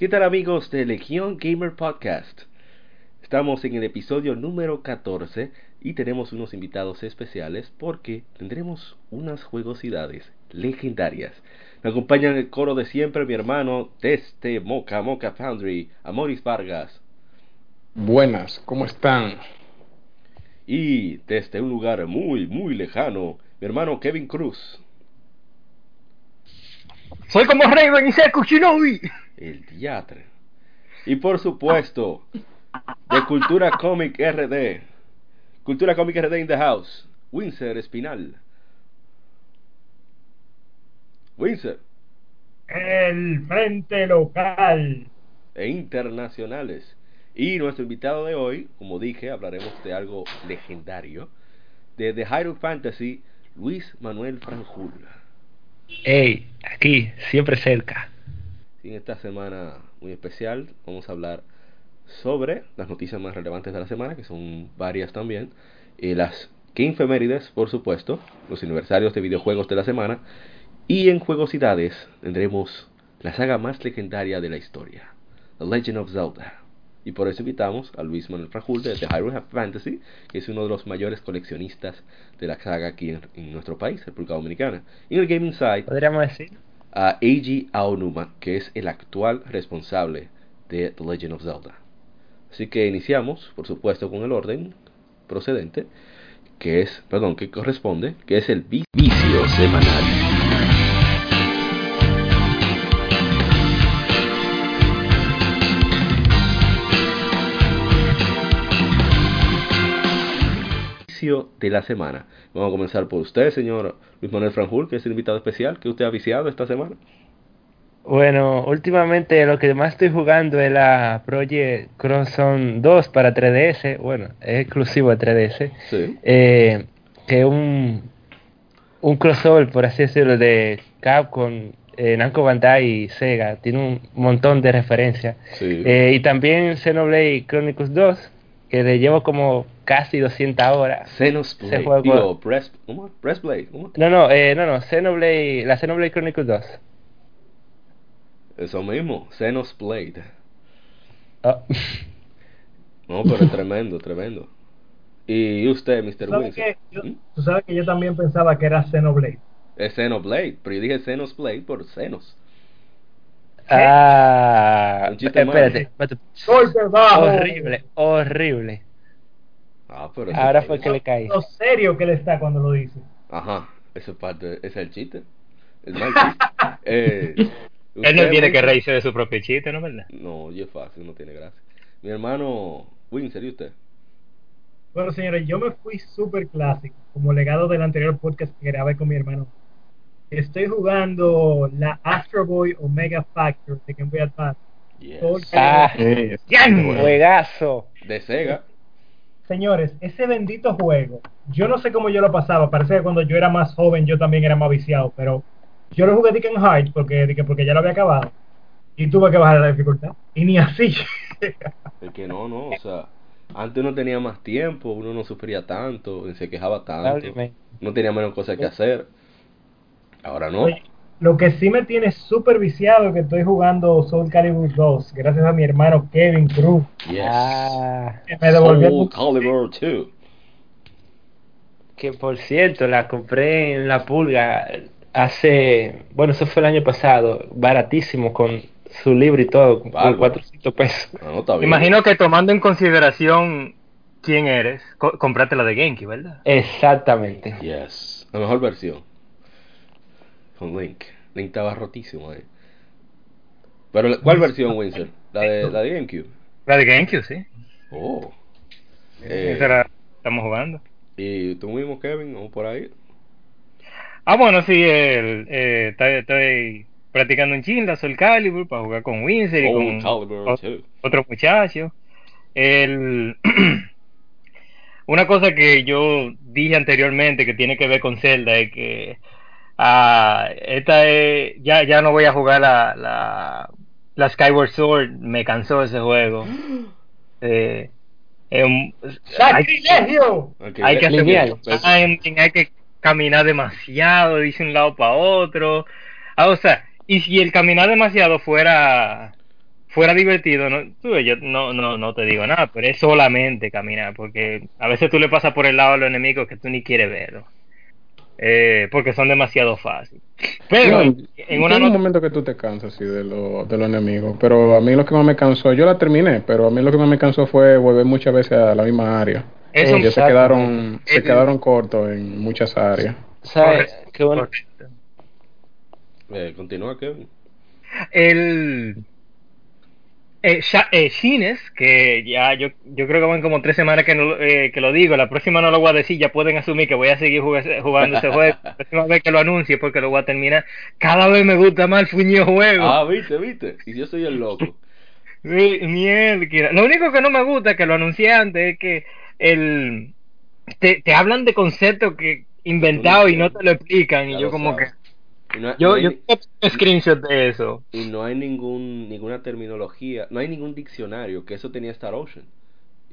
¿Qué tal amigos de Legión Gamer Podcast? Estamos en el episodio número 14 y tenemos unos invitados especiales porque tendremos unas juegosidades legendarias. Me acompaña en el coro de siempre mi hermano desde Moca Moca Foundry, Amoris Vargas. Buenas, ¿cómo están? Y desde un lugar muy, muy lejano, mi hermano Kevin Cruz. Soy como Raven y Seku Shinobi. El diatre. Y por supuesto, de Cultura Comic RD. Cultura Comic RD in the house. Windsor Espinal. Windsor. El frente local. E internacionales. Y nuestro invitado de hoy, como dije, hablaremos de algo legendario. De The Hyrule Fantasy, Luis Manuel Franjul. Hey, aquí, siempre cerca. En esta semana muy especial vamos a hablar sobre las noticias más relevantes de la semana, que son varias también, y las Gamefemérides, por supuesto, los aniversarios de videojuegos de la semana, y en juegosidades tendremos la saga más legendaria de la historia, The Legend of Zelda. Y por eso invitamos a Luis Manuel Frajul de The Hyrule Fantasy, que es uno de los mayores coleccionistas de la saga aquí en, en nuestro país, República Dominicana. Y en el Gaming Side, Podríamos decir. A Eiji Aonuma, que es el actual responsable de The Legend of Zelda. Así que iniciamos, por supuesto, con el orden procedente, que es, perdón, que corresponde, que es el vi- vicio semanal. De la semana. Vamos a comenzar por usted, señor Luis Manuel Franjul, que es el invitado especial que usted ha viciado esta semana. Bueno, últimamente lo que más estoy jugando es la Project Crosszone 2 para 3DS. Bueno, es exclusivo de 3DS. Sí. Eh, que es un, un crossover, por así decirlo, de Capcom, eh, Namco Bandai y Sega. Tiene un montón de referencias. Sí. Eh, y también Xenoblade Chronicles 2, que le llevo como casi 200 horas. Xenoblade. Ese juego- Digo, Breast, ¿cómo? Breastblade. ¿Cómo? No, no, eh, no, no, Xenoblade, la Xenoblade Chronicles 2. Eso mismo, Xenosblade. Oh. No, pero es tremendo, tremendo. Y usted, Mr. ¿Sabes Winsor. qué? Yo- ¿Mm? Tú sabes que yo también pensaba que era Xenoblade. Es Xenoblade, pero yo dije Xenosblade por Xenos. Ah, Un chiste espérate, espérate. Golpe bajo. Horrible, horrible. Ah, pero Ahora es- fue que le caí. Lo serio que él está cuando lo dice. Ajá, eso es parte, ese es el chiste. El mal chiste. Eh, Él no tiene que reírse de su propio chiste, ¿no verdad? No, y es fácil, no tiene gracia. Mi hermano Winsor, ¿y usted? Bueno, señores, yo me fui súper clásico, como legado del anterior podcast que grabé con mi hermano. Estoy jugando la Astro Boy Omega Factor de Game Boy Advance. Yes. Todo- Ah, juegazo. De Sega. Señores, ese bendito juego, yo no sé cómo yo lo pasaba, parece que cuando yo era más joven yo también era más viciado, pero yo lo jugué en hard porque, porque ya lo había acabado y tuve que bajar la dificultad y ni así. Es que no, no, o sea, antes uno tenía más tiempo, uno no sufría tanto, se quejaba tanto, no tenía menos cosas que hacer. Ahora no. Oye, Lo que sí me tiene súper viciado es que estoy jugando Soul Calibur 2 gracias a mi hermano Kevin Cruz Yes. Ah, que me devolvió Soul Calibur 2. que por cierto, la compré en la pulga hace, bueno, eso fue el año pasado, baratísimo con su libro y todo, por Bárbaro. 400 pesos. Ah, no, está Me bien. imagino que tomando en consideración quién eres, co- compraste la de Genki, ¿verdad? Exactamente. Yes. La mejor versión. Con Link. Link estaba rotísimo ahí. Pero, ¿cuál versión, Winsor? La de, la de GameCube. La de GameCube, sí. Oh. Eh, Esa la estamos jugando. ¿Y tú mismo, Kevin? ¿O por ahí? Ah, bueno, sí, el, eh, estoy, estoy practicando un chin la Soul Calibur para jugar con Windsor y Oh, con Calibur, o- too. otros muchachos. El... Una cosa que yo dije anteriormente que tiene que ver con Zelda es que ah, esta es, ya, ya no voy a jugar la, la, la Skyward Sword, me cansó ese juego. Eh, un- hay, que hacer timing, hay que caminar demasiado de un lado para otro. Ah, o sea, y si el caminar demasiado fuera fuera divertido, no, tú, yo no, no, no te digo nada, pero es solamente caminar, porque a veces tú le pasas por el lado a los enemigos que tú ni quieres verlo, eh, porque son demasiado fáciles. Pero No, en una un momento que tú te cansas sí, de, lo- de los enemigos, pero a mí lo que más me cansó, yo la terminé, pero a mí lo que más me cansó fue volver muchas veces a la misma área. eso- Ellos se Exacto. quedaron, se quedaron cortos en muchas áreas. ¿Sabes? Qué bueno. Eh, continúa, Kevin. el eh, eh, Shines, que ya yo, yo creo que van como tres semanas que, no, eh, que lo digo, la próxima no lo voy a decir, ya pueden asumir que voy a seguir jugando, jugando ese juego, la próxima vez que lo anuncie porque lo voy a terminar, cada vez me gusta más el fuñido juego. Ah, viste, viste. Y yo soy el loco. Mierda. Lo único que no me gusta, que lo anuncié antes, es que el te, te hablan de conceptos que inventados y no te lo explican, y yo como que... Yo, no hay, yo tengo un screenshot de eso. y no hay ningún, ninguna terminología, no hay ningún diccionario, que eso tenía Star Ocean.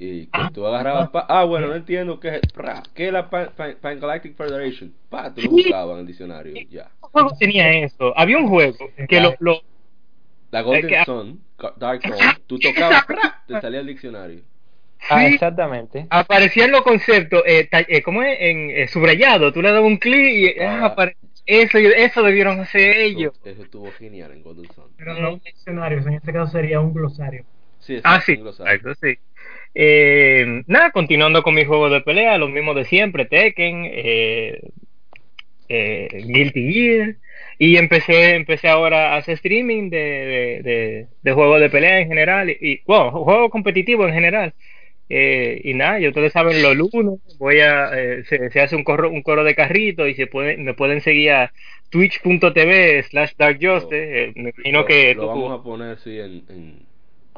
Y que tú agarrabas, pa- ah, bueno, no entiendo qué es, pra, ¿qué es la Pan, Pan- Pan Galactic Federation? Pa, tú lo buscabas en el diccionario, ya. ¿Qué juego tenía eso? Había un juego que lo, lo La Golden que- Sun, Dark Sun, tú tocabas, pra, te salía el diccionario. Ah, sí, exactamente. aparecían los conceptos, eh, ta- eh, ¿cómo es? En eh, subrayado, tú le dabas un clic y ah, Ah. Eso, eso debieron hacer ellos. Eso, estuvo genial en Golden Sun. Pero no un diccionario, en este caso sería un glosario. Sí, Ah, sí, un glosario. exacto, sí. Eh, nada, continuando con mis juegos de pelea, los mismos de siempre, Tekken, eh, eh, Guilty Gear, y empecé empecé ahora a hacer streaming de, de, de, de juegos de pelea en general, y, y, bueno, juegos competitivos en general. Eh, y nada, ya ustedes saben los lunes, voy a, eh, se, se hace un coro, un coro de carrito y se puede, me pueden seguir a twitch.tv slash darkjustice, eh, me imagino Lo- que lo tú- vamos a poner sí, en, en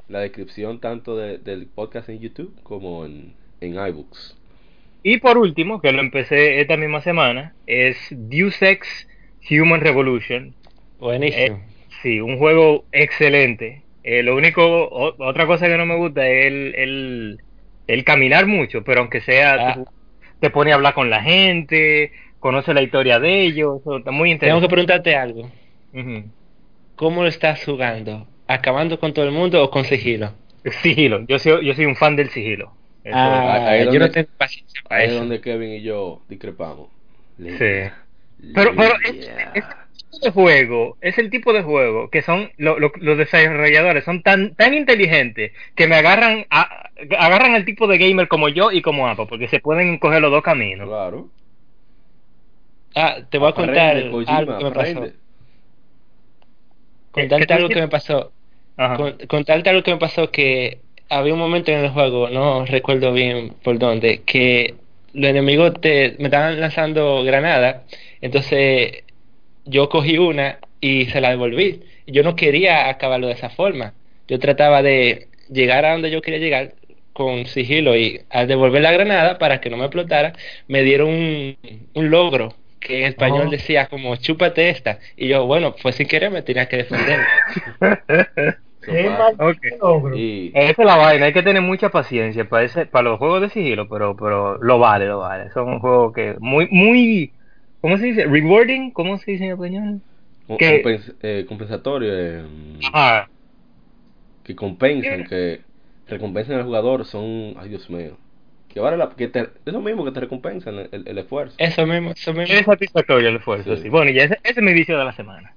la descripción tanto de- del podcast en YouTube como en, en iBooks. Y por último, que lo empecé esta misma semana, es Deus Ex Human Revolution. Buenísimo. Eh, sí, un juego excelente. Eh, lo único, o- otra cosa que no me gusta es el, el, el caminar mucho, pero aunque sea, Ah. tú- te pone a hablar con la gente, conoce la historia de ellos, eso está muy Tengo que interesante. preguntarte algo. ¿Cómo lo estás jugando? ¿Acabando con todo el mundo o con sigilo? Sigilo, yo soy, yo soy un fan del sigilo. Eso- Ah, ahí es yo donde- no tengo paciencia para Ahí es donde Kevin y yo discrepamos. Sí. Pero, pero es, Yeah. De juego, es el tipo de juego que son lo- lo- los desarrolladores son tan tan inteligentes que me agarran a- agarran al tipo de gamer como yo y como Apple porque se pueden coger los dos caminos. Claro. Ah, te voy a contar Aprende, Kojima, algo que me pasó. aprende. ¿Qué- qué Contarte te algo que me pasó. Ajá. Con- contarte algo que me pasó que había un momento en el juego, no recuerdo bien por dónde, que los enemigos te, me estaban lanzando granadas, entonces yo cogí una y se la devolví. Yo no quería acabarlo de esa forma. Yo trataba de llegar a donde yo quería llegar con sigilo y al devolver la granada para que no me explotara, me dieron un, un logro que en español Oh. decía como chúpate esta. Y yo, bueno, pues sin querer me tenía que defender. Eso Qué pasa. mal Ok. logro. Y Esa es la vaina, hay que tener mucha paciencia para ese, para los juegos de sigilo, pero pero lo vale, lo vale. Son juegos que muy muy ¿cómo se dice? Rewarding, ¿cómo se dice en español? que- compens- eh, compensatorio, eh, Ah, que compensan, que recompensan al jugador son, ay Dios mío, que vale la, que te, eso mismo que te recompensan el, el- el esfuerzo. Eso mismo, eso mismo. es satisfactorio el esfuerzo, Sí. sí. Bueno, y ese, ese es mi vicio de la semana.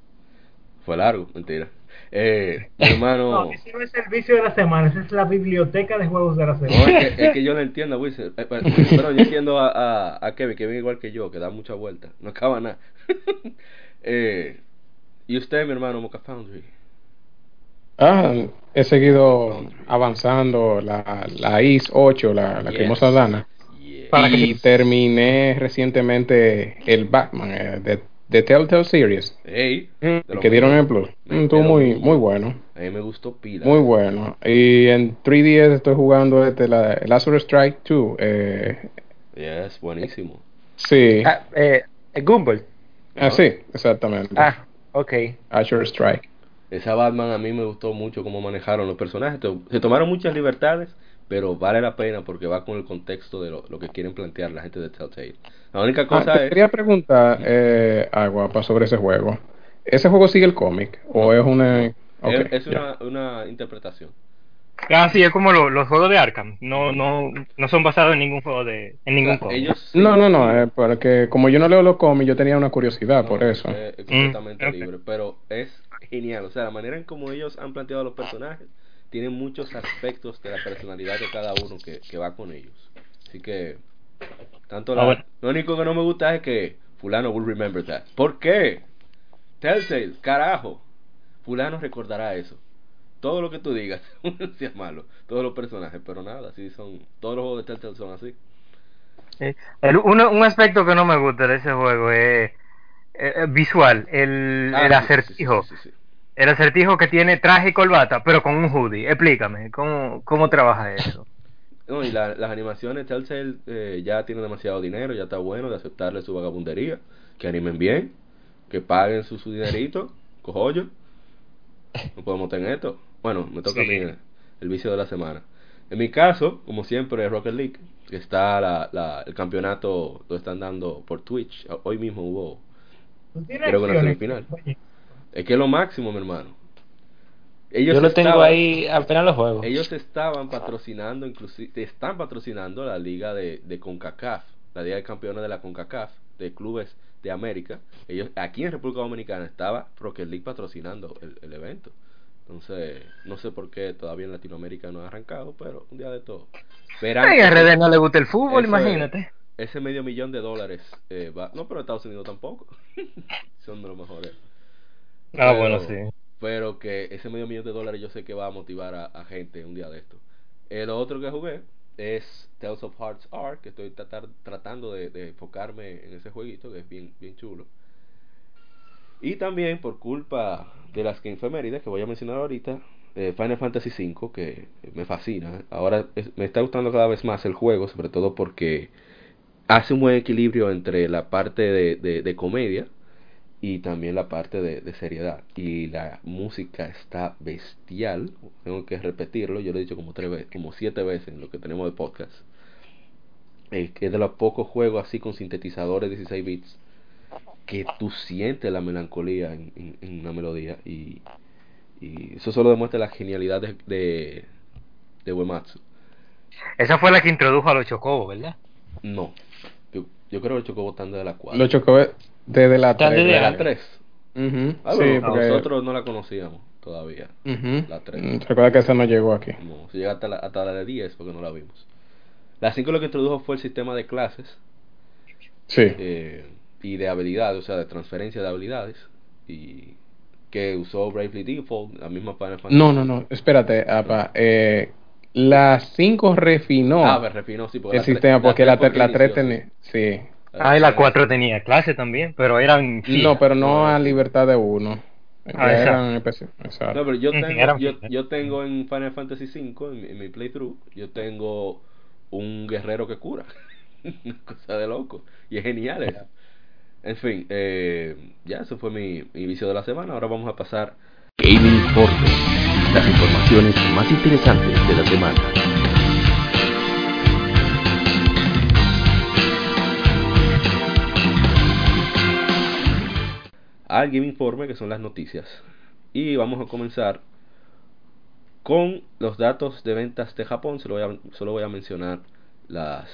Fue largo, mentira. Eh, mi No, hermano, ese no es el vicio de la semana, esa es la biblioteca de juegos de la no, semana. es, que, es que yo no entiendo, Wizard. Eh, pero, pero yo entiendo a, a, a Kevin, Kevin igual que yo, que da mucha vuelta, no acaba nada. eh, y usted, mi hermano, Mocha Foundry. Ah, he seguido avanzando la, la IS 8, la, la Yes. cremosa. Para que y se- terminé recientemente el Batman, eh, de de Telltale Series, Ey, Mm. de el que dieron el. Me Mm, Estuvo muy, muy bueno. A mí me gustó pila. Muy bueno. Y en 3DS estoy jugando este, la, Lazarus Strike 2. Eh, Yes, buenísimo. sí. Ah, eh, Gumball. Ah, sí, exactamente. Ah, ok. Azure Strike. Esa Batman a mí me gustó mucho cómo manejaron los personajes. Se tomaron muchas libertades, pero vale la pena porque va con el contexto de lo, lo que quieren plantear la gente de Telltale. La única Ah, cosa te es... quería preguntar, eh, Aguapa, sobre ese juego. ¿Ese juego sigue el cómic? ¿O es una.? Ok, es, es una, una interpretación. Ah, sí, es como lo- los juegos de Arkham. No, no, no son basados en ningún juego de, en ningún O sea, cómic. ellos sí- No, no, no, eh, porque como yo no leo los cómics, yo tenía una curiosidad No, por eso. Es, es completamente Mm, ok. libre, pero es genial. O sea, la manera en como ellos han planteado a los personajes tiene muchos aspectos de la personalidad de cada uno que, que va con ellos. Así que, tanto la, Ah, bueno. lo único que no me gusta es que Fulano will remember that. ¿Por qué? Telltale, carajo. Fulano recordará eso. Todo lo que tú digas, sea malo. Todos los personajes, pero nada, así son. Todos los juegos de Telltale son así. Eh, el- uno- un aspecto que no me gusta de ese juego es eh, eh, visual, el, Ah, el acertijo. sí, sí, sí, sí. El acertijo que tiene traje y corbata, pero con un hoodie. Explícame, ¿cómo, cómo trabaja eso? No, y la- las animaciones, Telltale eh, ya tiene demasiado dinero, ya está bueno de aceptarle su vagabundería, que animen bien, que paguen su, su dinerito, cojollo. No podemos tener esto. Bueno, me toca Sí. a mí el, el vicio de la semana. En mi caso, como siempre, es Rocket League, que está la, la- el campeonato, lo están dando por Twitch. Hoy mismo hubo. ¿Tú tienes Creo que una semifinal. Oye, Es que es lo máximo, mi hermano. Ellos Yo lo tengo ahí apenas los juegos. Ellos estaban patrocinando, inclusive, están patrocinando la liga de, de CONCACAF, la liga de campeones de la CONCACAF, de clubes de América. Ellos, aquí en República Dominicana estaba Rocket League patrocinando el, el evento. Entonces, no sé por qué todavía en Latinoamérica no ha arrancado, pero un día de todo. Verán Ay, a RD no le gusta el fútbol, es. imagínate. ese medio millón de dólares eh, va, no, pero Estados Unidos tampoco. Son de los mejores. Ah, Pero- bueno, sí. Pero que ese medio millón de dólares yo sé que va a motivar a, a gente un día de esto. El otro que jugué es Tales of Hearts R, que estoy tratar- tratando de, de enfocarme en ese jueguito, que es bien, bien chulo. Y también por culpa de las que que voy a mencionar ahorita, eh, Final Fantasy V, que me fascina. Ahora es- me está gustando cada vez más el juego, sobre todo porque hace un buen equilibrio entre la parte de, de- de comedia y también la parte de, de seriedad. Y la música está bestial, tengo que repetirlo, yo lo he dicho como tres veces, como siete veces en lo que tenemos de podcast. Eh, que es de los pocos juegos así con sintetizadores 16 bits que tú sientes la melancolía en, en- en una melodía y, y eso solo demuestra la genialidad de, de, de Uematsu. Esa fue la que introdujo a los chocobos, ¿verdad? No, yo, yo creo que el Chocobo están desde la 4. Lo chocó desde la Están 3. desde de la antes. 3. Ujú, Ah, sí, bueno, porque- nosotros no la conocíamos todavía. ujú. la tres. Mm, Recuerda que esa no llegó aquí. No, si llega hasta la, hasta la de 10 porque no la vimos. La 5 lo que introdujo fue el sistema de clases Sí. eh, y de habilidades, o sea, de transferencia de habilidades. Y que usó Bravely Default, la misma Final Fantasy. No, no, no. Espérate, apa. Eh, la 5 refinó Ah, refinó, sí, porque el la sistema porque la, tres ter- la porque 3 inició, tenía. Sí. Ah, y la 4 tenía clase también, pero eran. No, pero no a libertad de uno. Ah, exacto. eran especi- exacto. No, pero yo tengo, eran yo, tengo en Final Fantasy V, en, mi- en mi playthrough, yo tengo un guerrero que cura. Una cosa de loco. Y es genial eso. En fin, eh, ya eso fue mi, mi vicio de la semana. Ahora vamos a pasar Gaming Informe. Las informaciones más interesantes de la semana. Al Game Informe, que son las noticias. Y vamos a comenzar con los datos de ventas de Japón. Solo voy a, solo voy a mencionar las,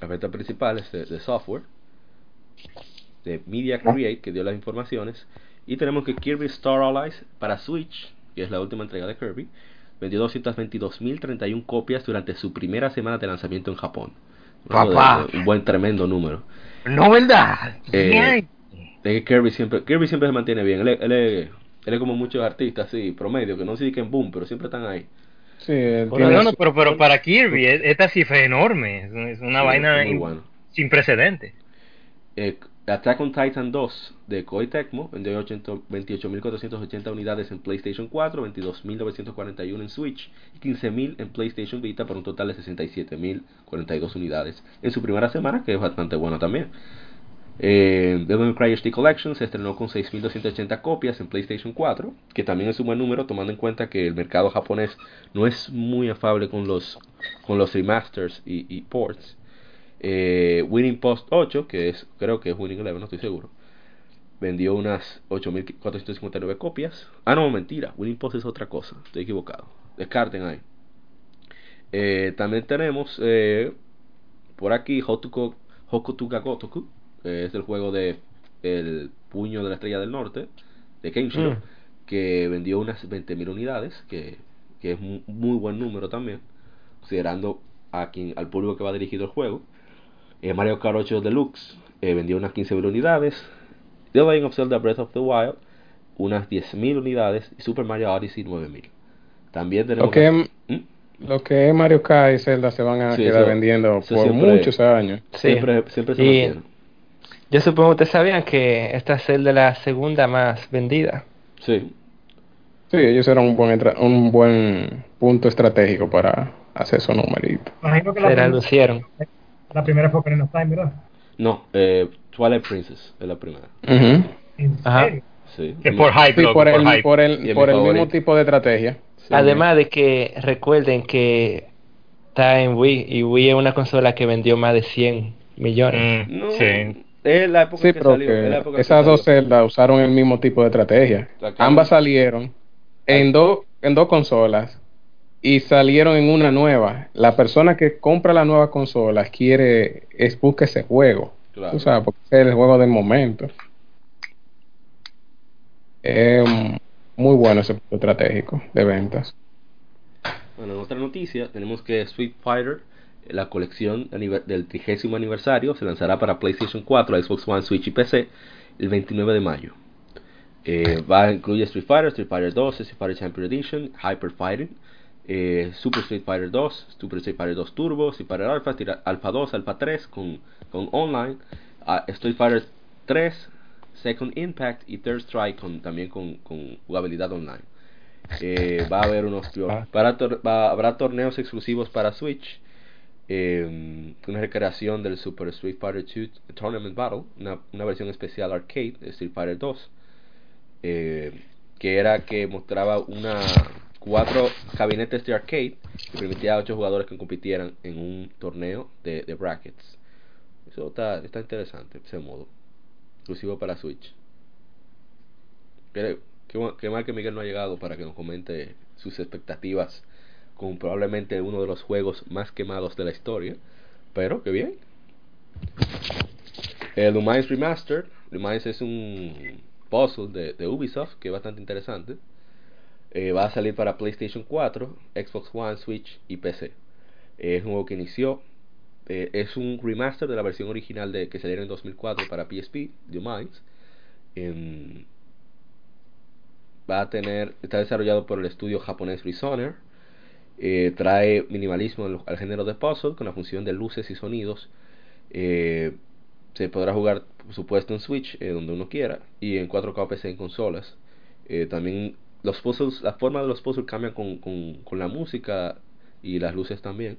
las ventas principales de, de software. De Media Create, que dio las informaciones. Y tenemos que Kirby Star Allies para Switch, que es la última entrega de Kirby, vendió 222.031 copias durante su primera semana de lanzamiento en Japón. Papá. un buen tremendo número. No, ¿verdad? Eh, Que Kirby siempre, Kirby siempre se mantiene bien. Él, es- él, es, él es como muchos artistas así, promedio, que no se dediquen boom, pero siempre están ahí. Sí, él No, tiene no, no, su- pero, pero para Kirby, e- esta cifra es enorme. Es- una Sí, vaina muy in- bueno. sin precedentes. Eh, Attack on Titan 2 de Koei Tecmo vendió 80 28.480 unidades en PlayStation 4, 22.941 en Switch y 15.000 en PlayStation Vita por un total de 67.042 unidades en su primera semana, que es bastante bueno también. Eh, Devil May Cry HD Collection se estrenó con 6.280 copias en PlayStation 4, que también es un buen número tomando en cuenta que el mercado japonés no es muy afable con los, con los remasters y, ports. Eh, Winning Post 8, que es creo que es Winning Eleven, no estoy seguro, vendió unas 8.459 copias. Ah, no, mentira, Winning Post es otra cosa, estoy equivocado. Descarten ahí. Eh, también tenemos eh, por aquí Hotuko, Hokutuka Gotoku, es el juego de El Puño de la Estrella del Norte, de Kenshiro, Mm. que vendió unas 20.000 unidades, que, que es un muy buen número también, considerando a quien, al público que va dirigido el juego. Eh, Mario Kart 8 Deluxe eh, vendió unas 15.000 unidades. The Legend of Zelda Breath of the Wild unas 10.000 unidades. Y Super Mario Odyssey 9.000. También tenemos... Lo que, ¿Mm? lo que es Mario Kart y Zelda se van a Sí, quedar eso- vendiendo eso por siempre- muchos años. Sí. Siempre, siempre se Y-. Yo supongo que ustedes sabían que esta es el de la segunda más vendida. Sí. Sí, ellos eran un buen, un buen punto estratégico para hacer esos numeritos. Imagino que la, Se la primera, lucieron. la primera fue Ocarina of Time, ¿verdad? No, eh, Twilight Princess es la primera. Ujú. ¿En Ajá. Sí. Que por hype, Sí, loco, por por el, hype. por Y el, es por el mismo tipo de estrategia. Sí. Además de que recuerden que está en Wii y Wii es una consola que vendió más de 100 millones. Mm, No, sí. Es la época Sí, que salió. es la que época que esas dos celdas usaron el mismo tipo de estrategia. Ambas salieron en, dos en dos consolas y salieron en una nueva. La persona que compra la nueva consola quiere, es busca ese juego. Claro. Tú sabes, porque es el juego del momento. Es muy bueno ese punto estratégico de ventas. Bueno, en otra noticia tenemos que Street Fighter, la colección del trigésimo aniversario, se lanzará para PlayStation 4, Xbox One, Switch y PC el 29 de mayo. Eh, va a incluir Street Fighter, Street Fighter 2, Street Fighter Champion Edition, Hyper Fighting, eh, Super Street Fighter 2, Super Street Fighter 2 Turbo, Street Fighter Alpha, Street Alpha 2, Alpha 3 con, con online, ah, Street Fighter 3, Second Impact y Third Strike con, también con, con jugabilidad online. Eh, va a haber unos Ah. para tor- va- habrá torneos exclusivos para Switch eh, una recreación del Super Street Fighter 2 Tournament Battle una, versión especial arcade de Street Fighter 2 eh, que era que mostraba una cuatro gabinetes de arcade que permitía a ocho jugadores que compitieran en un torneo de, brackets. Eso está, está interesante ese modo exclusivo para Switch. Qué, qué mal que Miguel no ha llegado para que nos comente sus expectativas con probablemente uno de los juegos más quemados de la historia. Pero, qué bien. El Lumines Remastered. Lumines es un puzzle de, Ubisoft que es bastante interesante. Eh, va a salir para PlayStation 4, Xbox One, Switch y PC. Eh, es un juego que inició. eh, es un remaster de la versión original de que salió en 2004 para PSP, Lumines. Em, va a tener está desarrollado por el estudio japonés Resoner eh, trae minimalismo al, género de puzzle con la función de luces y sonidos. Eh, se podrá jugar por supuesto en Switch eh, donde uno quiera y en 4K PC en consolas. También los puzzles la forma de los puzzles cambian con, con, con la música y las luces también.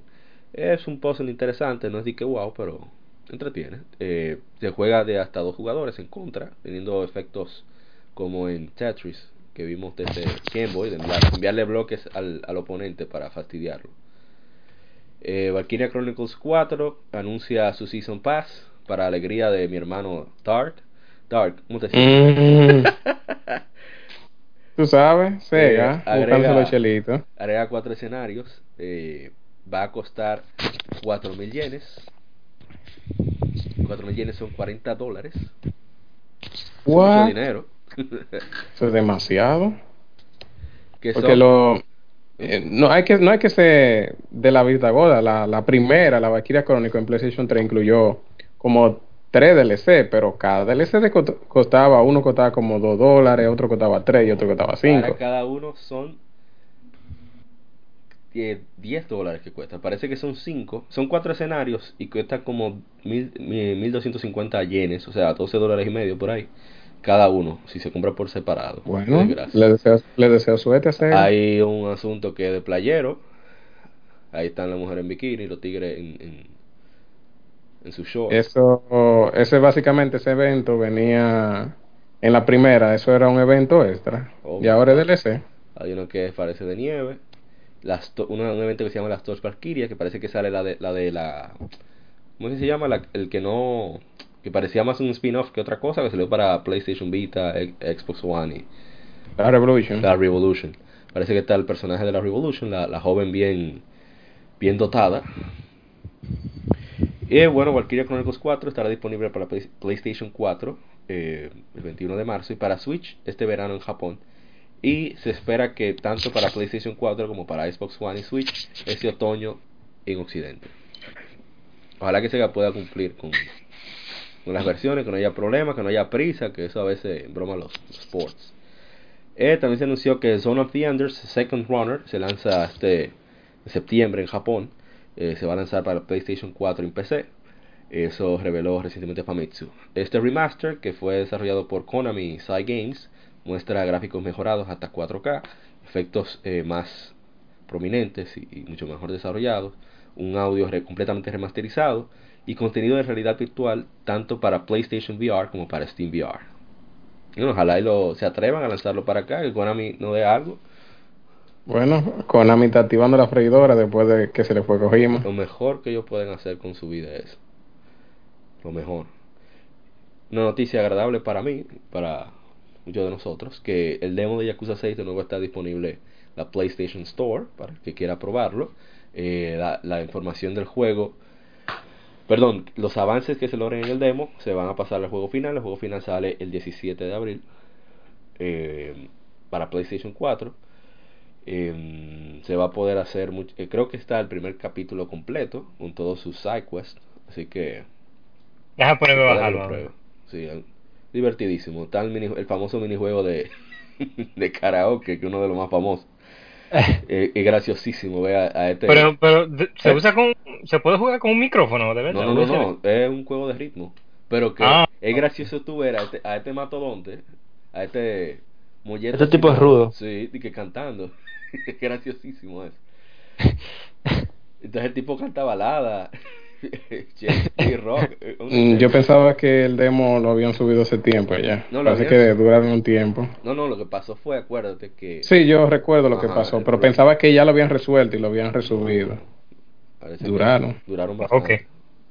Es un puzzle interesante no es de que wow pero entretiene. Se juega de hasta dos jugadores en contra teniendo efectos como en Tetris que vimos desde Game Boy, de enviar- enviarle bloques al, al oponente para fastidiarlo. Eh, Valkyria Chronicles 4 anuncia su Season Pass para alegría de mi hermano Dark. Dark, ¿cómo te sientes? Mm, Tú sabes, Sega, Eh, agrega- buscándose los chelitos. Agrega cuatro escenarios. eh, va a costar 4.000 yenes. 4.000 yenes son 40 dólares. Es mucho dinero. Eso es demasiado. que Porque son- lo eh, no hay que no hay que ser de la vista gorda. La, la primera, la Valkyria Chronicle en PlayStation 3 incluyó como tres DLC, pero cada DLC de cost- costaba, uno costaba como 2 dólares, otro costaba 3 y otro costaba 5. Para cada uno son eh, 10 dólares que cuesta. Parece que son 5. Son 4 escenarios y cuesta como mil- mi- 1250 yenes, o sea, 12 dólares y medio por ahí. Cada uno, si se compra por separado. Bueno, le deseo, le deseo suerte a. Hay un asunto que es de playero. Ahí están las mujeres en bikini y los tigres en, en, en su show. Eso, ese básicamente ese evento venía en la primera, eso era un evento extra. Oh, y ahora es DLC. Hay uno que parece de nieve. Las una- un evento que se llama las Valkyria, que parece que sale la de la de la ¿cómo se llama? La- el que no que parecía más un spin-off que otra cosa, que salió para PlayStation Vita, Xbox One y La Revolution. la Revolution. Parece que está el personaje de la Revolution, la, la joven bien bien dotada. Y bueno, Valkyria Chronicles 4 estará disponible para Play- PlayStation 4 eh, el 21 de marzo y para Switch este verano en Japón. Y se espera que tanto para PlayStation 4 como para Xbox One y Switch este otoño en Occidente. Ojalá que Sega pueda cumplir con, las versiones, que no haya problemas, que no haya prisa, que eso a veces broma los, sports. Eh, también se anunció que Zone of the Enders Second Runner se lanza este septiembre en Japón. Eh, se va a lanzar para PlayStation 4 y PC. Eso reveló recientemente Famitsu. Este remaster, que fue desarrollado por Konami y Sai Games, muestra gráficos mejorados hasta 4K, efectos eh, más prominentes y, mucho mejor desarrollados, un audio completamente remasterizado y contenido de realidad virtual tanto para PlayStation VR como para Steam VR. Y bueno, ojalá y lo, se atrevan a lanzarlo para acá, que Konami no dé algo. Bueno, Konami está activando la freidora después de que se le fue Kojima. Lo mejor que ellos pueden hacer con su vida es lo mejor. Una noticia agradable para mí, para muchos de nosotros, que el demo de Yakuza 6 de nuevo está disponible en la PlayStation Store para el que quiera probarlo. Eh, la, la información del juego, perdón, los avances que se logren en el demo se van a pasar al juego final. El juego final sale el 17 de abril eh, para PlayStation 4. Eh, se va a poder hacer much- eh, creo que está el primer capítulo completo con todos sus side quests así que Deja ponerme a para bajarlo. prueba. Sí, divertidísimo está el, mini- el famoso minijuego de de karaoke que es uno de los más famosos Eh, es graciosísimo ver a, a este Pero, pero se Eh. usa con, se puede jugar con un micrófono, de verdad. no no no no es un juego de ritmo pero que Ah. es gracioso tú ver a este, a este matodonte a este molleto Este tipo es rudo. sí y que cantando es graciosísimo eso Entonces el tipo canta balada, rock. eh, Mm, Yo pensaba que el demo lo habían subido hace tiempo ya. No, lo Parece habían- que duraron un tiempo. No, no, lo que pasó fue, acuérdate que... Sí, yo recuerdo lo que pasó, pero pensaba que ya lo habían resuelto y lo habían resubido. parece que duraron. Duraron Ok. bastante.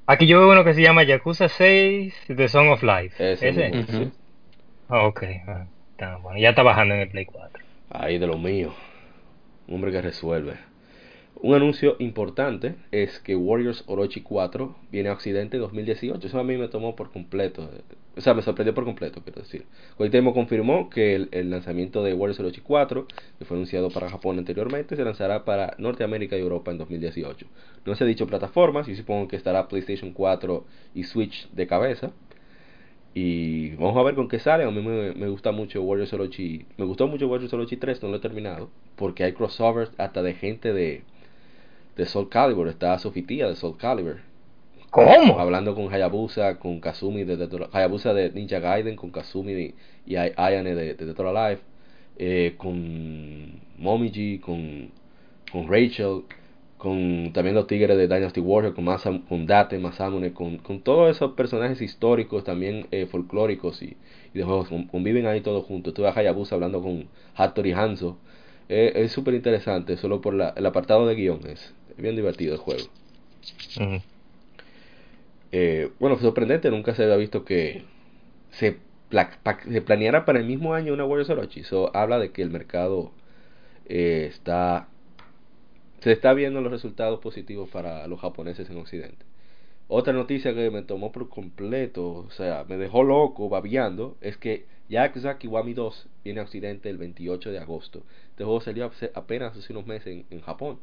Aquí yo veo uno que se llama Yakuza 6 The Song of Life. Ese ¿Ese? Ah, ok. Ah, está bueno. Ya está bajando en el Play 4. Ahí de lo mío. Un hombre que resuelve. Un anuncio importante es que Warriors Orochi 4 viene a Occidente en 2018. Eso a mí me tomó por completo. O sea, me sorprendió por completo, quiero decir. Koitemo confirmó que el, lanzamiento de Warriors Orochi 4, que fue anunciado para Japón anteriormente, se lanzará para Norteamérica y Europa en 2018. No se ha dicho plataformas, y supongo que estará PlayStation 4 y Switch de cabeza. Y vamos a ver con qué sale. A mí me, me gusta mucho Warriors Orochi. Me gustó mucho Warriors Orochi 3, no lo he terminado. Porque hay crossovers hasta de gente de, de Soul Calibur. Está Sofitía de Soul Calibur. ¿Cómo? Hablando con Hayabusa, con Kazumi de Hayabusa de Ninja Gaiden, con Kazumi y, y Ay- Ayane de, de Dead or Alive. eh, con Momiji, con, con Rachel. Con también los tigres de Dynasty Warrior, con, Masa, con Date, Masamune, con, con todos esos personajes históricos, también eh, folclóricos y, y de juegos, con- conviven ahí todos juntos. Tuve a Hayabusa hablando con Hattori Hanzo. Eh, es súper interesante, solo por la, el apartado de guion. Bien divertido el juego. Eh, bueno, sorprendente, nunca se había visto que se, pla- pa- se planeara para el mismo año una Warriors Orochi. Eso habla de que el mercado eh, está. Se está viendo los resultados positivos para los japoneses en Occidente. Otra noticia que me tomó por completo, o sea, me dejó loco, babiando, es que Yakuza Kiwami 2 viene a Occidente el 28 de agosto. Este juego salió hace- apenas hace unos meses en, en Japón.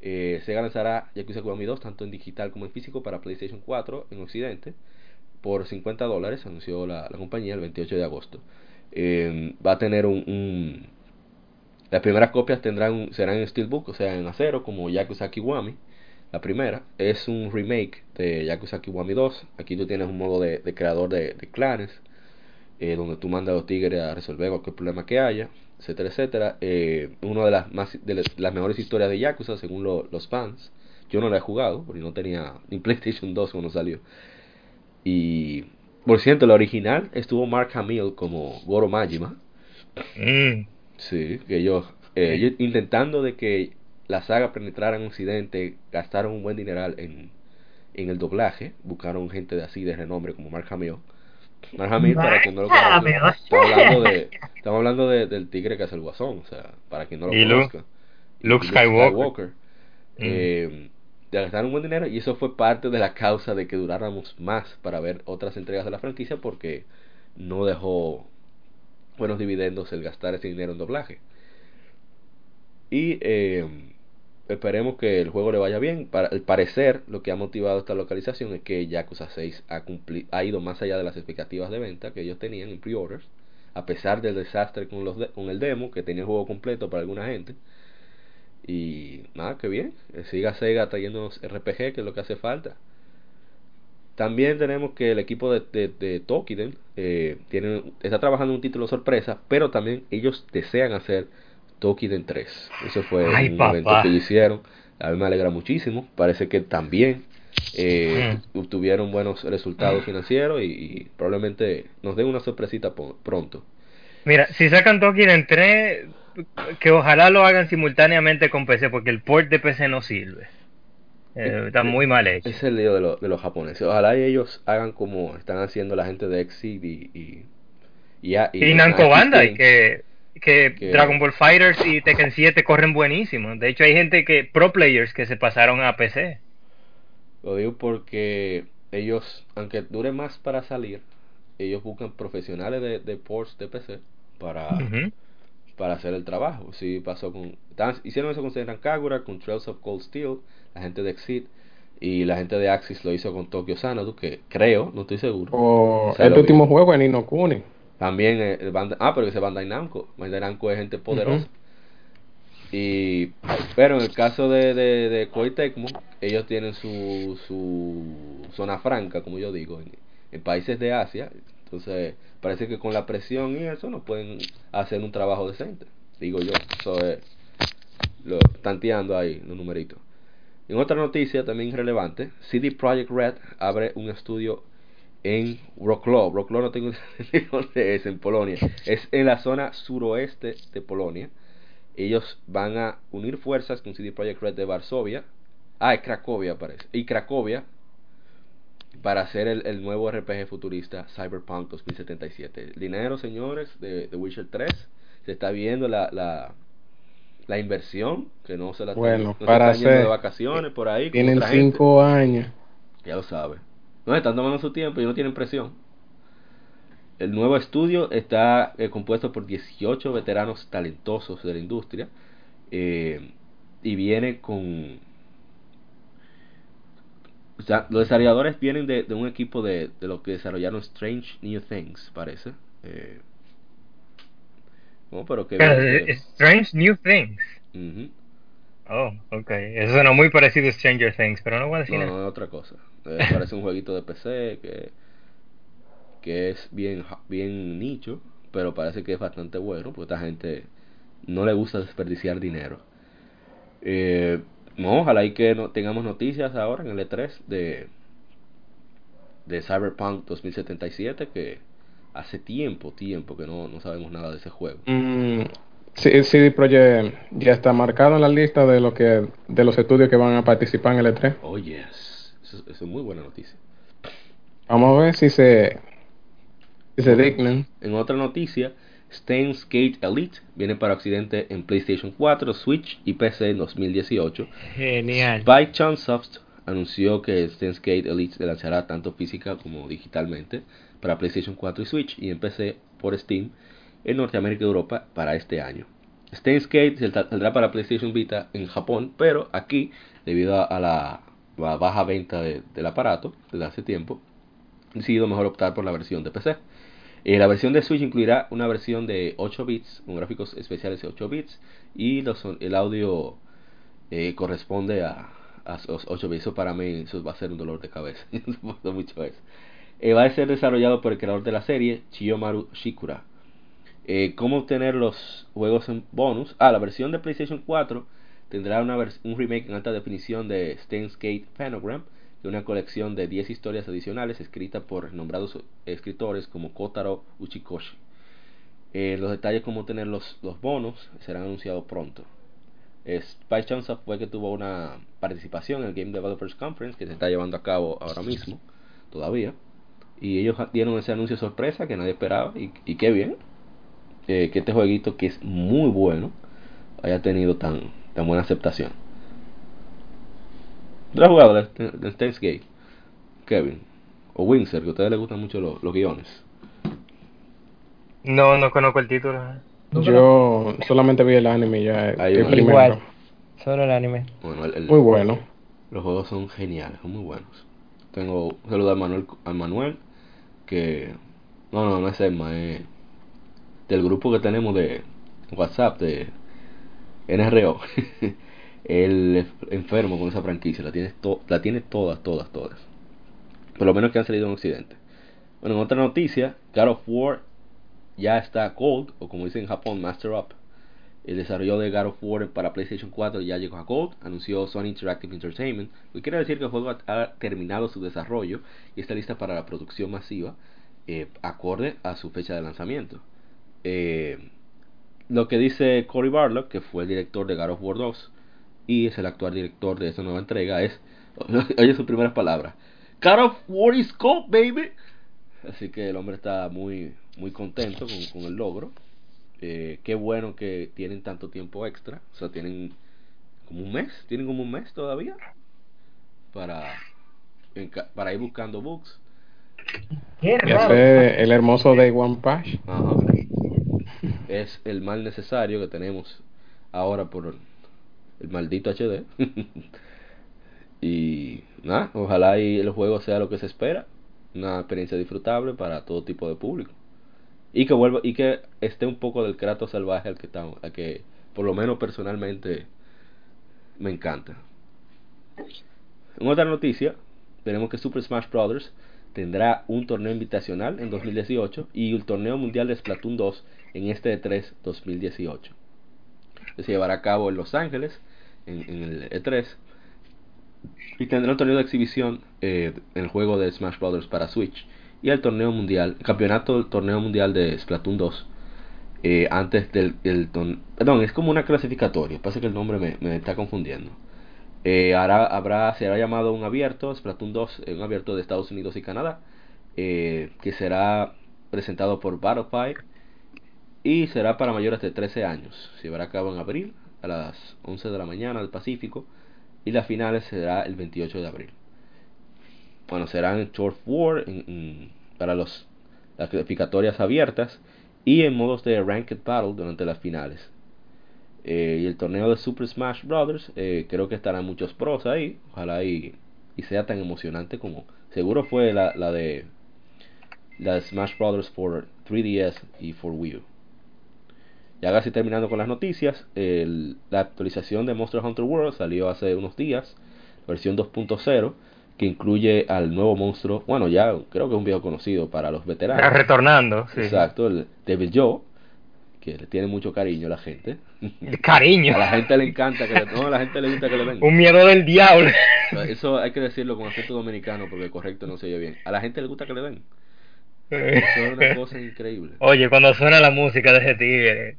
Eh, lanzará Yakuza Kiwami 2 tanto en digital como en físico para PlayStation 4 en Occidente por 50 dólares, anunció la, compañía el 28 de agosto. Eh, va a tener un, un, Las primeras copias tendrán serán en Steelbook, o sea, en acero, como Yakuza Kiwami. La primera es un remake de Yakuza Kiwami 2. Aquí tú tienes un modo de, creador de, de clanes, eh, donde tú mandas a los tigres a resolver cualquier problema que haya, etcétera, etcétera. Eh, una de las, más, de las mejores historias de Yakuza, según lo, los fans. Yo no la he jugado, porque no tenía ni PlayStation 2 cuando salió. Y, por cierto, la original estuvo Mark Hamill como Goro Majima. Mm. Sí, que ellos, eh, ellos intentando de que la saga penetrara en Occidente, gastaron un buen dineral en, en el doblaje, buscaron gente de así de renombre como Mark Hamill. Mark Hamill, para quien no lo estamos hablando, de, estamos hablando de, del tigre que hace el guasón, o sea, para quien no lo Y Luke- conozca. Luke Skywalker. Mm. Eh, de gastar un buen dinero y eso fue parte de la causa de que duráramos más para ver otras entregas de la franquicia porque no dejó buenos dividendos el gastar ese dinero en doblaje. Y eh, esperemos que el juego le vaya bien. Para, al parecer, lo que ha motivado esta localización es que Yakuza 6 ha, cumpli- ha ido más allá de las expectativas de venta que ellos tenían en pre-orders, a pesar del desastre con, los de- con el demo, que tenía el juego completo para alguna gente. Y nada, que bien. Eh, Siga Sega trayéndonos RPG, que es lo que hace falta. También tenemos que el equipo de, de, de Tokiden eh, tiene, está trabajando un título sorpresa, pero también ellos desean hacer Tokiden 3. Eso fue Ay, un papá. evento que hicieron. A mí me alegra muchísimo. Parece que también eh, Mm. obtuvieron buenos resultados financieros y, y probablemente nos den una sorpresita pronto. Mira, si sacan Tokiden 3, que ojalá lo hagan simultáneamente con PC, porque el port de PC no sirve. Eh, está muy mal hecho. Es el lío de, lo- de los japoneses. Ojalá y ellos hagan como están haciendo la gente de Exceed y... Y, y, Y Namco Axis Bandai, que, que Dragon Ball Fighters y Tekken 7 corren buenísimo. De hecho, hay gente que, pro players, que se pasaron a PC. Lo digo porque ellos, aunque dure más para salir, ellos buscan profesionales de, de ports de PC para, para hacer el trabajo. Sí, pasó con. estaban- hicieron eso con Senran Kagura, con Trails of Cold Steel, la gente de Exit, y la gente de Axis lo hizo con Tokyo Xanadu, que creo, no estoy seguro. O sea, el último juego en Inokuni. También eh, el Bandai- ah, pero ese Bandai Namco. Bandai Namco es gente poderosa. Y, pero en el caso de, de, de Koei Tecmo, ellos tienen su, su zona franca, como yo digo, en, en países de Asia. Entonces, parece que con la presión y eso no pueden hacer un trabajo decente. Digo yo, eso es lo, tanteando ahí los numeritos. En otra noticia también relevante, CD Projekt Red abre un estudio en Wrocław. Wrocław no tengo dónde es, en Polonia. Es en la zona suroeste de Polonia. Ellos van a unir fuerzas con CD Projekt Red de Varsovia. Ah, es Cracovia parece. Y Cracovia para hacer el, el nuevo RPG futurista Cyberpunk 2077. El dinero, señores, de, de Witcher 3. Se está viendo la, la, la inversión, que no se la Bueno, no se para están yendo de hacer- vacaciones por ahí. Tienen otra gente. cinco años. Ya lo sabe. No, están tomando su tiempo y no tienen presión. El nuevo estudio está eh, compuesto por 18 veteranos talentosos de la industria eh, y viene con... O sea, los desarrolladores vienen de, de un equipo de, de los que desarrollaron Strange New Things, parece. Eh, no, pero que... Eh, Strange New Things. Oh, ok. Eso suena muy parecido a Stranger Things, pero no voy a decir No, nada. no, otra cosa. Parece un jueguito de PC que, que es bien, bien nicho, pero parece que es bastante bueno, porque a esta gente no le gusta desperdiciar dinero. Eh, no, ojalá y que no, tengamos noticias ahora en el E3 de, de Cyberpunk 2077, que hace tiempo, tiempo que no, no sabemos nada de ese juego. Mm, sí, CD Projekt ya está marcado en la lista de lo que de los estudios que van a participar en el E3. Oh, yes. Eso, eso es muy buena noticia. Vamos a ver si se si se dignan. En otra noticia, Steins Gate Elite viene para Occidente en PlayStation 4, Switch y PC en 2018. Genial. Spike Chunsoft anunció que Steins Gate Elite se lanzará tanto física como digitalmente para PlayStation 4 y Switch y en PC por Steam en Norteamérica y Europa para este año. Steins Gate saldrá para PlayStation Vita en Japón, pero aquí, debido a la, la baja venta de- del aparato desde hace tiempo, he decidido mejor optar por la versión de PC. Eh, la versión de Switch incluirá una versión de 8 bits, con gráficos especiales de 8 bits, y los, el audio eh, corresponde a, a los 8 bits. Eso para mí eso va a ser un dolor de cabeza. mucho eso. Eh, va a ser desarrollado por el creador de la serie, Chiyomaru Shikura. ¿Cómo obtener los juegos en bonus? Ah, la versión de PlayStation 4 tendrá una un remake en alta definición de Steins Gate Panogram, de una colección de 10 historias adicionales escritas por nombrados escritores como Kotaro Uchikoshi. Eh, los detalles cómo obtener los, bonos serán anunciados pronto. Spice Chance fue que tuvo una participación en el Game Developers Conference que se está llevando a cabo ahora mismo, todavía. Y ellos dieron ese anuncio sorpresa que nadie esperaba y, y qué bien eh, que este jueguito que es muy bueno haya tenido tan, tan buena aceptación. ¿Tú has jugado de Steins Gate? Kevin. O Windsor, que a ustedes les gustan mucho los, los guiones. No, no conozco el título. Yo solamente vi el anime ya. Ahí el primero. Igual. Solo el anime. Bueno, el- el- Muy bueno. los juegos son geniales, son muy buenos. Tengo un saludo al Manuel, al Manuel que... No, no, no es Emma, es del grupo que tenemos de WhatsApp, de NRO. Es enfermo con esa franquicia, la tiene, la tiene todas, todas, todas. Por lo menos que han salido en Occidente. Bueno, en otra noticia, God of War ya está Gold, o como dicen en Japón, Master Up. El desarrollo de God of War para PlayStation 4 ya llegó a Gold, anunció Sony Interactive Entertainment, lo que quiere decir que el juego ha, ha terminado su desarrollo y está lista para la producción masiva, eh, acorde a su fecha de lanzamiento. Eh, lo que dice Cory Barlock, que fue el director de God of War 2 y es el actual director de esta nueva entrega, es, oye sus primeras palabras, God of War is Gold, baby. Así que el hombre está muy, muy contento con, con el logro. Eh, qué bueno que tienen tanto tiempo extra. O sea, tienen como un mes. Tienen como un mes todavía. Para, para ir buscando bugs. Qué Y raro. hacer el hermoso Day One Patch. Ajá. Es el mal necesario que tenemos ahora por el maldito HD. y nada, ojalá y el juego sea lo que se espera. Una experiencia disfrutable para todo tipo de público. Y que vuelva y que esté un poco del Kratos salvaje al que estamos, al que por lo menos personalmente me encanta. En otra noticia, tenemos que Super Smash Bros. tendrá un torneo invitacional en 2018 y el torneo mundial de Splatoon 2 en este E3 2018. Que se llevará a cabo en Los Ángeles, en, el E3. Y tendrá un torneo de exhibición eh, en el juego de Smash Bros. para Switch. Y el torneo mundial, el campeonato del torneo mundial de Splatoon 2. eh, antes del, del ton- Perdón, es como una clasificatoria. Pasa que el nombre me, me está confundiendo. Eh, habrá, será llamado un abierto, Splatoon 2, eh, un abierto de Estados Unidos y Canadá, que será presentado por y será para mayores de 13 años. Se llevará a cabo en abril a las 11 de la mañana del Pacífico y las finales será el 28 de abril. Bueno, serán en Short War para los, las clasificatorias abiertas y en modos de Ranked Battle durante las finales. Eh, y el torneo de Super Smash Brothers, eh, creo que estarán muchos pros ahí. Ojalá y, sea tan emocionante como seguro fue la, la de la de Smash Brothers for 3DS y for Wii U. Y ahora sí terminando con las noticias, el- la actualización de Monster Hunter World salió hace unos días, versión 2.0, que incluye al nuevo monstruo, bueno ya creo que es un viejo conocido para los Está veteranos. retornando, sí. Exacto, el Devil Joe, que le tiene mucho cariño a la gente. Cariño. A la gente le encanta que le, no, a la gente le gusta que le den. Un miedo del diablo. Eso hay que decirlo con acento dominicano porque correcto no se oye bien. A la gente le gusta que le den. Eso es una cosa increíble. Oye, cuando suena la música de ese tigre,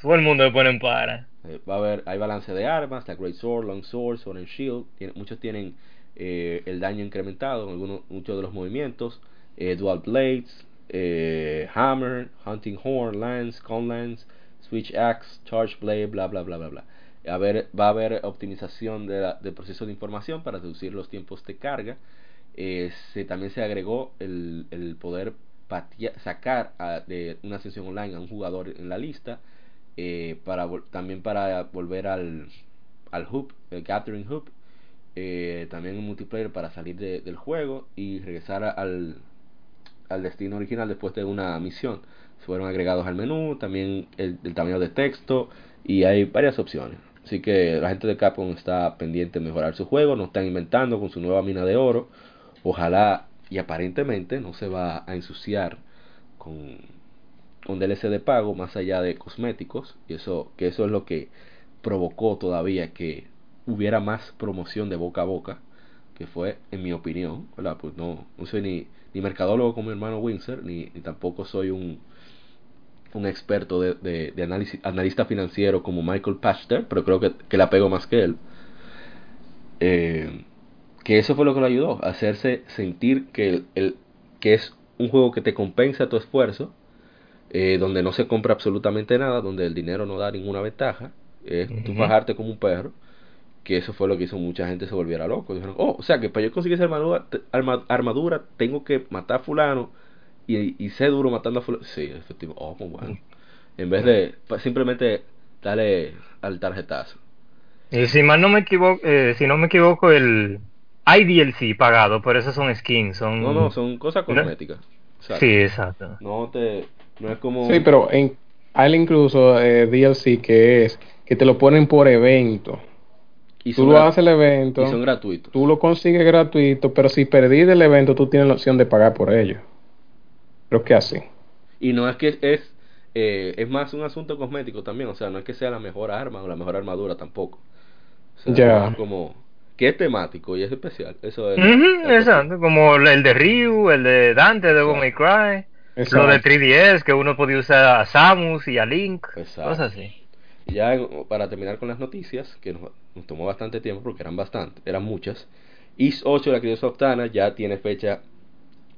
todo el mundo le pone en para. Eh, va a haber, hay balance de armas, la Great Sword, Long Sword, Sword and Shield. Muchos tienen eh, el daño incrementado en muchos de los movimientos. Eh, Dual Blades, eh, Hammer, Hunting Horn, Lance, Con Lance, Switch Axe, Charge Blade, bla bla bla bla bla. Va a haber optimización del proceso de información para reducir los tiempos de carga. También se agregó el, poder sacar de una sesión online a un jugador en la lista eh, para también para volver al, al hoop, el gathering hoop, eh, también un multiplayer para salir de- del juego y regresar al, al destino original después de una misión. Fueron agregados al menú, también el, el tamaño de texto y hay varias opciones. Así que la gente de Capcom está pendiente de mejorar su juego, no están inventando con su nueva mina de oro. Ojalá y aparentemente no se va a ensuciar con, con DLC de pago más allá de cosméticos. Y eso, que eso es lo que provocó todavía que hubiera más promoción de boca a boca. Que fue, en mi opinión, Pues no, no soy ni, ni mercadólogo como mi hermano Windsor, ni, ni tampoco soy un, un experto de, de, análisis, analista financiero como Michael Pachter, pero creo que, que la pego más que él. Eh, que eso fue lo que lo ayudó, a hacerse sentir que, el, que es un juego que te compensa tu esfuerzo, eh, donde no se compra absolutamente nada, donde el dinero no da ninguna ventaja, es tú bajarte como un perro, que eso fue lo que hizo mucha gente se volviera loco. Dijeron, oh, o sea que para yo conseguir esa armadura, armadura tengo que matar a fulano, y, y sé duro matando a fulano. Sí, efectivamente. Oh, pues bueno. En vez de simplemente darle al tarjetazo. Y si mal no me equivoco, eh, si no me equivoco, el IDLC pagado, pero esos son skins, son... No, no, son cosas cosméticas. Sí, exacto. No te, no es como... Sí, pero en, hay incluso eh, DLC que es que te lo ponen por evento. Y tú lo haces el evento. Y son gratuitos. Tú lo consigues gratuito, pero si perdí el evento, tú tienes la opción de pagar por ello. Creo que así. Y no es que es eh, es más un asunto cosmético también, o sea, no es que sea la mejor arma o la mejor armadura tampoco. ya. como que es temático y es especial. Eso es. exacto, como el de Ryu, el de Dante, de Devil May Cry. Lo de 3DS, que uno podía usar a Samus y a Link. Exacto. Cosas así. Ya para terminar con las noticias, que nos, tomó bastante tiempo porque eran bastante, eran muchas. Is 8 la crisis Octana ya tiene fecha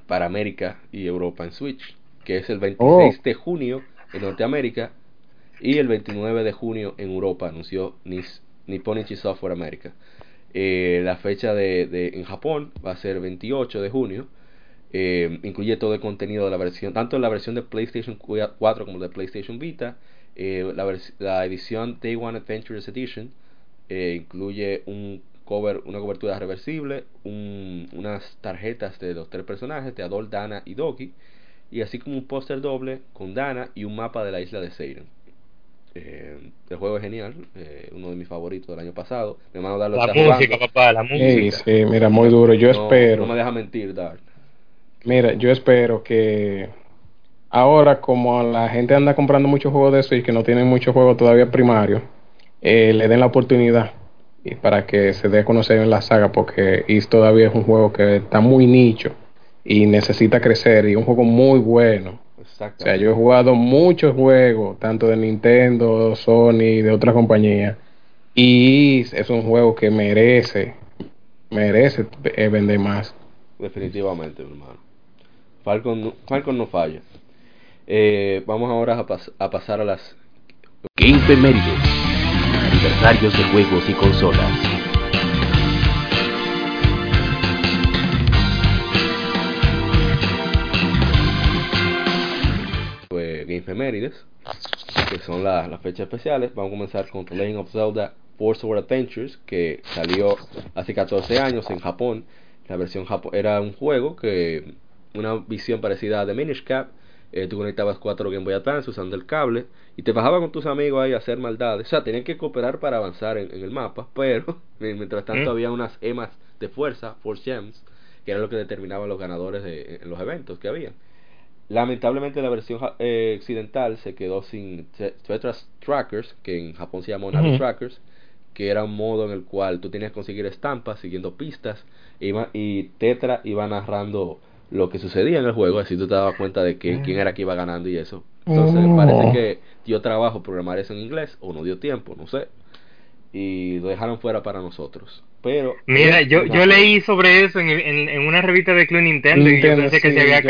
para América y Europa en Switch, que es el 26 de junio en Norteamérica y el 29 de junio en Europa, anunció Nipponichi Software America. Eh, la fecha de, de, en Japón va a ser 28 de junio. Eh, incluye todo el contenido de la versión, tanto la versión de PlayStation 4 como de PlayStation Vita. Eh, la, la, edición Day One Adventures Edition incluye un cover, una cobertura reversible, unas tarjetas de los tres personajes, de Adol, Dana y Doki, y así como un póster doble con Dana y un mapa de la isla de Seiren. Eh, el juego es genial, eh, uno de mis favoritos del año pasado. Mi hermano la música, papá, la música. Sí, mira, muy duro. Yo espero. No me deja mentir, Dar. Mira, yo espero que ahora, como la gente anda comprando muchos juegos de Switch que no tienen muchos juegos todavía primarios, eh, le den la oportunidad y para que se dé a conocer en la saga, porque Is todavía es un juego que está muy nicho y necesita crecer y es un juego muy bueno. O sea, yo he jugado muchos juegos, tanto de Nintendo, Sony, de otras compañías, y es un juego que merece, merece eh, vender más. Definitivamente, hermano. Falcon, Falcon no falla. Eh, vamos ahora a, a, pasar a las Game aniversarios de juegos y consolas. Game que son las fechas especiales. Vamos a comenzar con The Legend of Zelda Force World Adventures, que salió hace 14 años en Japón. La versión Japón era un juego que una visión parecida a The Minish Cap. Eh, tú conectabas cuatro Game Boy Advance usando el cable y te bajabas con tus amigos ahí a hacer maldades. O sea, tenían que cooperar para avanzar en, el mapa, pero mientras tanto había unas emas de fuerza, Force Gems, que era lo que determinaban los ganadores de, en los eventos que había. Lamentablemente la versión eh, occidental se quedó sin Tetras Trackers, que en Japón se llamó Navi Trackers, que era un modo en el cual tú tenías que conseguir estampas siguiendo pistas y Tetra iba narrando lo que sucedía en el juego, así tú te dabas cuenta de quién era que iba ganando y eso. Entonces oh. parece que dio trabajo programar eso en inglés o no dio tiempo, no sé. Y lo dejaron fuera para nosotros. Pero Mira, yo, yo leí sobre eso en, en, una revista de Club Nintendo, y yo pensé que se había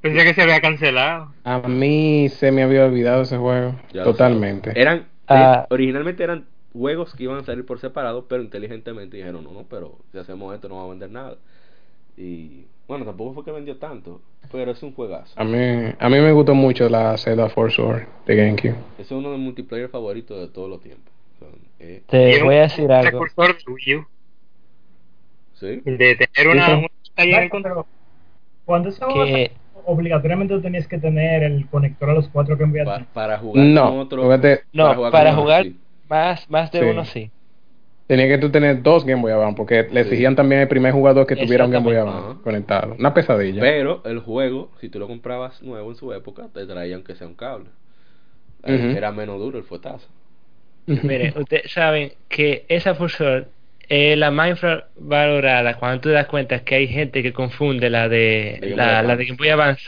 Pensé que se había cancelado. A mí se me había olvidado ese juego. Totalmente. Eran, ah. eh, originalmente eran juegos que iban a salir por separado, pero inteligentemente dijeron, no, no, pero si hacemos esto no va a vender nada. Y bueno, tampoco fue que vendió tanto, pero es un juegazo. A mí, a mí me gustó mucho la Zelda Force Sword de GameCube. Es uno de los multiplayer favoritos de todos los tiempos. Eh, Te voy a decir algo. ¿Sí? De tener una, una Cuando Que- obligatoriamente tenías que tener el conector a los cuatro que enviaste. Pa- para jugar No, con otro. No, para jugar más, más de Sí. uno sí. Tenía que tú tener dos Game Boy Advance porque le Sí. exigían también al primer jugador que tuviera un Game Boy. Advance Ajá. conectado. Una pesadilla. Pero el juego, si tú lo comprabas nuevo en su época, te traían que sea un cable. Ujú. Era menos duro el fuetazo. Mire, ustedes saben que esa función es la más infravalorada cuando tú te das cuenta que hay gente que confunde la de De Game Boy la, de Game Boy Advance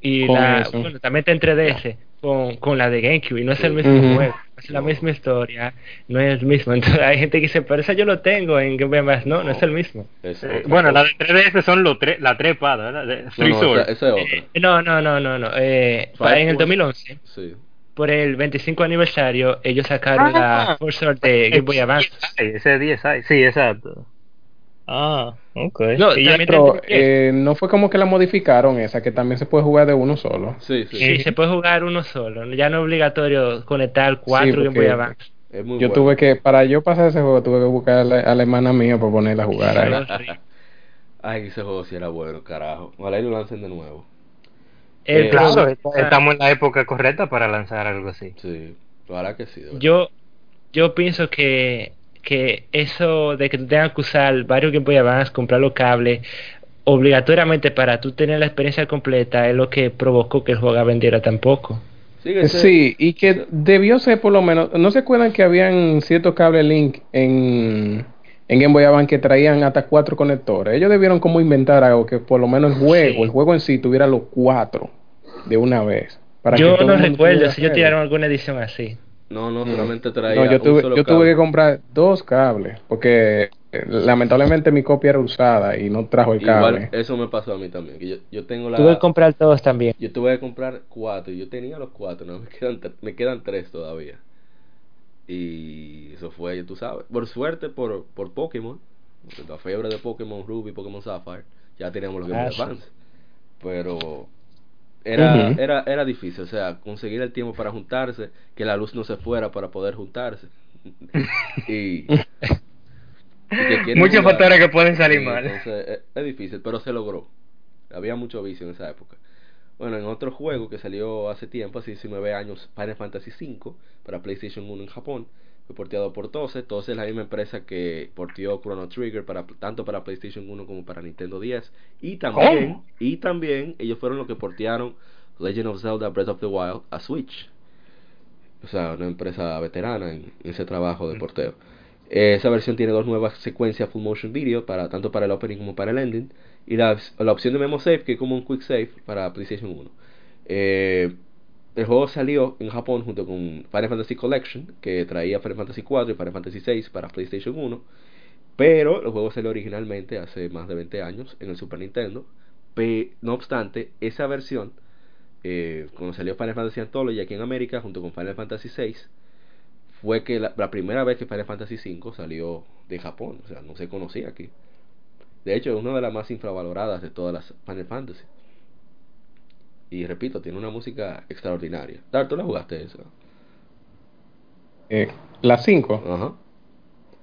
y la eso. bueno, también está en 3DS con, con la de GameCube y no es el mismo juego, es la misma historia, no es el mismo. Entonces hay gente que dice, pero eso yo lo tengo en Game Boy Advance, no, no es el mismo. Es Eh, bueno, cosa. la de 3DS son los tre la trepa, ¿verdad? De No, Three no, esa, esa es otra. Eh, no, no, no, no, no. Eh, Five en el Force. 2011, Sí. por el 25 aniversario, ellos sacaron Ah. la Force Sword de Game Boy Advance. Ese es DSi, sí, exacto. Ah, ok. No, Y Pero te- eh, no fue como que la modificaron esa, que también se puede jugar de uno solo. Sí, sí. Sí, se puede jugar uno solo. Ya no es obligatorio conectar cuatro Sí, Game Boy Advance. Yo bueno. tuve que, para yo pasar ese juego, tuve que buscar a la, a la hermana mía para ponerla a jugar ahí. Ay, ese juego sí era bueno, carajo. Ojalá y lo lancen de nuevo. El Eh, estamos en la época correcta para lanzar algo así. Sí, ojalá que sí. de yo, yo pienso que, que eso de que tú tengas que usar varios Game Boy Advance, comprar los cables, obligatoriamente para tú tener la experiencia completa, es lo que provocó que el juego vendiera tan poco. Sí, y que debió ser por lo menos, ¿no se acuerdan que habían ciertos cables Link en, en Game Boy Advance que traían hasta cuatro conectores? Ellos debieron como inventar algo que por lo menos el juego, Sí. el juego en sí tuviera los cuatro de una vez. para Yo no recuerdo si ellos tiraron alguna edición así. No, no, solamente traía No, yo un tuve, solo yo tuve cable. que comprar dos cables porque eh, lamentablemente mi copia era usada y no trajo el cable. Igual, eso me pasó a mí también. Que yo, yo tengo la... Tuve que comprar todos también. Yo tuve que comprar cuatro y yo tenía los cuatro, no, me quedan, me quedan tres todavía. Y eso fue, tú sabes, por suerte por, por Pokémon, la fiebre de Pokémon Ruby, Pokémon Sapphire, ya teníamos los Game Ah, sí. Advance. Pero era, era, era difícil, o sea, conseguir el tiempo para juntarse, que la luz no se fuera para poder juntarse. y, y Muchos factores que pueden salir mal. entonces, es, es difícil, pero se logró. Había mucho vicio en esa época. Bueno, en otro juego que salió hace tiempo, hace 19 años, Final Fantasy V para PlayStation 1 en Japón, fue porteado por Tose. Tose es la misma empresa que porteó Chrono Trigger para, tanto para PlayStation 1 como para Nintendo 10. Y también, ¿Cómo? y también ellos fueron los que portearon Legend of Zelda Breath of the Wild a Switch. O sea, una empresa veterana en, en ese trabajo de porteo. Eh, esa versión tiene dos nuevas secuencias full motion video, para, tanto para el opening como para el ending. Y la, la opción de Memo Save, que es como un quick save para PlayStation 1. Eh, el juego salió en Japón junto con Final Fantasy Collection, que traía Final Fantasy 4 y Final Fantasy 6 para PlayStation 1. Pero el juego salió originalmente hace más de 20 años en el Super Nintendo. No obstante, esa versión, eh, cuando salió Final Fantasy Anthology aquí en América, junto con Final Fantasy 6, fue que la, la primera vez que Final Fantasy V salió de Japón, o sea, no se conocía aquí. De hecho, es una de las más infravaloradas de todas las Final Fantasy. Y repito, tiene una música extraordinaria. Dar, ¿tú la jugaste esa? Eh, la 5, Ajá.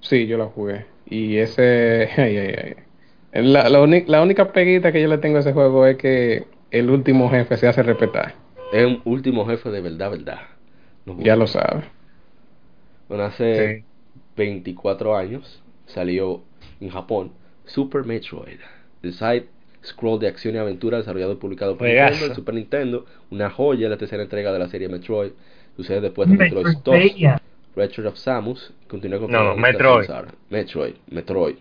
sí, yo la jugué. Y ese... ay, ay, ay. La, la, única peguita que yo le tengo a ese juego es que el último jefe se hace respetar. Es un último jefe de verdad, verdad. No Ya lo sabes. Bueno, hace Sí. 24 años salió en Japón Super Metroid, el side scroll de acción y aventura desarrollado y publicado por Juegazo. Nintendo en Super Nintendo, una joya, la tercera entrega de la serie Metroid, sucede después de Metroid 2, Metroidvania. Return of Samus, continúa con No, Metroid. Metroid, Metroid.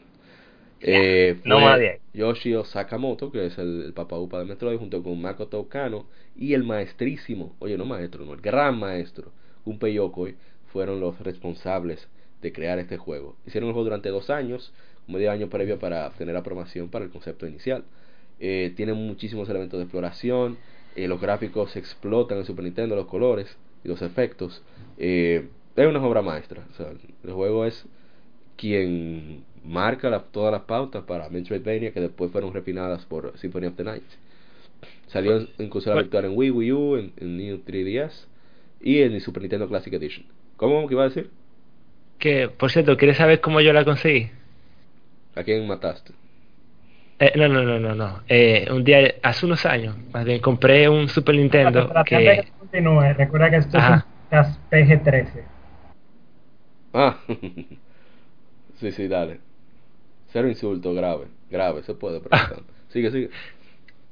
Eh, no más. Yoshio Sakamoto, que es el, el papa upa de Metroid, junto con Makoto Kano y el maestrísimo, oye, no maestro, no, el gran maestro, Gunpei Yokoi, fueron los responsables de crear este juego. Hicieron el juego durante dos años, medio año previo para obtener aprobación para el concepto inicial. Eh, tiene muchísimos elementos de exploración, eh, los gráficos explotan en Super Nintendo, los colores y los efectos. Eh, es una obra maestra. O sea, el juego es quien marca la- todas las pautas para Metroidvania que después fueron refinadas por Symphony of the Night. Salió en, en consola Bueno. virtual en Wii, Wii U, en, en New 3DS y en el Super Nintendo Classic Edition. ¿Cómo que iba a decir? Que, por cierto, ¿quieres saber cómo yo la conseguí? ¿A quién mataste? Eh, no, no, no, no, no. Eh, un día, hace unos años, más bien, compré un Super Nintendo Para tratar de que... que continúe, recuerda que esto Ajá. es un PG-13. Ah, sí, sí, dale. Cero insulto, grave, grave, se puede preguntar. Sigue, sigue.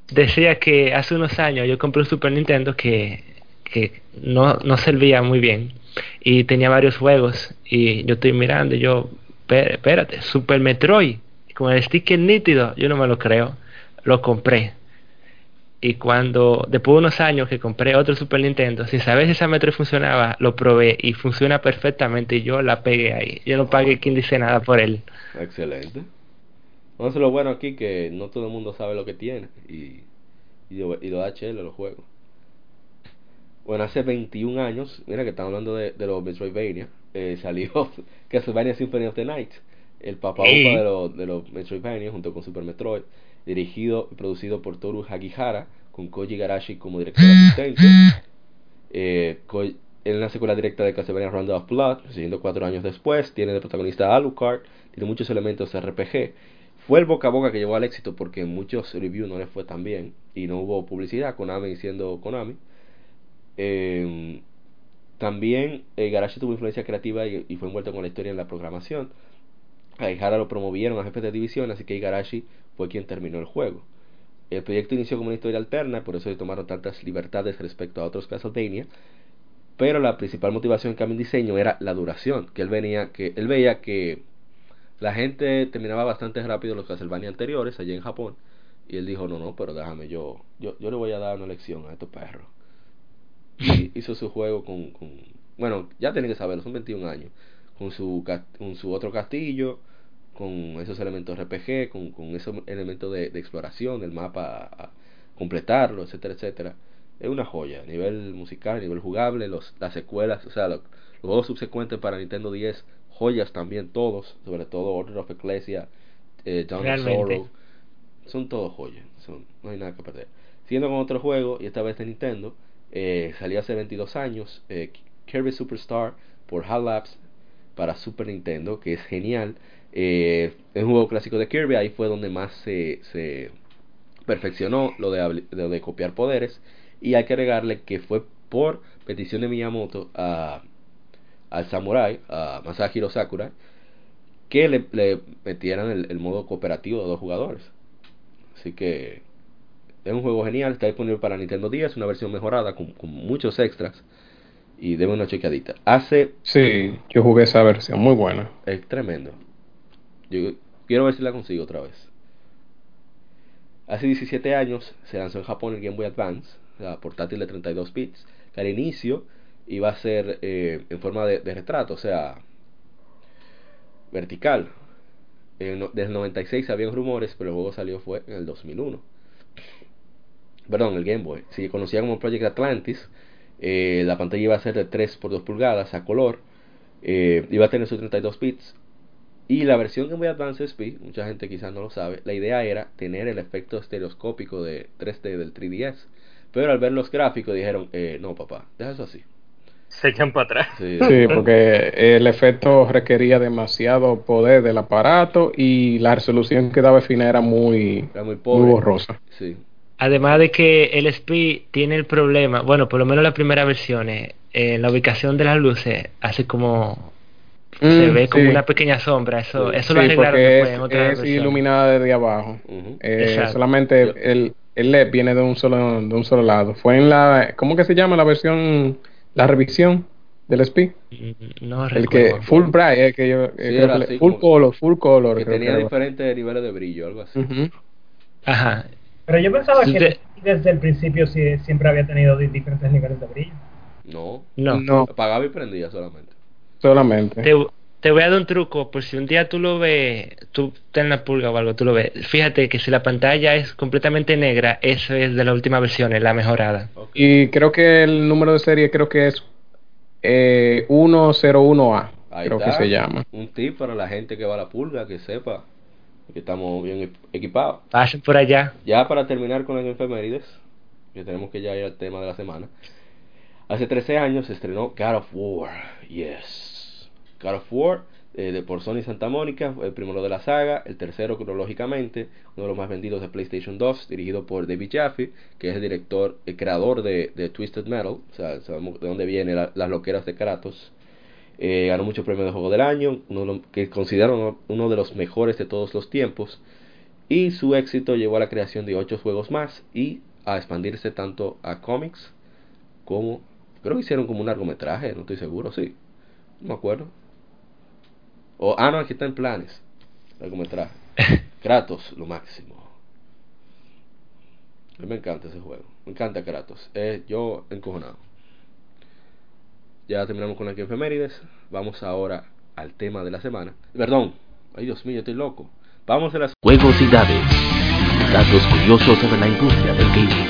Decía que hace unos años yo compré un Super Nintendo que, que no, no servía muy bien y tenía varios juegos y yo estoy mirando y yo, "Espé- espérate, Super Metroid con el sticker nítido, yo no me lo creo, lo compré. Y cuando, después de unos años que compré otro Super Nintendo, sin saber si esa Metroid funcionaba, lo probé y funciona perfectamente y yo la pegué ahí. Yo no pagué quien dice nada por él. Excelente. Entonces lo bueno aquí que no todo el mundo sabe lo que tiene y, y, y lo da los juegos. Bueno, hace 21 años, mira que estamos hablando de, de los Metroidvania, eh, salió Castlevania Symphony of the Night, el papá upa de los, de los Metroidvania junto con Super Metroid, dirigido y producido por Toru Hagihara, con Koji Garashi como director asistente. Eh, en la secuela directa de Castlevania Round of Blood, siguiendo cuatro años después, tiene de protagonista a Alucard, tiene muchos elementos RPG. Fue el boca a boca que llevó al éxito porque en muchos reviews no le fue tan bien y no hubo publicidad, Konami siendo Konami. Eh, también eh, Garashi tuvo influencia creativa y, y fue envuelto con la historia en la programación. A lo promovieron a jefe de división, así que Igarashi fue quien terminó el juego. El proyecto inició como una historia alterna, por eso se tomaron tantas libertades respecto a otros Castlevania, pero la principal motivación en cambio en diseño era la duración, que él venía, que él veía que la gente terminaba bastante rápido los Castlevania anteriores allá en Japón, y él dijo, no, no, pero déjame, yo, yo, yo le voy a dar una lección a estos perros. Y hizo su juego con, con bueno, ya tienen que saberlo, son 21 años, con su, con su otro castillo, con esos elementos RPG, con, con esos elementos de, de exploración del mapa, a, completarlo, etcétera, etcétera. Es una joya, a nivel musical, a nivel jugable, los, las secuelas, o sea, lo- los juegos subsecuentes para Nintendo 10, joyas también todos, sobre todo Order of Ecclesia, eh, Dawn of Realmente. Sorrow, son todos joyas, son, no hay nada que perder. Siguiendo con otro juego, y esta vez de Nintendo, eh, salió hace 22 años, eh, Kirby Superstar por HAL Labs para Super Nintendo, que es genial. Eh, es un juego clásico de Kirby, ahí fue donde más se, se perfeccionó lo de, de copiar poderes. Y hay que agregarle que fue por petición de Miyamoto a, al Samurai, a Masahiro Sakurai, que le, le metieran el, modo cooperativo de dos jugadores. Así que es un juego genial, está disponible para Nintendo 10, una versión mejorada con muchos extras. Y debe una chequeadita. Hace Sí, yo jugué esa versión, muy buena. es tremendo. Yo quiero ver si la consigo otra vez. Hace 17 años se lanzó en Japón el Game Boy Advance, la portátil de 32 bits, que al inicio iba a ser eh, en forma de, de retrato, o sea, vertical. En desde el 96 habían rumores, pero el juego salió fue en el 2001. Perdón, el Game Boy. Se conocía como Project Atlantis. Eh, la pantalla iba a ser de 3 por 2 pulgadas a color. Eh, iba a tener sus 32 bits. Y la versión Game Boy Advance SP, mucha gente quizás no lo sabe, la idea era tener el efecto estereoscópico de 3D del 3DS. Pero al ver los gráficos dijeron, eh, no papá, deja eso así. Se echan para atrás. Sí, Sí, porque el efecto requería demasiado poder del aparato y la resolución que daba al final era muy, era muy muy pobre. borrosa. Sí, Además de que el SPI tiene el problema, bueno, por lo menos las primeras versiones, eh, la ubicación de las luces hace como se Mm, ve como sí. una pequeña sombra, eso Sí. eso lo Sí, arreglaron porque después es, en otras es iluminada desde abajo. Eh, Exacto. solamente el, el LED viene de un solo de un solo lado. Fue en la ¿cómo que se llama la versión la revisión del SPI? Mm, No El que full bright, el que yo eh, creo era que así, full color, full color. que tenía que diferentes niveles de brillo, algo así. Ajá. Pero yo pensaba que desde el principio sí- siempre había tenido di- diferentes niveles de brillo. No, No. No, apagaba y prendía solamente. solamente. Te, te voy a dar un truco, por si un día tú lo ves, tú estás en la pulga o algo, tú lo ves. Fíjate que si la pantalla es completamente negra, eso es de la última versión, es la mejorada. Y creo que el número de serie creo que es eh, 101A, Ahí creo está. que se llama. Un tip para la gente que va a la pulga, que sepa que estamos bien equipados. Pasen por allá. Ya para terminar con las efemérides, que tenemos que ya ir al tema de la semana. Hace 13 años se estrenó God of War. Yes. God of War eh, de por Sony Santa Mónica, el primero de la saga, el tercero cronológicamente, uno de los más vendidos de PlayStation 2, dirigido por David Jaffe, que es el director, el creador de, de Twisted Metal, o sea, sabemos de dónde vienen la- las loqueras de Kratos. Eh, ganó muchos premios de juego del año, uno que considero uno, uno de los mejores de todos los tiempos. Y su éxito llevó a la creación de ocho juegos más y a expandirse tanto a cómics como. Creo que hicieron como un largometraje, no estoy seguro, sí. No me acuerdo. O, ah, no, aquí está en planes. Largometraje. Kratos, lo máximo. A mí me encanta ese juego. Me encanta Kratos. Eh, yo encojonado. Ya terminamos con las efemérides. Vamos ahora al tema de la semana. Perdón. Ay, Dios mío, estoy loco. Vamos a las Juegos y dados. Datos curiosos sobre la industria del gaming.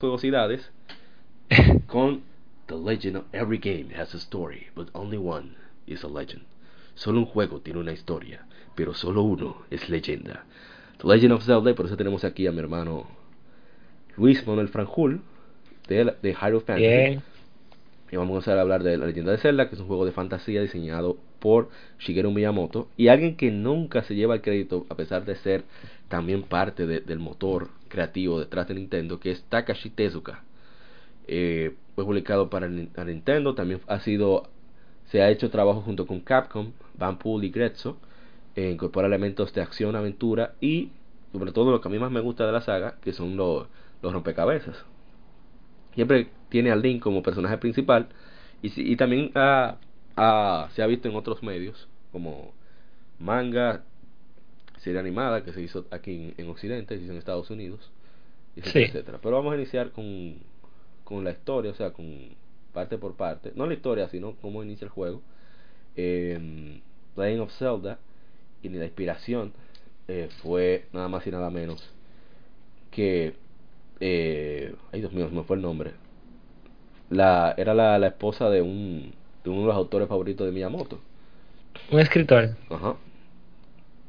juegosidades con The Legend of Every Game has a story, but only one is a legend. Solo un juego tiene una historia, pero solo uno es leyenda. The Legend of Zelda, y por eso tenemos aquí a mi hermano Luis Manuel Franjul de, de Hyrule Fantasy. Bien. Y vamos a hablar de La Leyenda de Zelda, que es un juego de fantasía diseñado por Shigeru Miyamoto y alguien que nunca se lleva el crédito a pesar de ser también parte de- del motor creativo detrás de Nintendo, que es Takashi Tezuka. Eh, fue publicado para el Nin- a Nintendo, también ha sido se ha hecho trabajo junto con Capcom, Banpool y Grezzo, eh, incorpora elementos de acción, aventura y sobre todo lo que a mí más me gusta de la saga, que son los, los rompecabezas siempre tiene a Link como personaje principal y, si- y también ha- ha- se ha visto en otros medios como manga, serie animada que se hizo aquí en, en Occidente, se hizo en Estados Unidos, etcétera, Sí. etcétera. Pero vamos a iniciar con, con la historia, o sea, con parte por parte, no la historia, sino cómo inicia el juego. Eh, Legend of Zelda y la inspiración eh, fue nada más y nada menos que eh, ay Dios mío, me fue el nombre. La, era la, la esposa de un de uno de los autores favoritos de Miyamoto. Un escritor. Ajá.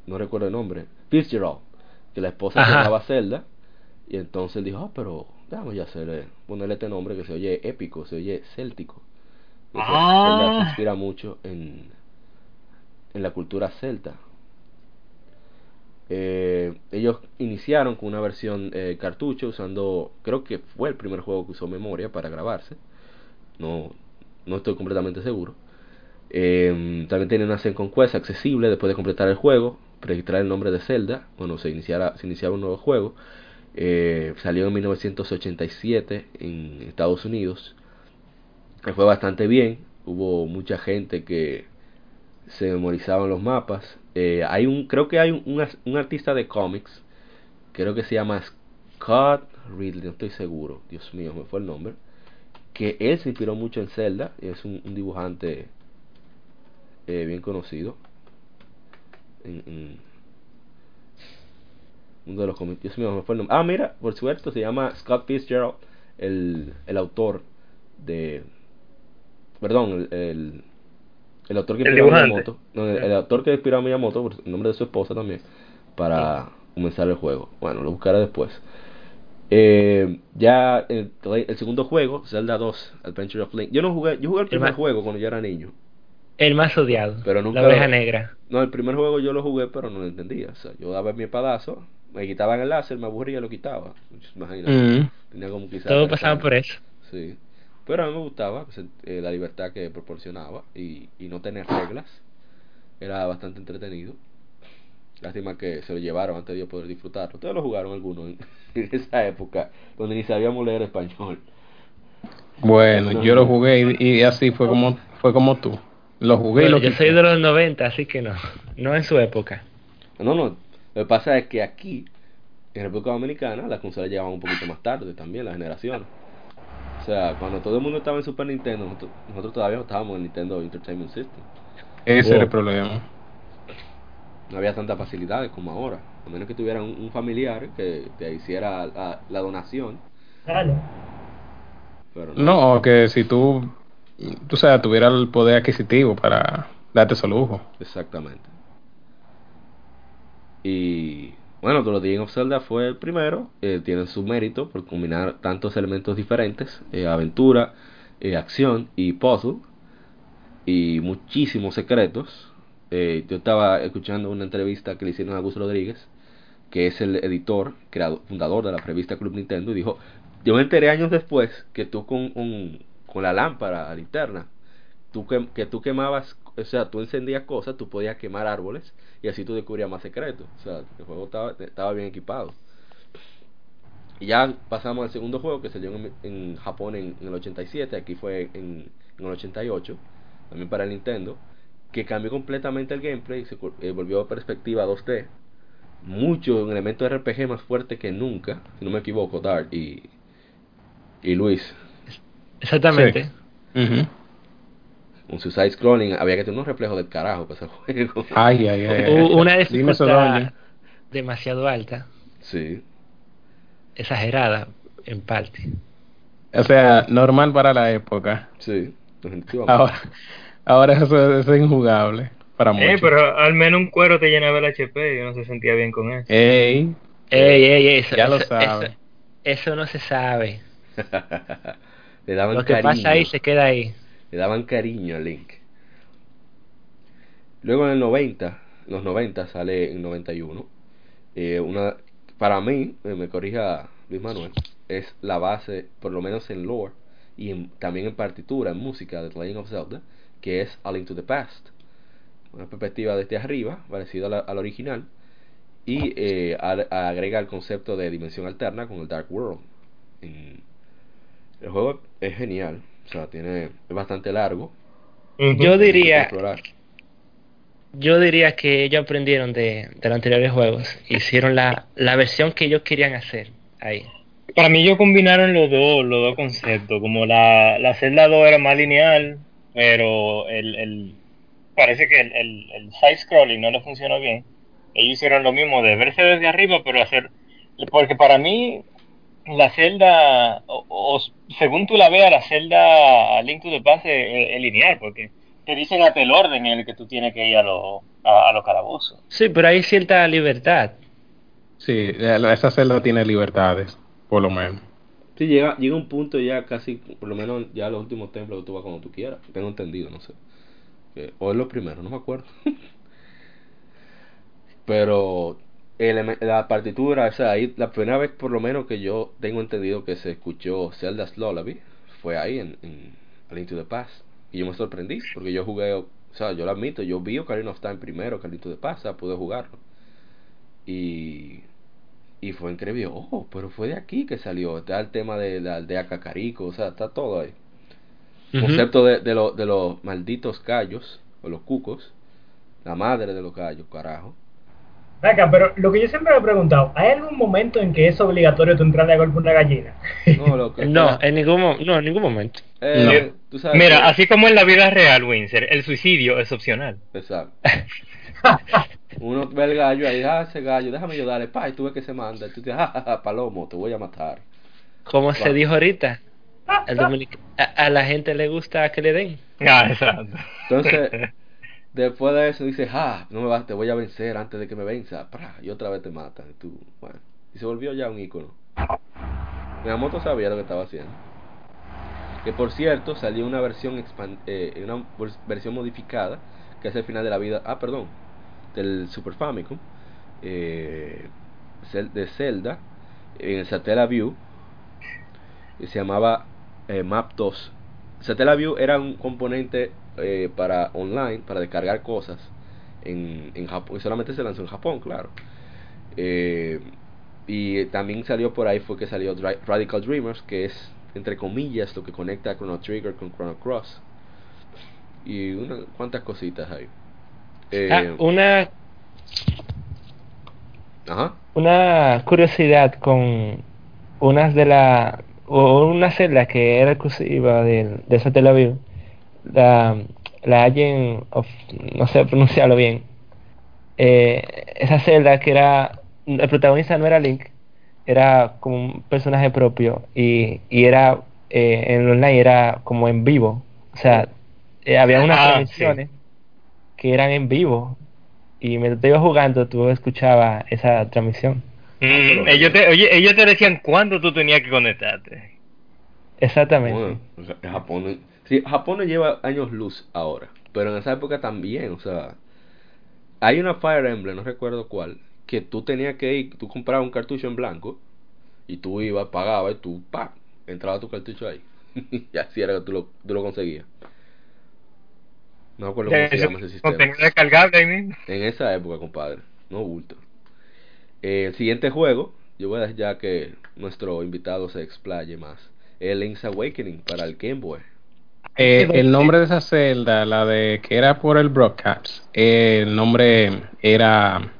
No recuerdo el nombre. Fitzgerald. Que la esposa se llamaba Zelda. Y entonces él dijo, ah, pero ya hacerle, ponerle este nombre que se oye épico, se oye céltico. Ah. Zelda se inspira mucho en, en la cultura celta. Eh, ellos iniciaron con una versión eh, cartucho usando, creo que fue el primer juego que usó memoria para grabarse. No, no estoy completamente seguro. Eh, también tiene una Quest accesible después de completar el juego, registrar el nombre de Zelda, cuando se iniciara, se iniciaba un nuevo juego. Eh, salió en 1987 en Estados Unidos. Le fue bastante bien. Hubo mucha gente que se memorizaban los mapas. Eh, hay un, creo que hay un, un artista de cómics, creo que se llama Scott Ridley, no estoy seguro. Dios mío, me fue el nombre. Que él se inspiró mucho en Zelda. Es un, dibujante eh, bien conocido. Uno de los cómics. Dios mío, me fue el nombre. Ah, mira, por suerte se llama Scott Fitzgerald, el, el autor de. Perdón, el, el autor que inspiró a. Miyamoto. No, el, el autor que inspiró a Miyamoto, por el nombre de su esposa también, para comenzar el juego. Bueno, lo buscaré después. Eh, ya el, el segundo juego, Zelda 2, Adventure of Link. Yo no jugué, yo jugué el primer juego cuando yo era niño. El más odiado. Pero nunca la oveja lo- negra. No, el primer juego yo lo jugué, pero no lo entendía. O sea, yo daba mi espadazo, me quitaban el láser, me aburría y lo quitaba. Imagínate. Mm. Tenía como quizás. Pasaban años. por eso. Sí. Pero a mí me gustaba pues, eh, la libertad que proporcionaba y, y no tener reglas. Era bastante entretenido. Lástima que se lo llevaron antes de yo poder disfrutarlo. Ustedes lo jugaron algunos en, en esa época, donde ni sabíamos leer español. Bueno, yo lo jugué y, y así fue como fue como tú. Lo jugué y lo yo quité. soy de los 90, así que no. No en su época. No, no. Lo que pasa es que aquí, en República Dominicana, las consolas llegaban un poquito más tarde también, las generaciones. O sea, cuando todo el mundo estaba en Super Nintendo, nosotros, nosotros todavía no estábamos en Nintendo Entertainment System. Ese Oh. era el problema. No había tantas facilidades como ahora. A menos que tuvieran un, un familiar que te hiciera la, la donación. Dale. Pero No, que si tú, tú sabes, tuviera el poder adquisitivo para darte ese lujo. Exactamente. Y bueno, The Legend of Zelda fue el primero, eh, tiene su mérito por combinar tantos elementos diferentes, eh, aventura, eh, acción y puzzle, y muchísimos secretos. Eh, yo estaba escuchando una entrevista que le hicieron a Gus Rodríguez, que es el editor, creador, fundador de la revista Club Nintendo, y dijo, yo me enteré años después que tú con, un- con la lámpara linterna, tú que, que tú quemabas, o sea, tú encendías cosas, tú podías quemar árboles y así tú descubrías más secretos. O sea, el juego estaba, estaba bien equipado. Y ya pasamos al segundo juego que salió en, en Japón en, en el 87, aquí fue en, en el 88, también para el Nintendo, que cambió completamente el gameplay, se cu- eh, volvió a perspectiva 2D, mucho elemento RPG más fuerte que nunca, si no me equivoco, Dart y, y Luis. Exactamente. Ujú. Un Suicide Scrolling, había que tener unos reflejos del carajo para ese juego. Ay, ay, ay. ay. Una dificultad demasiado alta, Sí, exagerada en parte. O sea, normal para la época. sí. Ahora, ahora eso, es injugable para muchos. Eh, pero al menos un cuero te llenaba el HP y uno se sentía bien con eso. Ey, Ey, ey, eso, Ya lo eso, sabe. eso- eso no se sabe. le daban Lo que cariño. pasa ahí se queda ahí. Le daban cariño a Link. Luego en el 90, en los 90 sale en 91. eh, una, para mí, eh, me corrija Luis Manuel, es la base, por lo menos en lore y también en partitura, en música de The Legend of Zelda, que es A Link to the Past. Una perspectiva desde arriba, parecida al original, y eh, agrega el concepto de dimensión alterna con el Dark World. El juego es genial, o sea, tiene, es bastante largo. Yo diría, yo diría que ellos aprendieron de, de los anteriores juegos. Hicieron la, la versión que ellos querían hacer ahí. Para mí ellos combinaron los dos, los dos conceptos, como la, la celda 2 era más lineal, pero el, el parece que el, el, el side scrolling no le funcionó bien. Ellos hicieron lo mismo de verse desde arriba, pero hacer porque para mí la celda o, o según tú la veas la celda Link to the Past es, es lineal, porque te dicen hasta el orden en el que tú tienes que ir a los a, a los calabozos. Sí, pero hay cierta libertad. sí, esa celda tiene libertades, por lo menos. Sí, llega, llega un punto ya casi, por lo menos ya los últimos templos tú vas cuando tú quieras. Tengo entendido, no sé. Que- o es lo primero, no me acuerdo. Pero el la partitura, o sea, ahí la primera vez por lo menos que yo tengo entendido que se escuchó Zelda's Lullaby fue ahí en, en A Link to the Past. Y yo me sorprendí, porque yo jugué, o sea, yo lo admito, yo vi Ocarina of Time primero que A Link to the Past, o sea, pude jugarlo. Y, y fue increíble, oh, pero fue de aquí que salió, está el tema de la aldea Cacarico, o sea, está todo ahí. Concepto de, de, lo- de los malditos gallos, o los cucos, la madre de los gallos, carajo. Venga, pero lo que yo siempre me he preguntado, ¿hay algún momento en que es obligatorio tú entrarle a golpe a una gallina? No, lo que- No, en ningún, no, en ningún momento. Eh, tú sabes Mira, que- así como en la vida real, Windsor, el suicidio es opcional. Exacto. Uno ve el gallo ahí, ah, ese gallo, déjame ayudarle, pa, y tú ves que se manda, y tú dices, ah, ah, ah, palomo, te voy a matar. Como se dijo ahorita, dominic- a, a la gente le gusta que le den. Ah, exacto. Entonces, después de eso dices, ah, no me vas, te voy a vencer antes de que me venza, y otra vez te matan. Y tú, bueno, y se volvió ya un ícono. Miyamoto sabía lo que estaba haciendo. Que por cierto, salió una versión eh, una vers- versión modificada, que es el final de la vida, ah, perdón, del Super Famicom, eh, de Zelda, en el Satellaview, y se llamaba eh, Map 2. Satellaview era un componente eh, para online, para descargar cosas en, en Japón, y solamente se lanzó en Japón, claro. Eh, y también salió por ahí, fue que salió Radical Dreamers, que es, entre comillas, lo que conecta a Chrono Trigger con Chrono Cross. Y unas cuantas cositas ahí. Eh, Ah, una, ajá. una curiosidad con unas de la o una celda que era exclusiva de, de esa Tel Aviv, la, la Agent of, no sé pronunciarlo bien, eh, esa celda que era, el protagonista no era Link, era como un personaje propio y, y era eh, en online era como en vivo, o sea, eh, había unas Ah, transmisiones que eran en vivo y mientras te iba jugando tú escuchabas esa transmisión. Mm, ellos, te, oye, ellos te decían cuándo tú tenías que conectarte. Exactamente. Bueno, o sea, Japón, sí, Japón no lleva años luz ahora, pero en esa época también, o sea, hay una Fire Emblem, no recuerdo cuál, que tú tenías que ir, tú comprabas un cartucho en blanco y tú ibas, pagabas y tú, pa, entraba tu cartucho ahí. y así era que tú lo, tú lo conseguías. No me acuerdo cómo se llama ese sistema. Contenido descargable ahí mismo. En esa época, compadre, no bulto. Eh, el siguiente juego, yo voy a dejar ya que nuestro invitado se explaye más. El Link's Awakening para el Game Boy. Eh, el nombre de esa celda, la de que era por el broadcast, eh, el nombre era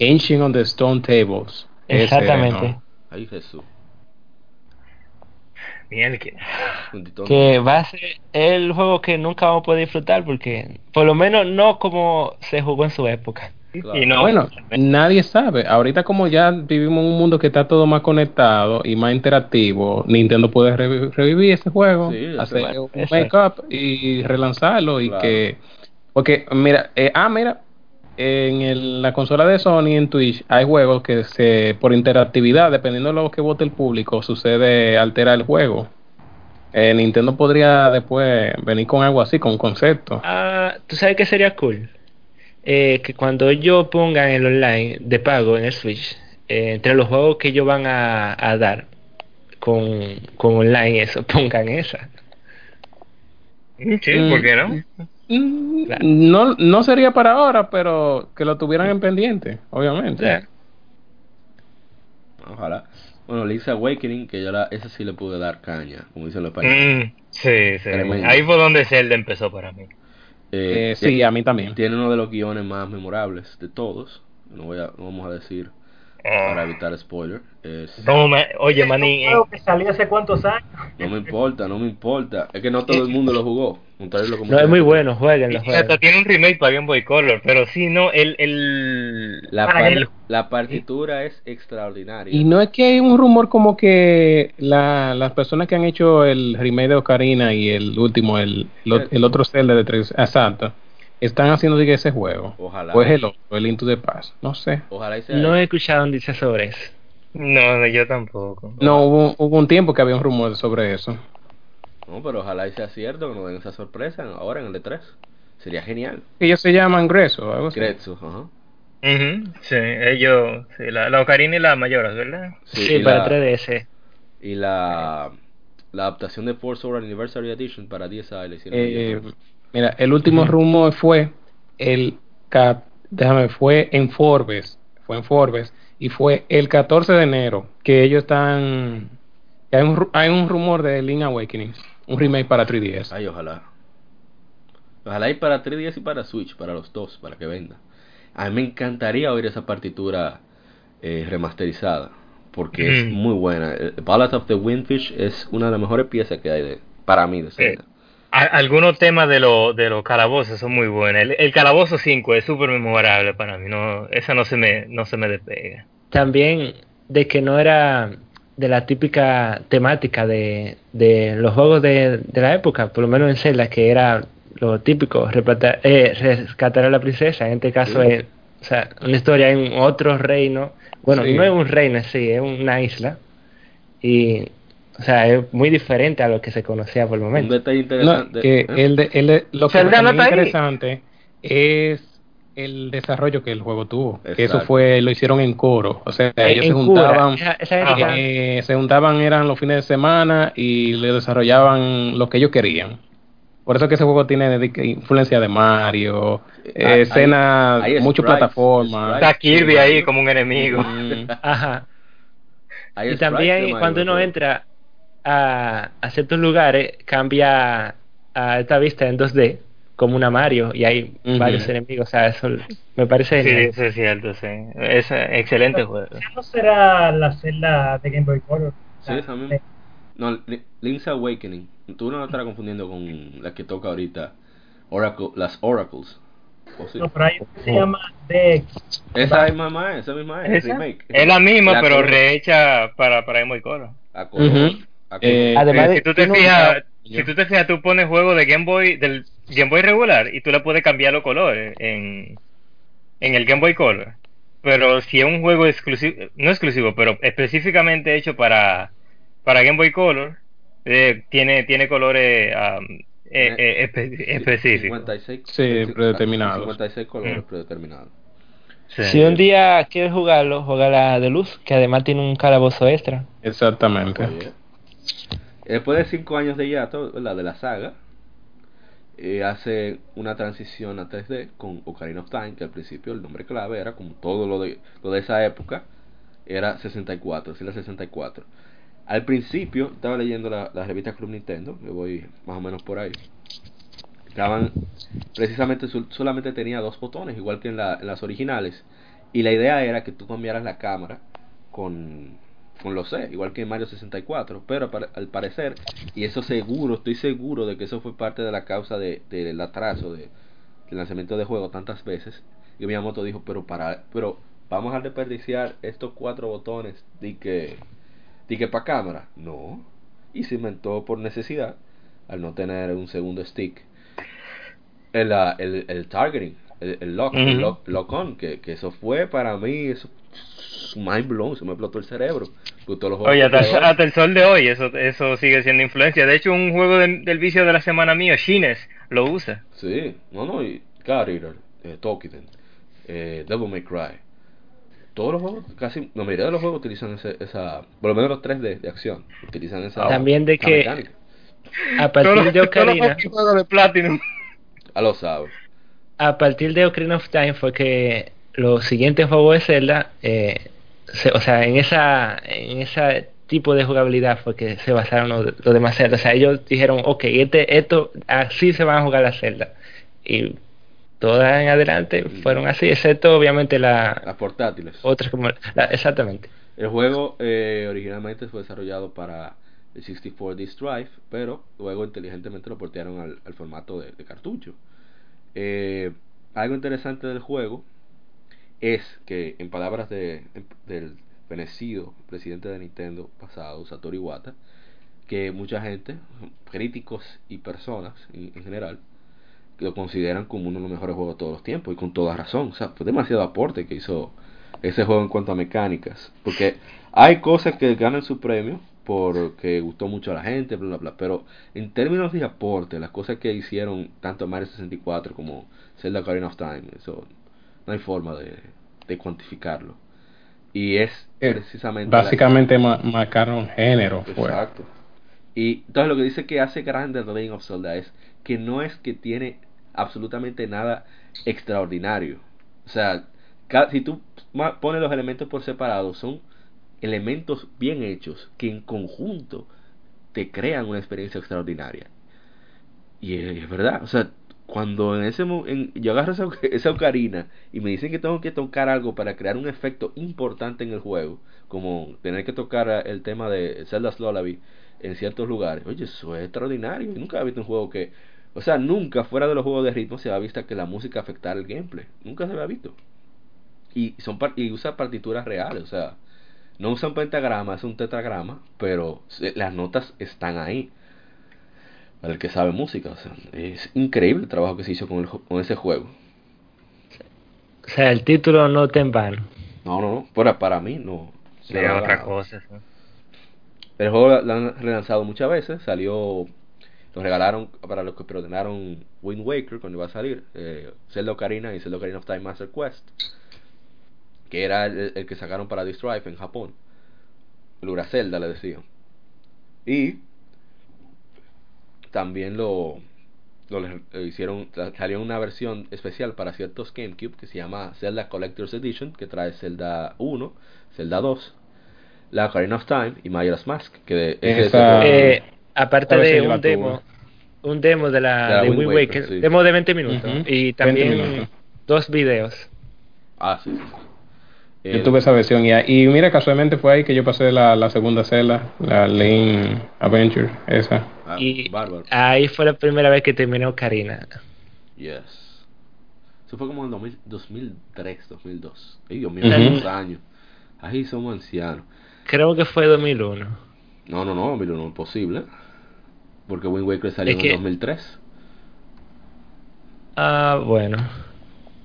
Ancient on the Stone Tables. Ese, Exactamente. ¿no? Ay, Jesús. Miel que. Que va a ser el juego que nunca vamos a poder disfrutar porque, por lo menos, no como se jugó en su época. Claro. Y no, Bueno, nadie sabe. Ahorita como ya vivimos en un mundo que está todo más conectado y más interactivo, Nintendo puede revi- revivir ese juego, Sí, hacer un make-up y relanzarlo y Claro. que... Porque, mira, eh, ah, mira, en el- la consola de Sony en Twitch hay juegos que se por interactividad, dependiendo de lo que vote el público, sucede altera el juego. Eh, Nintendo podría después venir con algo así, con un concepto. Ah, ¿tú sabes qué sería cool? Eh, que cuando ellos pongan el online de pago en el Switch, eh, entre los juegos que ellos van a, a dar con, con online, eso, pongan esa. Mm, Sí, ¿por qué no? Mm, Claro. No, no sería para ahora, pero que lo tuvieran en pendiente, obviamente. Ojalá. Bueno, Link's Awakening, que yo la, ese sí le pude dar caña, como dicen los españoles. Mm, sí, sí. Tremendo. Ahí fue donde Zelda empezó para mí. Eh, Eh, sí, a mí también. Tiene uno de los guiones más memorables de todos. No, voy a, no vamos a decir para Ah, evitar spoiler. Es, no, me- oye, manín. eh, que salió hace cuántos años. no me importa, no me importa. Es que no todo el mundo lo jugó. No es muy bueno, jueguenlo, hasta tiene un remake para Game Boy Color, pero sí, no, el. el La, Para par- que- la partitura es extraordinaria. Y no es que hay un rumor como que la- las personas que han hecho el remake de Ocarina y el último, el, el, o- el otro Zelda de tres, exacto, están haciendo diga, ese juego. Ojalá. O es el otro, el Into the Past, no sé. Ojalá y sea No he escuchado noticias sobre eso. No, no, yo tampoco. No, hubo, hubo un tiempo que había un rumor sobre eso. No, pero ojalá y sea cierto que nos den esa sorpresa ahora en el E3. Sería genial. Ellos se llaman Greso, algo así. Ajá. Sí, ellos. Sí, la, la Ocarina y la Mayora, ¿verdad? Sí, y para la- 3DS. Y la, la adaptación de Force Over Anniversary Edition para 10 le hicieron Eh. Mira, el último rumor fue el déjame, fue en Forbes, fue en Forbes y fue el 14 de enero que ellos están que hay un, hay un rumor de Link Awakening, un remake para 3DS. Ay, ojalá. Ojalá y para 3DS y para Switch, para los dos, para que venda. A mí me encantaría oír esa partitura eh, remasterizada, porque es Mm. muy buena. Eh, Ballad of the Windfish es una de las mejores piezas que hay de, para mí de Zelda. A- algunos temas de, lo, de los calabozos son muy buenos. El, el calabozo 5 es súper memorable para mí. No, esa no se me, no se me despega. También de que no era de la típica temática de, de los juegos de, de la época, por lo menos en Zelda, que era lo típico, replata- eh, rescatar a la princesa, en este caso Sí. es o sea, una historia en otro reino, bueno, Sí. no es un reino en sí, es una isla, y o sea, es muy diferente a lo que se conocía por el Un momento. detalle No, interesante. que ¿eh? el de- el de- lo que no ahí. interesante es el desarrollo que el juego tuvo. Que eso fue, lo hicieron en coro. O sea, ellos se juntaban. esa- esa gente Ajá. Eh, se juntaban eran los fines de semana y le desarrollaban lo que ellos querían. Por eso que ese juego tiene influencia de Mario, Eh, eh, hay- escenas, hay muchas plataformas. Está Kirby ahí como un enemigo. Mm, Ajá. Hay Y también cuando uno todo. entra a, a ciertos lugares, cambia a esta vista en 2D, como una Mario, y hay varios enemigos. O sea, eso me parece Sí, genial. eso es cierto, sí. Es eh, excelente juego. ¿Esa no será la celda de Game Boy Color? Sí, esa misma. No, Li- Link's Awakening. Tú no la estarás confundiendo con la que toca ahorita. Oracle, las Oracles. No, pero hay una que se llama DX. Esa misma más, esa misma es. Remake. Es la misma, La pero rehecha para, para Game Boy Color. A color. Ujú. a color. Eh, Además de- si tú te fijas, si tú te fijas, tú pones juego de Game Boy del Game Boy regular y tú le puedes cambiar los colores en en el Game Boy Color. Pero si es un juego exclusivo, no exclusivo, pero específicamente hecho para, para Game Boy Color, eh, tiene, tiene colores um, eh, eh, espe- específicos. 56, Sí, predeterminados. 56 colores Mm. predeterminados. Sí. Si un día quieres jugarlo, juega la de luz, que además tiene un calabozo extra. Exactamente. Oye. Después de 5 años de hiato, ¿verdad? de la saga, eh, hace una transición a 3D con Ocarina of Time, que al principio el nombre clave era como todo lo de, lo de esa época, era 64, sí, la 64. Al principio, estaba leyendo la, la revista Club Nintendo, me voy más o menos por ahí. Estaban, precisamente, sol- solamente tenía dos botones, igual que en, la- en las originales. Y la idea era que tú cambiaras la cámara con, con los C, igual que Mario 64. Pero al parecer, y eso seguro, estoy seguro de que eso fue parte de la causa de- del atraso de, del lanzamiento de juego tantas veces. Y Miyamoto dijo, pero para, pero vamos a desperdiciar estos cuatro botones de que, de que para cámara. No. Y se inventó por necesidad, al no tener un segundo stick, el, ah, el, el targeting, el, el lock, el Ujú. lock, lock on, que, que eso fue para mí, eso, mind blown, se me explotó el cerebro. Todos los juegos Oye, hasta, el sol de hoy, eso, eso sigue siendo influencia. De hecho, un juego de- del vicio de la semana mío, Shines, lo usa. Sí, no, no, y Eater, eh, Tokiden, eh, Devil May Cry. Todos los juegos, casi, la mayoría de los juegos utilizan ese, esa, por lo menos los 3 de, de acción, utilizan esa También de esa que- mecánica. A Todos partir de todos los Ocarina, juegos de Platinum. A lo sabe. a partir de Ocarina of Time fue que los siguientes juegos de Zelda, eh, se- o sea, en esa, en ese tipo de jugabilidad fue que se basaron los, los demás Zelda. O sea, ellos dijeron, ok, este, esto, así se van a jugar las Zelda. Y todas en adelante fueron así, excepto obviamente la Las portátiles. otras como la- exactamente. El juego eh, originalmente fue desarrollado para el 64 Disk Drive, pero luego inteligentemente lo portearon al, al formato de, de cartucho. Eh, algo interesante del juego es que, en palabras de, del fenecido presidente de Nintendo pasado, Satoru Iwata, que mucha gente, críticos y personas en, en general, lo consideran como uno de los mejores juegos de todos los tiempos y con toda razón. O sea, fue demasiado aporte que hizo ese juego en cuanto a mecánicas. Porque hay cosas que ganan su premio porque gustó mucho a la gente, bla, bla, bla. Pero en términos de aporte, las cosas que hicieron tanto Mario 64 como Zelda Ocarina of Time, eso no hay forma de, de cuantificarlo. Y es Eh, precisamente... Básicamente ma- marcaron género. Fue. Exacto. Y entonces lo que dice que hace grande The Legend of Zelda es que no es que tiene absolutamente nada extraordinario. O sea, si tú pones los elementos por separado, son elementos bien hechos que en conjunto te crean una experiencia extraordinaria. Y es, es verdad, o sea, cuando en ese yo agarro esa, esa ocarina y me dicen que tengo que tocar algo para crear un efecto importante en el juego, como tener que tocar eh, el tema de Zelda's Lullaby en ciertos lugares, oye, eso es extraordinario. Yo nunca he visto un juego que, o sea, nunca fuera de los juegos de ritmo se había visto que la música afectara el gameplay, nunca se había visto. Y son y usa partituras reales, o sea, no usa un pentagrama, es un tetragrama, pero las notas están ahí. Para el que sabe música, o sea, es increíble el trabajo que se hizo con, el ju- con ese juego. O sea, el título no te en vano. No, no, no, para, para mí no. Ha otra ganado. cosa. sí. El juego lo han relanzado muchas veces, salió, lo regalaron para los que preordenaron Wind Waker cuando iba a salir, eh, Zelda Ocarina y Zelda Ocarina of Time Master Quest, que era el, el que sacaron para Disk Drive en Japón, el Ura Zelda le decían. Y también lo, lo eh, hicieron, salió una versión especial para ciertos GameCube que se llama Zelda Collector's Edition, que trae Zelda 1, Zelda 2, la Ocarina of Time y Majora's Mask, que de, ese- Esa- Eh, aparte de un demo, un demo de la, De la de Wind Waker, Waker, sí. demo de 20 minutos y 20 también minutos. dos videos. Ah, sí, sí. Yo tuve esa versión y, y mira, casualmente fue ahí que yo pasé la, la segunda celda, la Lane Adventure, esa. ah, y bárbaro. ahí fue la primera vez que terminé Ocarina. Yes. Eso fue como en 2000 2003, 2002. Ay, Dios mío, años. Ahí somos ancianos. Creo que fue 2001. No, no, no, mira, no es posible. Porque Wind Waker salió Es en que- el 2003. Ah, bueno.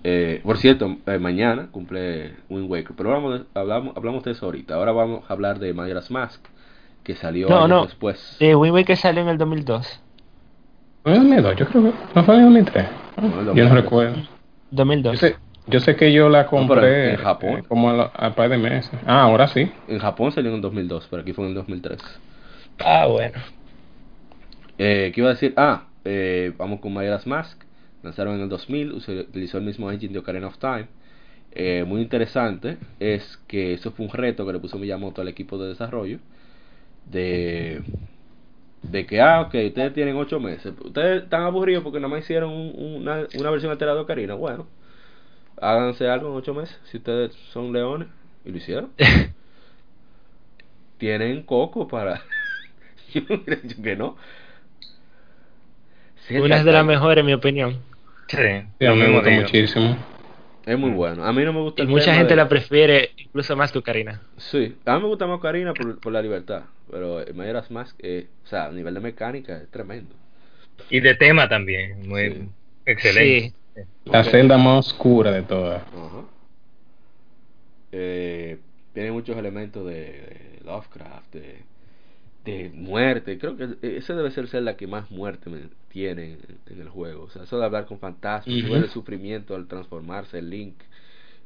Eh, por cierto, eh, mañana cumple Wind Waker, pero vamos, hablamos, hablamos de eso ahorita. Ahora vamos a hablar de Majora's Mask, que salió No, no. después. Eh, Wind Waker salió en el 2002. ¿Fue en 2002? Yo creo que no fue en 2003. No, en Yo no 2003. recuerdo. Yo 2002. sé, yo sé que yo la compré en Japón. eh, como a, la- a par de meses. Ah, ahora sí. En Japón salió en el 2002, pero aquí fue en el 2003. Ah, bueno. Eh, ¿Qué iba a decir? Ah, eh, vamos con Majora's Mask. Lanzaron en el 2000, use- utilizó el mismo engine de Ocarina of Time. Eh, muy interesante es que eso fue un reto que le puso Miyamoto al equipo de desarrollo. De, de que, ah, ok, ustedes tienen 8 meses. Ustedes están aburridos porque nada más hicieron un- una, una versión alterada de Ocarina. Bueno, háganse algo en 8 meses si ustedes son leones. Y lo hicieron. tienen coco para. Yo que no. Una de las mejores, en mi opinión. Sí, Sí, a mí me gusta muchísimo. Es muy bueno. A mí no me gusta Y el mucha tema gente de- la prefiere incluso más que Ocarina. Sí, a mí me gusta más Ocarina por, por la libertad. Pero Majora's Mask, eh, o sea, a nivel de mecánica es tremendo. Y de tema también, muy Sí. excelente. Sí. La celda más oscura de todas. Eh, tiene muchos elementos de, de Lovecraft, de, de muerte. Creo que ese debe ser ser la que más muerte me- tiene en, el juego. O sea, eso de hablar con fantasmas, ver el sufrimiento al transformarse el Link.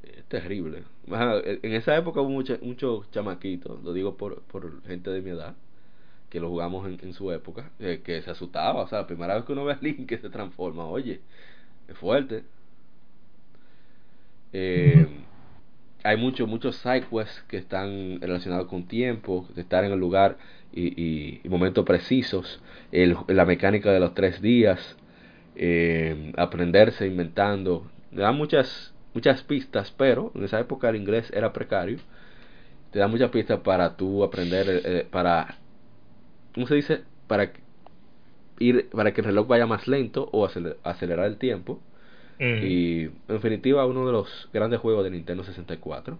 eh, Es terrible. Ajá, En esa época hubo muchos muchos chamaquitos, lo digo por, por gente de mi edad, que lo jugamos en, en su época, eh, que se asustaba. O sea, la primera vez que uno ve a Link que se transforma, oye, es fuerte. Eh, hay muchos muchos side que están relacionados con tiempo, de estar en el lugar y, momentos precisos, la mecánica de los tres días, eh, aprenderse inventando, te da muchas muchas pistas, pero en esa época el inglés era precario, te da muchas pistas para tú aprender, eh, para, ¿cómo se dice? Para ir, para que el reloj vaya más lento o aceler- acelerar el tiempo. Mm. Y en definitiva, uno de los grandes juegos de Nintendo 64.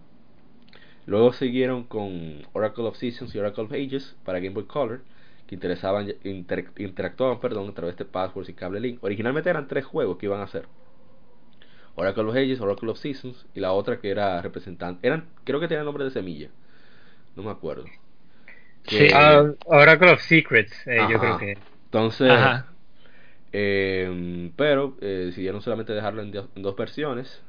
Luego siguieron con Oracle of Seasons y Oracle of Ages para Game Boy Color, que interesaban, inter- interactuaban perdón, a través de passwords y cable link. Originalmente eran tres juegos que iban a hacer: Oracle of Ages, Oracle of Seasons y la otra que era representante. Eran, creo que tenía nombre de semilla, no me acuerdo. Sí. Ah, Oracle of Secrets, eh, yo creo que. Entonces, Ajá. Eh, pero eh, decidieron solamente dejarlo en, do- en dos versiones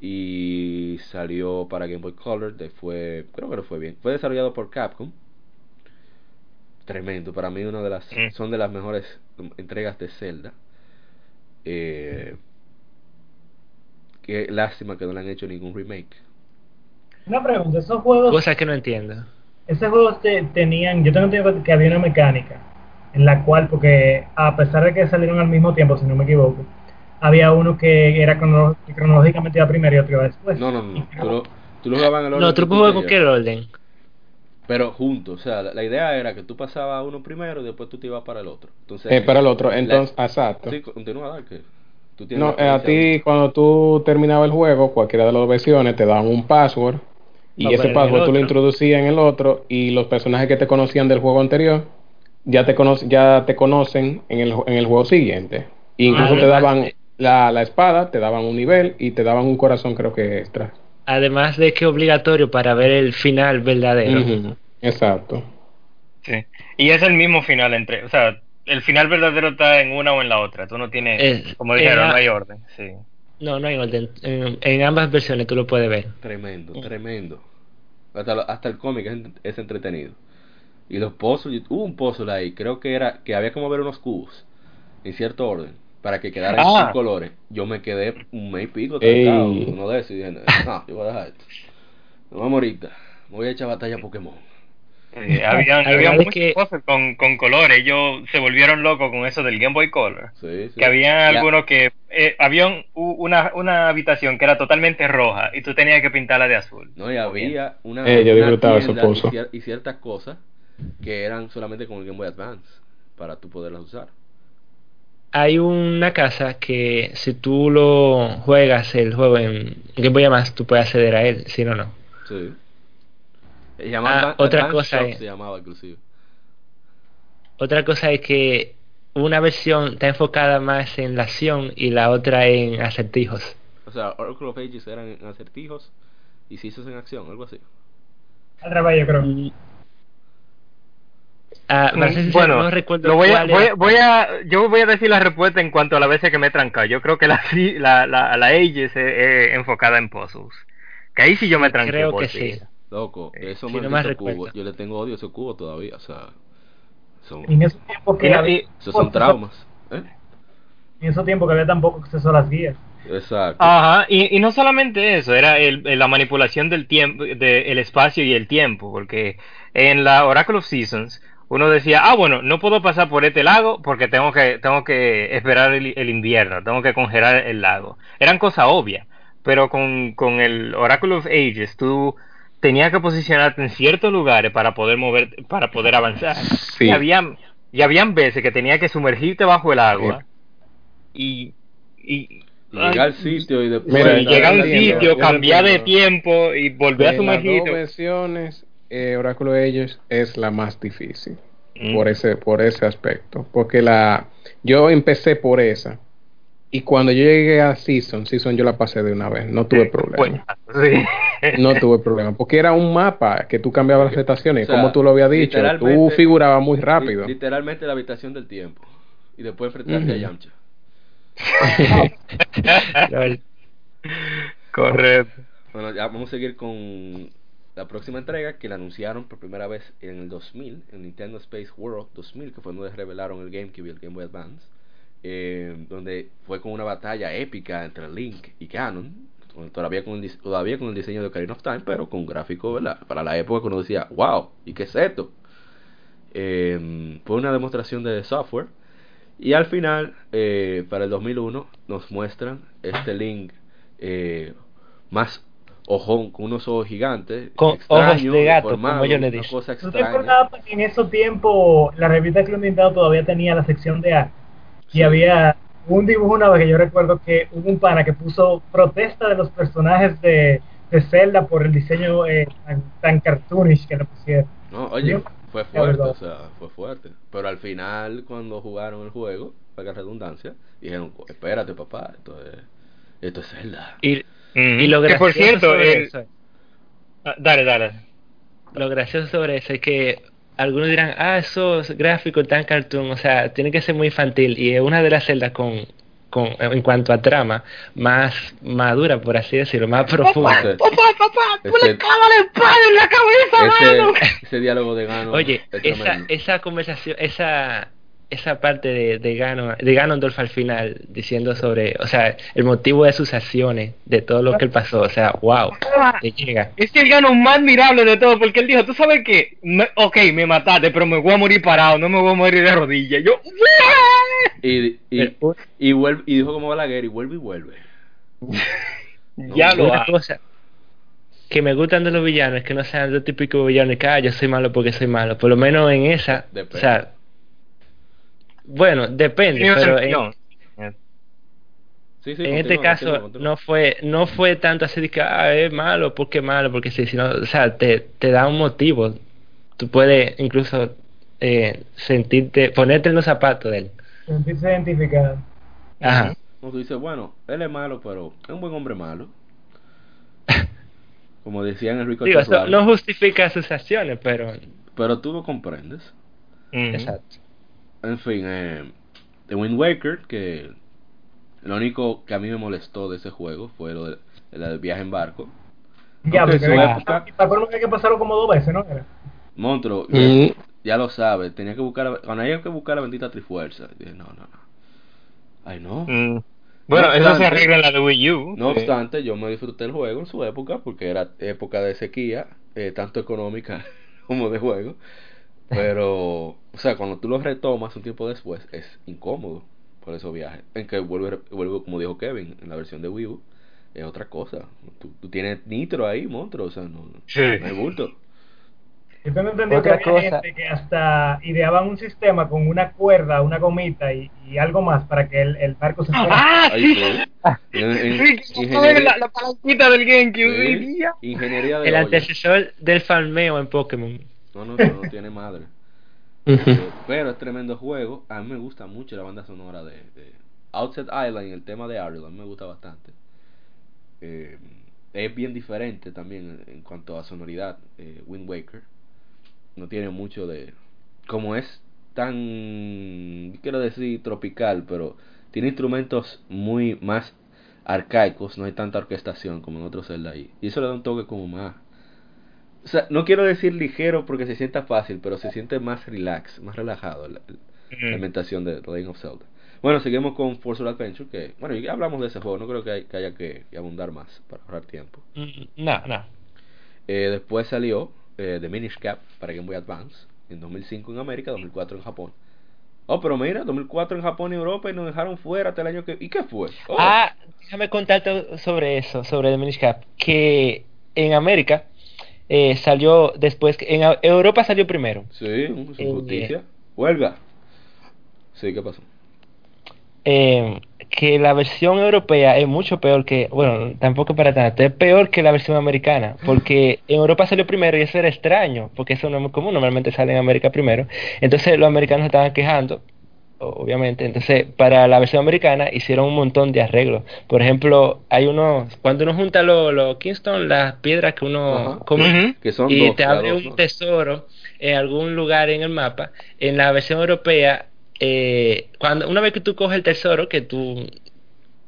y salió para Game Boy Color. de- fue, creo que no fue bien. Fue desarrollado por Capcom. Tremendo, para mí una de las Mm. son de las mejores entregas de Zelda. Eh, qué lástima que no le han hecho ningún remake. Una pregunta, esos juegos, Cosa que no entiendo. esos juegos te- tenían, yo tengo entendido que había una mecánica en la cual, porque a pesar de que salieron al mismo tiempo, si no me equivoco, había uno que era crono- que cronológicamente iba primero y otro iba después. No, no, no. Tú lo, tú lo jugabas en el orden No, que tú jugar con qué orden. Pero juntos, o sea, la, la idea era que tú pasabas uno primero y después tú te ibas para el otro. Entonces, Eh, para el otro, la- entonces, exacto. Sí, continúa, Dark, que tú tienes No, eh, a ti cuando tú terminabas el juego, cualquiera de las dos versiones te daban un password y ese password tú lo introducías en el otro y los personajes que te conocían del juego anterior ya te, cono- ya te conocen en el, en el juego siguiente. E incluso Ah, te daban la, la espada, te daban un nivel y te daban un corazón creo que extra. Además de que es obligatorio para ver el final verdadero. Exacto. Sí. Y es el mismo final entre. O sea, el final verdadero está en una o en la otra. Tú no tienes. Como dijeron, no hay orden. Sí. No, no hay orden. En, en ambas versiones tú lo puedes ver. Tremendo, tremendo. Hasta, lo- hasta el cómic es, es entretenido. Y los pozos, hubo un puzzle ahí, creo que era que había como ver unos cubos en cierto orden para que quedaran Ah. en colores. Yo me quedé un mes y pico trancado, uno de esos, y dije, no, yo voy a dejar esto. Nos vamos ahorita, me voy a echar batalla a Pokémon. Eh, había de muchas que- cosas con, con colores. Ellos se volvieron locos con eso del Game Boy Color. Sí, sí. Que había algunos que. Eh, había una, una habitación que era totalmente roja y tú tenías que pintarla de azul. No, y había una, Eh, yo una disfrutaba ese pozo. y ciertas cosas que eran solamente con el Game Boy Advance para tú poderlas usar. Hay una casa que si tú lo juegas el juego en Game Boy Advance, tú puedes acceder a él, si no, no. Sí. Se llamaba Ah, otra cosa Shop es- se llamaba inclusive. Otra cosa es que una versión está enfocada más en la acción y la otra en acertijos. sea, Oracle of Ages eran en acertijos y Seasons en acción, algo así. Al revés, yo creo. Y- para ser sincero, bueno, no recuerdo lo voy a, voy, a- voy a, yo voy a decir la respuesta en cuanto a las veces que me he trancado. Yo creo que la, la, la, la Ages es, es enfocada en puzzles. Que ahí sí yo me tranqué. creo por que sí. Loco, Eh, sí, no me recuerdo. cubos, yo le tengo odio a esos cubos todavía, o sea, son, en esos tiempos que había, esos son traumas. ¿eh? en esos tiempos que había tan poco acceso a las guías. Exacto. Ajá, y, y no solamente eso, era el, el- la manipulación del tiempo, del espacio y el tiempo, porque en la Oracle of Seasons uno decía, ah, bueno, no puedo pasar por este lago porque tengo que, tengo que esperar el, el invierno, tengo que congelar el lago. Eran cosas obvias, pero con, con el Oracle of Ages tú tenías que posicionarte en ciertos lugares para poder mover, para poder avanzar. Sí. Y habían, y habían veces que tenía que sumergirte bajo el agua y, y, Y llegar al sitio y después... Mira, llegar a un sitio, cambiar de tiempo y volver a De las dos sumergirte. versiones, eh, Oráculo de ellos es la más difícil Mm. por ese por ese aspecto, porque la yo empecé por esa y cuando yo llegué a Season, Season yo la pasé de una vez, no tuve problema. Pues, sí. No tuve problema, porque era un mapa que tú cambiabas las estaciones, O sea, como tú lo habías dicho, tú figurabas muy rápido. Li- Literalmente la habitación del tiempo. Y después enfrentarte a. Yamcha. Correcto. Bueno, ya vamos a seguir con la próxima entrega que la anunciaron por primera vez en el 2000, en Nintendo Space World 2000, que fue donde revelaron el GameCube y el Game Boy Advance, eh, donde fue con una batalla épica entre Link y Ganon, todavía con, el, todavía con el diseño de Ocarina of Time, pero con gráfico, ¿verdad? Para la época uno decía, wow, ¿y qué es esto? Eh, fue una demostración de software y al final, eh, para el 2001, nos muestran este Link eh, más ojón, con unos ojos gigantes. Con extraño, ojos de gato, deformado, como yo le una dije. cosa ¿Tú te acordabas que en ese tiempo la revista Club Nintendo todavía tenía la sección de arte? Y Sí. había un dibujo una vez que yo recuerdo que hubo un pana que puso protesta de los personajes de, de Zelda por el diseño eh, tan, tan cartoonish que le pusieron. No, oye, fue fuerte, o sea, fue fuerte. Pero al final, cuando jugaron el juego, para redundancia, dijeron, espérate papá, esto es, esto es Zelda. Y, Y lo que por gracioso cierto, sobre el- eso- Ah, dale, dale. lo gracioso sobre eso es que algunos dirán, ah, esos gráficos tan cartoon, o sea, tiene que ser muy infantil. Y es una de las celdas con, con, en cuanto a trama, más madura, por así decirlo, más profunda. Ese- Papá, papá, tú Ese- le clavas la espada en la cabeza, mano. ese, ese diálogo de Gano Oye, es esa, esa conversación, esa esa parte de, de, Ganon, de Ganondorf al final, diciendo sobre, o sea, el motivo de sus acciones, de todo lo que él pasó, o sea, wow, te llega. Es que el gano más admirable de todo, porque él dijo, tú sabes qué, Me- ok, me mataste, pero me voy a morir parado, no me voy a morir de rodillas. Yo, Y, y, Pero, y, vuelve, y dijo como Balaguer y vuelve y vuelve. ya lo una hago. cosa que me gustan de los villanos es que no sean los típicos villanos que ah, yo soy malo porque soy malo. Por lo menos en esa, Depende. o sea, bueno, depende, pero en, sentido. Sí, sí, en este caso continúa, no fue no fue tanto así de que ah, es malo porque es malo porque sí, sino, o sea, te, te da un motivo. Tú puedes incluso eh, sentirte, ponerte en los zapatos de él. Sentirse identificado. Ajá. No, tú dices, bueno, él es malo, pero es un buen hombre malo. Como decían Enrico Digo, eso Choswell, no justifica sus acciones, pero pero tú lo comprendes. Exacto. En fin, eh, The Wind Waker, que lo único que a mí me molestó de ese juego fue lo de- la del viaje en barco. Su había- época- ¿te acuerdas que hay que pasarlo como dos veces, no? Era. Monstruo, Mm. ya lo sabes, tenía que buscar, cuando había que buscar la bendita trifuerza. Dije, no, no, no. Ay, no. Mm. Bueno, No eso se arregla en la de Wii U. No obstante, yo me disfruté el juego en su época, porque era época de sequía, eh, tanto económica como de juego. Pero, o sea, cuando tú lo retomas un tiempo después, es incómodo por esos viajes. En que vuelve, vuelve como dijo Kevin, en la versión de Wii U, es otra cosa. Tú, tú tienes nitro ahí, monstruo, o sea, no, Sí. no hay bulto. Yo tengo entendido Otra que había cosa- gente que hasta ideaban un sistema con una cuerda, una gomita y, y algo más para que el, el barco se fuera. ¡Ah, sí! la, la palanquita del GameCube. sí, ingeniería de El olla. antecesor del farmeo en Pokémon. No, no, no, no tiene madre. Eh, Pero es tremendo juego. A mí me gusta mucho la banda sonora de, de Outset Island el tema de Ariel. A mí me gusta bastante. Eh, es bien diferente también en cuanto a sonoridad. Eh, Wind Waker no tiene mucho de. Como es tan. Quiero decir tropical, pero tiene instrumentos muy más arcaicos. No hay tanta orquestación como en otros Zelda ahí. Y eso le da un toque como más. O sea, no quiero decir ligero porque se sienta fácil, pero se siente más relax, más relajado la, la Ujú. ambientación de Legend of Zelda. Bueno, seguimos con Forza Adventure, que, bueno, ya hablamos de ese juego, no creo que, hay- que haya que, que abundar más para ahorrar tiempo. Mm, No, no. Eh, después salió eh, The Minish Cap para Game Boy Advance en 2005 en América, 2004 en Japón. Oh, pero mira, 2004 en Japón y Europa y nos dejaron fuera hasta el año que... ¿Y qué fue? Oh, Ah, déjame contarte sobre eso, sobre The Minish Cap. Que en América eh, salió después, en Europa salió primero. Sí, eh, justicia. Huelga. Sí, ¿qué pasó? eh, que la versión europea es mucho peor que, bueno, tampoco para tanto, es peor que la versión americana, porque en Europa salió primero y eso era extraño, porque eso no es muy común, normalmente sale en América primero. Entonces los americanos estaban quejando, obviamente, entonces para la versión americana hicieron un montón de arreglos. Por ejemplo, hay unos, cuando uno junta los los Kingston, las piedras que uno Ajá. come. Que son y dos, te abre dos, un tesoro en algún lugar en el mapa. En la versión europea, eh, cuando una vez que tú coges el tesoro que tú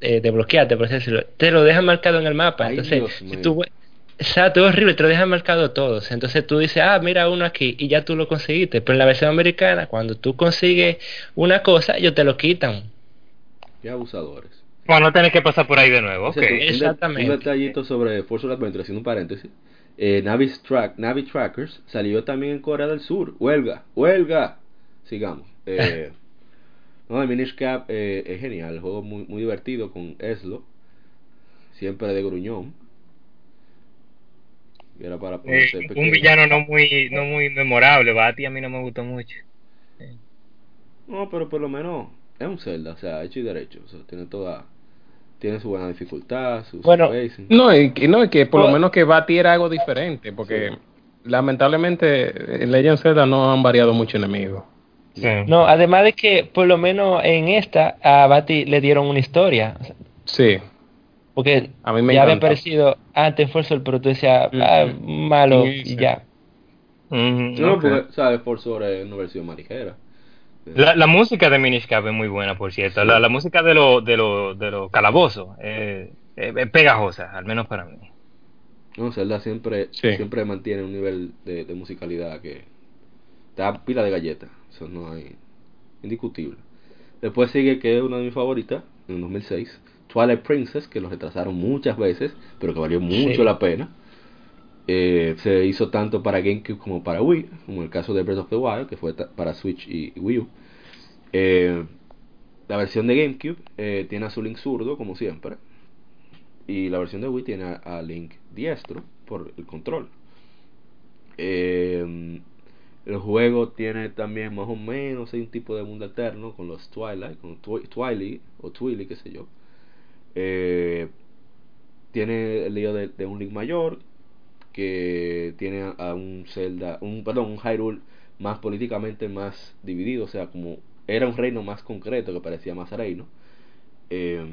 eh, desbloqueaste, por así decirlo, te lo dejan marcado en el mapa. Ay, Entonces, Dios si tú ve- Exacto, es horrible, te lo dejan marcado todos. Entonces tú dices, ah, mira uno aquí y ya tú lo conseguiste. Pero en la versión americana, cuando tú consigues una cosa, ellos te lo quitan. Qué abusadores. Para no tener que pasar por ahí de nuevo. Ok. Exacto. Un de- Exactamente. Un detallito sobre Forza Adventure, haciendo un paréntesis. Eh, Navis Track, Navi Trackers salió también en Corea del Sur. Huelga, huelga. Sigamos. Eh, no, el Minish Cap eh, es genial. El juego es muy, muy divertido con Eslo. Siempre de gruñón. Y era para Eh, un villano no muy, no muy memorable. Bati a mí no me gustó mucho. No, pero por lo menos es un Zelda, o sea, hecho y derecho. O sea, tiene toda. Tiene su buena dificultad, su, Bueno. No, y, y no, y que por lo Oh. menos que Bati era algo diferente, porque Sí. lamentablemente en Legend Zelda no han variado mucho enemigos. Sí. No, además de que por lo menos en esta a Bati le dieron una historia. O sea, Sí, Porque A mí me ya había encanta. aparecido antes Forza, pero tú decías, Mm, ah, malo, Sí, y ya. No, ok. porque, ¿sabes? Por sobre una versión más ligera. La, la música de Minish Cap es muy buena, por cierto. Sí. La, la música de los de lo, de lo calabozos eh, eh, es pegajosa, al menos para mí. No, Zelda siempre, Sí. siempre mantiene un nivel de, de musicalidad que te da pila de galletas. Eso no hay indiscutible. Después sigue que es una de mis favoritas, en 2006, Twilight Princess, que lo retrasaron muchas veces, pero que valió mucho Sí. la pena. Eh, se hizo tanto para GameCube como para Wii, como el caso de Breath of the Wild, que fue para Switch y Wii U. Eh, la versión de GameCube eh, tiene a su Link zurdo, como siempre. Y la versión de Wii tiene a, a Link diestro por el control. Eh, el juego tiene también más o menos hay un tipo de mundo eterno con los Twilight, con Twi- Twilight o Twilight, qué sé yo. Eh, tiene el lío de, un Link mayor que tiene a, un Zelda, un perdón, un Hyrule más políticamente más dividido, o sea, como era un reino más concreto que parecía más reino. Eh,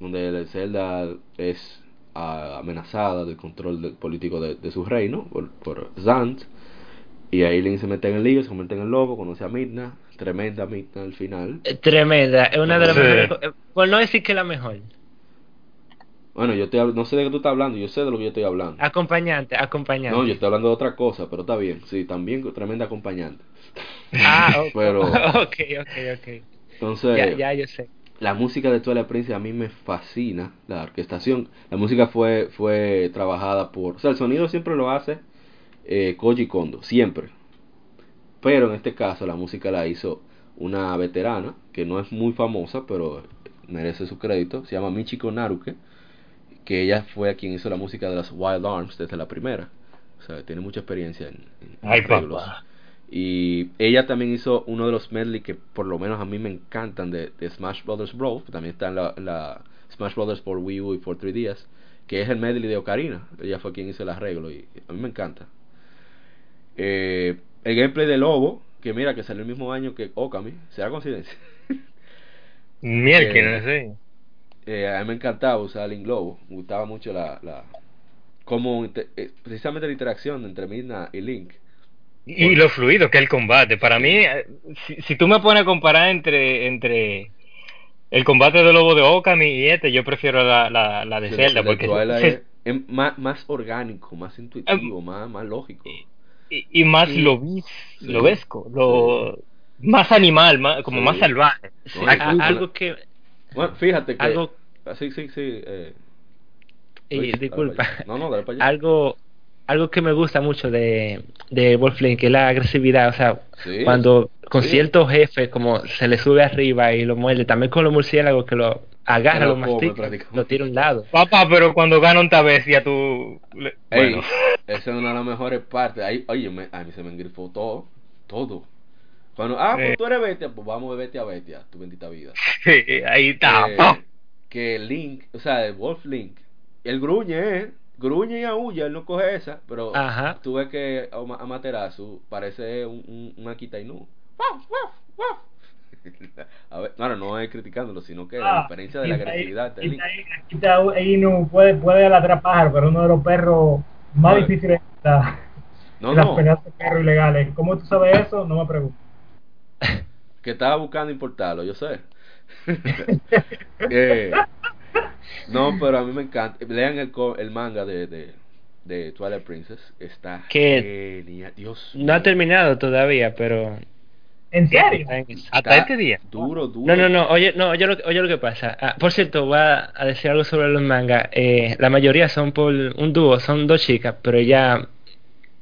donde el Zelda es amenazada del control político de, de su reino por, Zant. Y ahí Link se mete en el lío, se convierte en el lobo, conoce a Midna, tremenda Midna al final. Eh, Tremenda, es una de las Sí. mejores, eh, por no decir que la mejor. Bueno, yo te, no sé de qué tú estás hablando, yo sé de lo que yo estoy hablando. Acompañante, acompañante. No, yo estoy hablando de otra cosa, pero está bien, sí, también tremenda acompañante. Ah, ok, Pero- ok, ok, ok. Entonces, Ya, ya, yo sé. la música de Twilight Princess a mí me fascina, la orquestación. La música fue fue trabajada por, o sea, el sonido siempre lo hace eh, Koji Kondo, siempre. Pero en este caso la música la hizo una veterana que no es muy famosa, pero merece su crédito. Se llama Michiko Naruke, que ella fue quien hizo la música de las Wild Arms desde la primera. O sea, tiene mucha experiencia en, en Ay, arreglos. papá. Y ella también hizo uno de los medley que por lo menos a mí me encantan de, de Smash Brothers Brawl, que también está en la, en la Smash Brothers por Wii U y por 3DS, que es el medley de Ocarina. Ella fue quien hizo el arreglo y a mí me encanta. Eh, el gameplay de Lobo, que mira que salió el mismo año que Okami, ¿será coincidencia? Miércoles, sí. eh, a mí me encantaba usar Link Globo. Me gustaba mucho la. la como eh, precisamente la interacción entre Midna y Link. Y lo fluido que es el combate. Para mí, eh, si, si tú me pones a comparar entre, entre el combate de Lobo de Okami y este, yo prefiero la, la, la de Zelda. Porque se- es, es más, más orgánico, más intuitivo, más, más lógico. Y, y más Sí. lo vis, Sí. lo vesco, lo más animal, más, como Sí. más salvaje. A- algo que Bueno, fíjate que. algo Ah, Sí, sí, sí. Eh, disculpa para allá. No, no, dale para allá. algo algo que me gusta mucho de, de Wolflink que es la agresividad o sea Sí, cuando con sí. ciertos jefes como se le sube arriba y lo muerde también con los murciélagos que lo agarra Que lo mastica lo tira a un lado Papá, pero cuando gana un bestia tú... le- Ey, Bueno, esa es una de las mejores partes. Ahí, oye, me- a mí se me engrifó todo. Todo. Cuando, ah, pues Sí. tú eres bestia, pues vamos de bestia a bestia, tu bendita vida. ahí está. Eh, que Link, o sea, el Wolf Link, él gruñe, ¿eh? Gruñe y aúlla, él no coge esa, pero Ajá. tú ves que Ama- Amaterasu parece un, un, un Akita Inu. A ver, claro, no es criticándolo, sino que la Ah, diferencia de la agresividad de aquí Link. está ahí- Inu, puede, puede ladrar pájaro, pero uno de los perros más difíciles está No, las no, peleas de perros ilegales. ¿Cómo tú sabes eso? No me preguntes. que estaba buscando importarlo, yo sé. Eh, no, pero a mí me encanta. Lean el, co- el manga de, de, de Twilight Princess. Está Que genial. Dios no ha terminado todavía pero ¿En serio? Hasta este día. Duro, duro. No, no, no, oye, no, oye lo, que- oye lo que pasa. Ah, por cierto, voy a, a decir algo sobre los mangas. Eh, la mayoría son por un dúo, son dos chicas, pero ya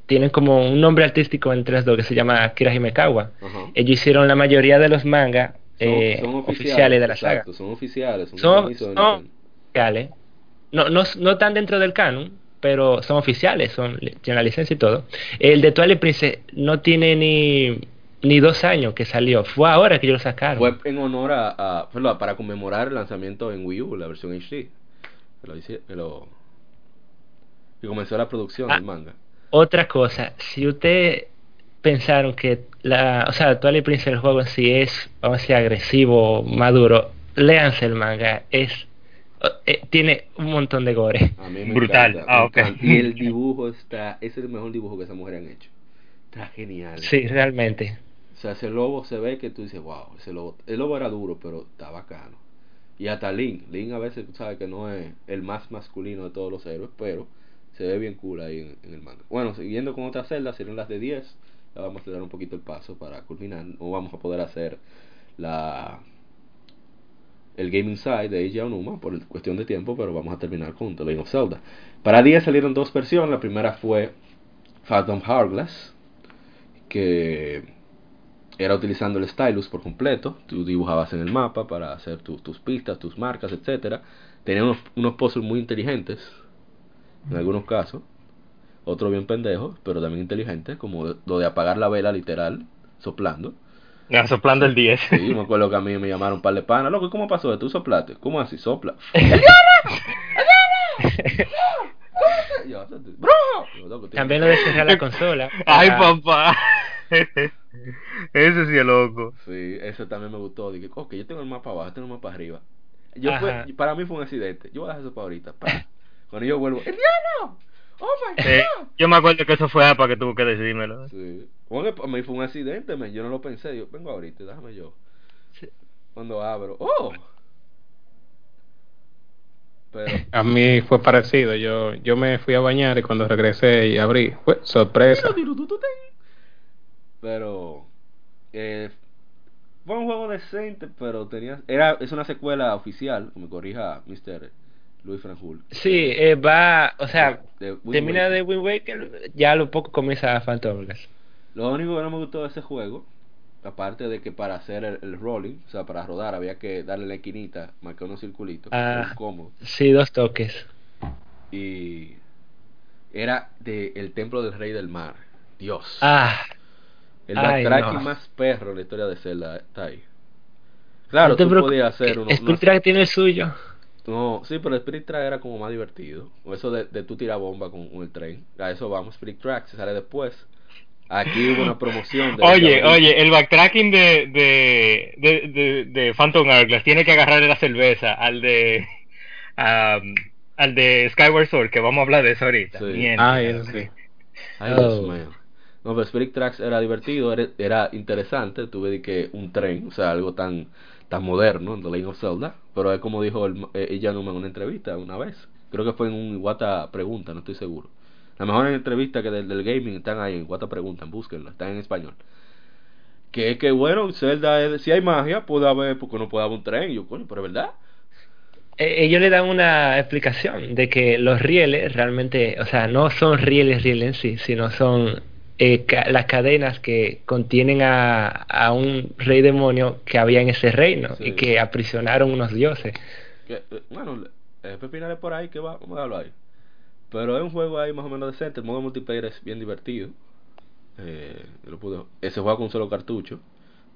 tienen como un nombre artístico entre las dos que se llama Kira Himekawa. Ajá. Ellos hicieron la mayoría de los mangas Son, eh, son oficiales, de la exacto, saga. Son oficiales. Son, Son, oficiales. No, no, no están dentro del canon, pero son oficiales, son, tienen la licencia y todo. El de Twilight Princess no tiene ni, ni dos años que salió. Fue ahora que ellos lo sacaron. Fue en honor a, a- fue para conmemorar el lanzamiento en Wii U, la versión HD. Que lo, hice- que lo- que comenzó la producción Ah. del manga. Otra cosa, si ustedes pensaron que la, o sea, Twilight Princess el juego en sí es, vamos a decir, agresivo, maduro, léanse el manga, es eh, tiene un montón de gore. A mí me Brutal. encanta, Ah, me ok. encanta. Y el dibujo está, ese es el mejor dibujo que esa mujer han hecho. Está genial. Sí, realmente. O sea, ese lobo se ve que tú dices, wow, ese lobo, el lobo era duro, pero está bacano. Y hasta Link, Link a veces tú sabes que no es el más masculino de todos los héroes, pero se ve bien cool ahí en, el manga. Bueno, siguiendo con otras celdas, serían las de 10. Ya vamos a acelerar un poquito el paso para culminar. No vamos a poder hacer la el Gaming Side de Eiji Aonuma por cuestión de tiempo, pero vamos a terminar con The Legend of Zelda. Para 10 salieron dos versiones. La primera fue Phantom Hourglass, que era utilizando el stylus por completo. Tú dibujabas en el mapa para hacer tu- tus pistas, tus marcas, etcétera. Tenía unos, unos puzzles muy inteligentes, en algunos casos. Otros bien pendejos, pero también inteligentes, como lo de apagar la vela literal, soplando. Ya, soplando el 10. Sí, me acuerdo que a mí me llamaron un par de panas. Loco, ¿cómo pasó? ¿Tú soplaste? ¿Cómo así? Sopla. "Loco, tío". También lo de cerrar la consola. Ay, Ah, papá. Ese sí es loco. Sí, eso también me gustó. Dije, ok, yo tengo el mapa abajo, tengo el mapa arriba. Yo fue, para mí fue un accidente. Yo voy a dejar eso para ahorita. pa. Cuando yo vuelvo, ¡El diablo! ¡Oh my Sí, god! yo me acuerdo que eso fue APA que tuvo que decírmelo. Sí. Bueno, para mí fue un accidente, man. yo no lo pensé. Yo vengo ahorita, déjame yo. Sí. Cuando abro, ¡oh! Pero, A mí fue parecido. Yo, yo me fui a bañar y cuando regresé y abrí, fue sorpresa. pero eh, fue un juego decente, pero tenía era es una secuela oficial, me corrija Mr. Luis Franjul. Sí, eh, va, o sea, De termina Waker. de Wind Waker, ya a lo poco comienza Phantom Hourglass. Lo único que no me gustó de ese juego, aparte de que para hacer el, el rolling, o sea, para rodar había que darle la esquinita, marcar unos circulitos, Ah. cómodo. Sí, dos toques. Y era de el templo del rey del mar. Dios. Ah, el backtracking no. más perro en la historia de Zelda está ahí. Claro, no te tú podías hacer unos, Spirit unos- Track tiene el suyo. No, sí, pero el Spirit Track era como más divertido. O eso de, de tú tirar bomba con, con el tren. A eso vamos, Spirit Track se sale después. Aquí hubo una promoción. De Oye, oye, el backtracking de, de, de, de, de Phantom Hourglass tiene que agarrarle la cerveza al de al de Skyward Sword, que vamos a hablar de eso ahorita. Sí. Ah, eso sí. Ay, Dios Oh. mío. No, pero Spirit Tracks era divertido, era, era interesante. Tuve que un tren, o sea, algo tan tan moderno en The Legend of Zelda. Pero es como dijo el, eh, ella en una entrevista una vez. Creo que fue en un Iwata Pregunta, no estoy seguro. La mejor entrevista que del, del gaming están ahí en Iwata Pregunta, búsquenla, están en español. Que es que bueno, Zelda, si hay magia, puede haber, porque no puede haber un tren. Yo, coño, pero es verdad. Eh, ellos le dan una explicación de que los rieles realmente, o sea, no son rieles rieles en sí, sino son eh, ca- las cadenas que contienen a, a un rey demonio que había en ese reino Sí. y que aprisionaron unos dioses. Que, eh, bueno, eh, Pepinales por ahí, que va, vamos a dejarlo ahí. Pero es un juego ahí más o menos decente. El modo multiplayer es bien divertido. Eh, lo pude- eh, se juega con un solo cartucho,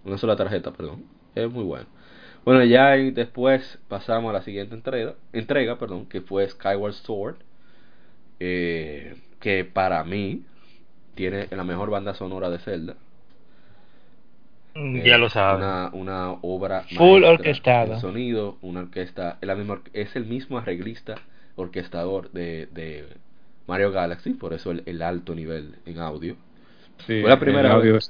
una sola tarjeta, perdón. Es muy bueno. Bueno, ya y después pasamos a la siguiente entrega, entrega perdón, que fue Skyward Sword. eh, que para mí tiene la mejor banda sonora de Zelda. Eh, Ya lo sabes. Una, una obra Full maestra orquestada. sonido, una orquesta, es, la misma, or- es el mismo arreglista, orquestador de, de Mario Galaxy, por eso el, el alto nivel en audio. Sí, Fue la primera el audio vez.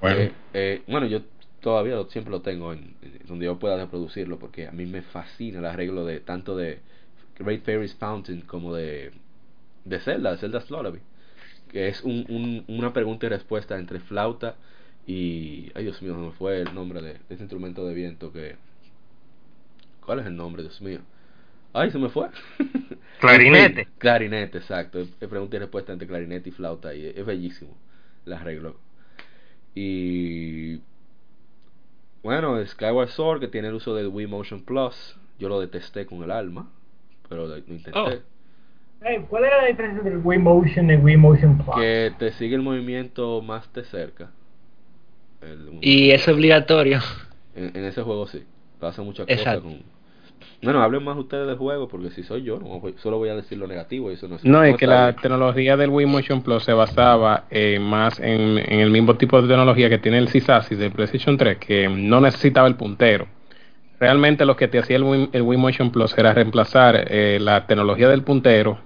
Bueno, Eh, eh, bueno, yo todavía lo- siempre lo tengo en, en donde yo pueda reproducirlo, porque a mí me fascina el arreglo de tanto de Great Fairy's Fountain como de, de Zelda, de Zelda's Lullaby, que es un, un- una pregunta y respuesta entre flauta y... Ay, Dios mío, no me fue el nombre de, de ese instrumento de viento que... ¿Cuál es el nombre, Dios mío? Ay, se me fue. Clarinete. clarinete, exacto. Pregunta y respuesta entre clarinete y flauta y es, bellísimo el arreglo. Y bueno, Skyward Sword que tiene el uso del Wii Motion Plus, yo lo detesté con el alma, pero lo, lo intenté. Oh. Hey, ¿Cuál era la diferencia entre Wii Motion y Wii Motion Plus? Que te sigue el movimiento más de cerca. El- Y es obligatorio. en, en ese juego sí, pasa muchas cosas Exacto. con... Bueno, hablen más ustedes del juego porque si soy yo, no solo voy a decir lo negativo y eso no es No, es que la bien. tecnología del Wii Motion Plus se basaba eh, más en, en el mismo tipo de tecnología que tiene el Sysasis del PlayStation 3, que no necesitaba el puntero. Realmente lo que te hacía el Wii, el Wii Motion Plus era reemplazar eh, la tecnología del puntero